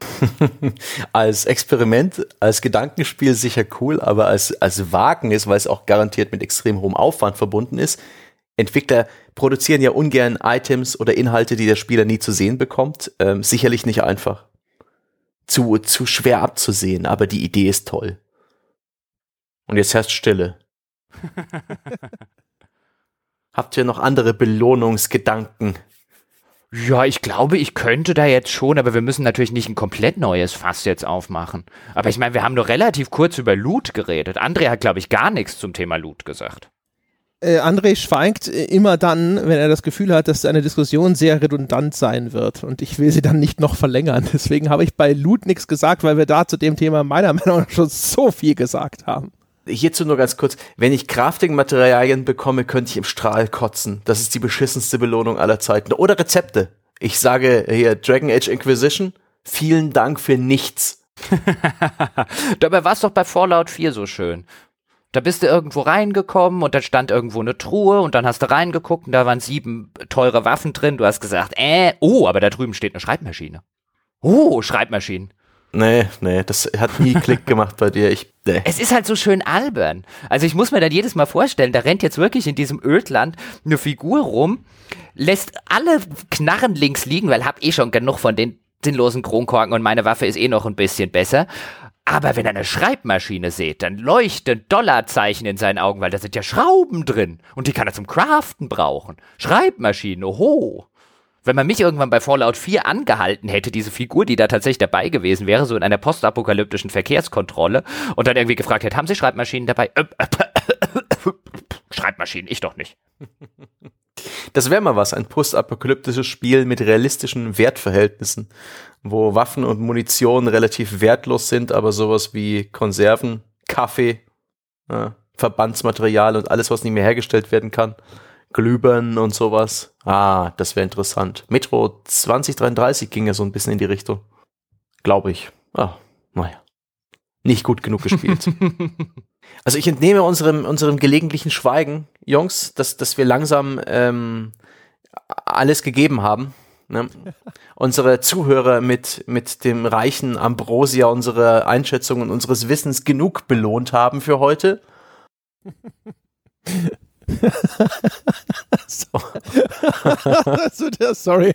als Experiment, als Gedankenspiel sicher cool, aber als, als Wagen ist, weil es auch garantiert mit extrem hohem Aufwand verbunden ist. Entwickler produzieren ja ungern Items oder Inhalte, die der Spieler nie zu sehen bekommt. Ähm, sicherlich nicht einfach. Zu, zu schwer abzusehen, aber die Idee ist toll. Und jetzt herrscht Stille. Habt ihr noch andere Belohnungsgedanken? Ja, ich glaube, ich könnte da jetzt schon, aber wir müssen natürlich nicht ein komplett neues Fass jetzt aufmachen. Aber ich meine, wir haben nur relativ kurz über Loot geredet. André hat, glaube ich, gar nichts zum Thema Loot gesagt. Äh, André schweigt äh, immer dann, wenn er das Gefühl hat, dass eine Diskussion sehr redundant sein wird. Und ich will sie dann nicht noch verlängern. Deswegen habe ich bei Loot nichts gesagt, weil wir da zu dem Thema meiner Meinung nach schon so viel gesagt haben hierzu nur ganz kurz, wenn ich Crafting-Materialien bekomme, könnte ich im Strahl kotzen. Das ist die beschissenste Belohnung aller Zeiten. Oder Rezepte. Ich sage hier Dragon Age Inquisition, vielen Dank für nichts. Dabei war es doch bei Fallout 4 so schön. Da bist du irgendwo reingekommen und da stand irgendwo eine Truhe und dann hast du reingeguckt und da waren sieben teure Waffen drin. Du hast gesagt, äh, oh, aber da drüben steht eine Schreibmaschine. Oh, Schreibmaschinen. Nee, nee, das hat nie Klick gemacht bei dir. Ich, nee. Es ist halt so schön albern. Also ich muss mir dann jedes Mal vorstellen, da rennt jetzt wirklich in diesem Ödland eine Figur rum, lässt alle Knarren links liegen, weil hab eh schon genug von den sinnlosen Kronkorken und meine Waffe ist eh noch ein bisschen besser. Aber wenn er eine Schreibmaschine sieht, dann leuchten Dollarzeichen in seinen Augen, weil da sind ja Schrauben drin und die kann er zum Craften brauchen. Schreibmaschinen, oho wenn man mich irgendwann bei Fallout 4 angehalten hätte, diese Figur, die da tatsächlich dabei gewesen wäre, so in einer postapokalyptischen Verkehrskontrolle und dann irgendwie gefragt hätte, haben Sie Schreibmaschinen dabei? Äh, äh, äh, Schreibmaschinen, ich doch nicht. Das wäre mal was, ein postapokalyptisches Spiel mit realistischen Wertverhältnissen, wo Waffen und Munition relativ wertlos sind, aber sowas wie Konserven, Kaffee, äh, Verbandsmaterial und alles, was nicht mehr hergestellt werden kann, Glühbirnen und sowas. Ah, das wäre interessant. Metro 2033 ging ja so ein bisschen in die Richtung. Glaube ich. Ah, naja. Nicht gut genug gespielt. also ich entnehme unserem, unserem gelegentlichen Schweigen, Jungs, dass, dass wir langsam ähm, alles gegeben haben. Ne? unsere Zuhörer mit, mit dem reichen Ambrosia unsere Einschätzungen unseres Wissens genug belohnt haben für heute. so. also der, sorry,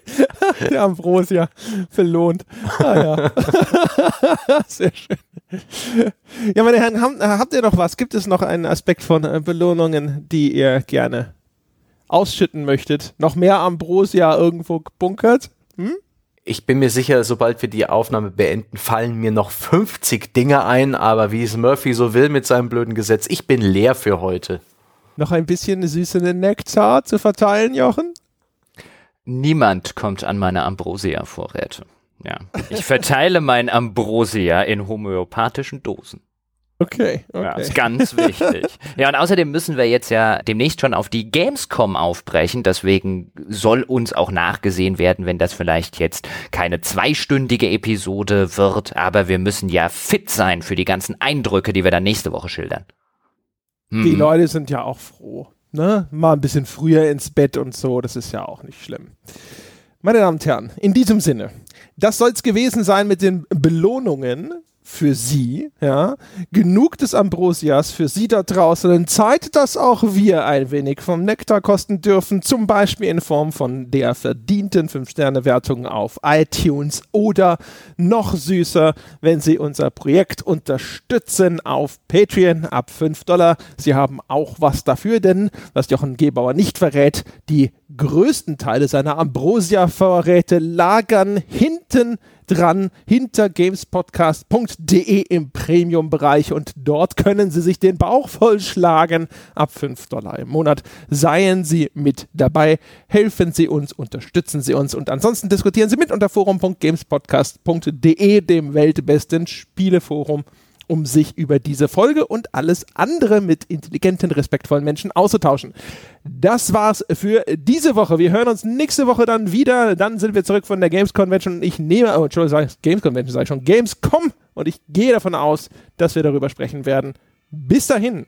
der Ambrosia verlohnt. Ah, ja. Sehr schön. Ja, meine Herren, haben, habt ihr noch was? Gibt es noch einen Aspekt von äh, Belohnungen, die ihr gerne ausschütten möchtet? Noch mehr Ambrosia irgendwo gebunkert? Hm? Ich bin mir sicher, sobald wir die Aufnahme beenden, fallen mir noch 50 Dinge ein, aber wie es Murphy so will mit seinem blöden Gesetz, ich bin leer für heute noch ein bisschen süßen Nektar zu verteilen, Jochen? Niemand kommt an meine Ambrosia-Vorräte. Ja. Ich verteile mein Ambrosia in homöopathischen Dosen. Okay, okay. Ja, ist ganz wichtig. ja, und außerdem müssen wir jetzt ja demnächst schon auf die Gamescom aufbrechen. Deswegen soll uns auch nachgesehen werden, wenn das vielleicht jetzt keine zweistündige Episode wird. Aber wir müssen ja fit sein für die ganzen Eindrücke, die wir dann nächste Woche schildern. Die mhm. Leute sind ja auch froh. Ne? Mal ein bisschen früher ins Bett und so, das ist ja auch nicht schlimm. Meine Damen und Herren, in diesem Sinne, das soll es gewesen sein mit den Belohnungen für Sie, ja, genug des Ambrosias für Sie da draußen. Zeit, dass auch wir ein wenig vom Nektar kosten dürfen, zum Beispiel in Form von der verdienten 5-Sterne-Wertung auf iTunes oder noch süßer, wenn Sie unser Projekt unterstützen auf Patreon ab 5 Dollar. Sie haben auch was dafür, denn was Jochen Gebauer nicht verrät, die größten Teile seiner Ambrosia-Vorräte lagern hinten dran hinter gamespodcast.de im Premium-Bereich und dort können Sie sich den Bauch vollschlagen. Ab 5 Dollar im Monat seien Sie mit dabei, helfen Sie uns, unterstützen Sie uns und ansonsten diskutieren Sie mit unter forum.gamespodcast.de, dem weltbesten Spieleforum um sich über diese Folge und alles andere mit intelligenten, respektvollen Menschen auszutauschen. Das war's für diese Woche. Wir hören uns nächste Woche dann wieder. Dann sind wir zurück von der Games Convention. Ich nehme, oh, Entschuldigung, Games Convention sage ich schon, Gamescom und ich gehe davon aus, dass wir darüber sprechen werden. Bis dahin.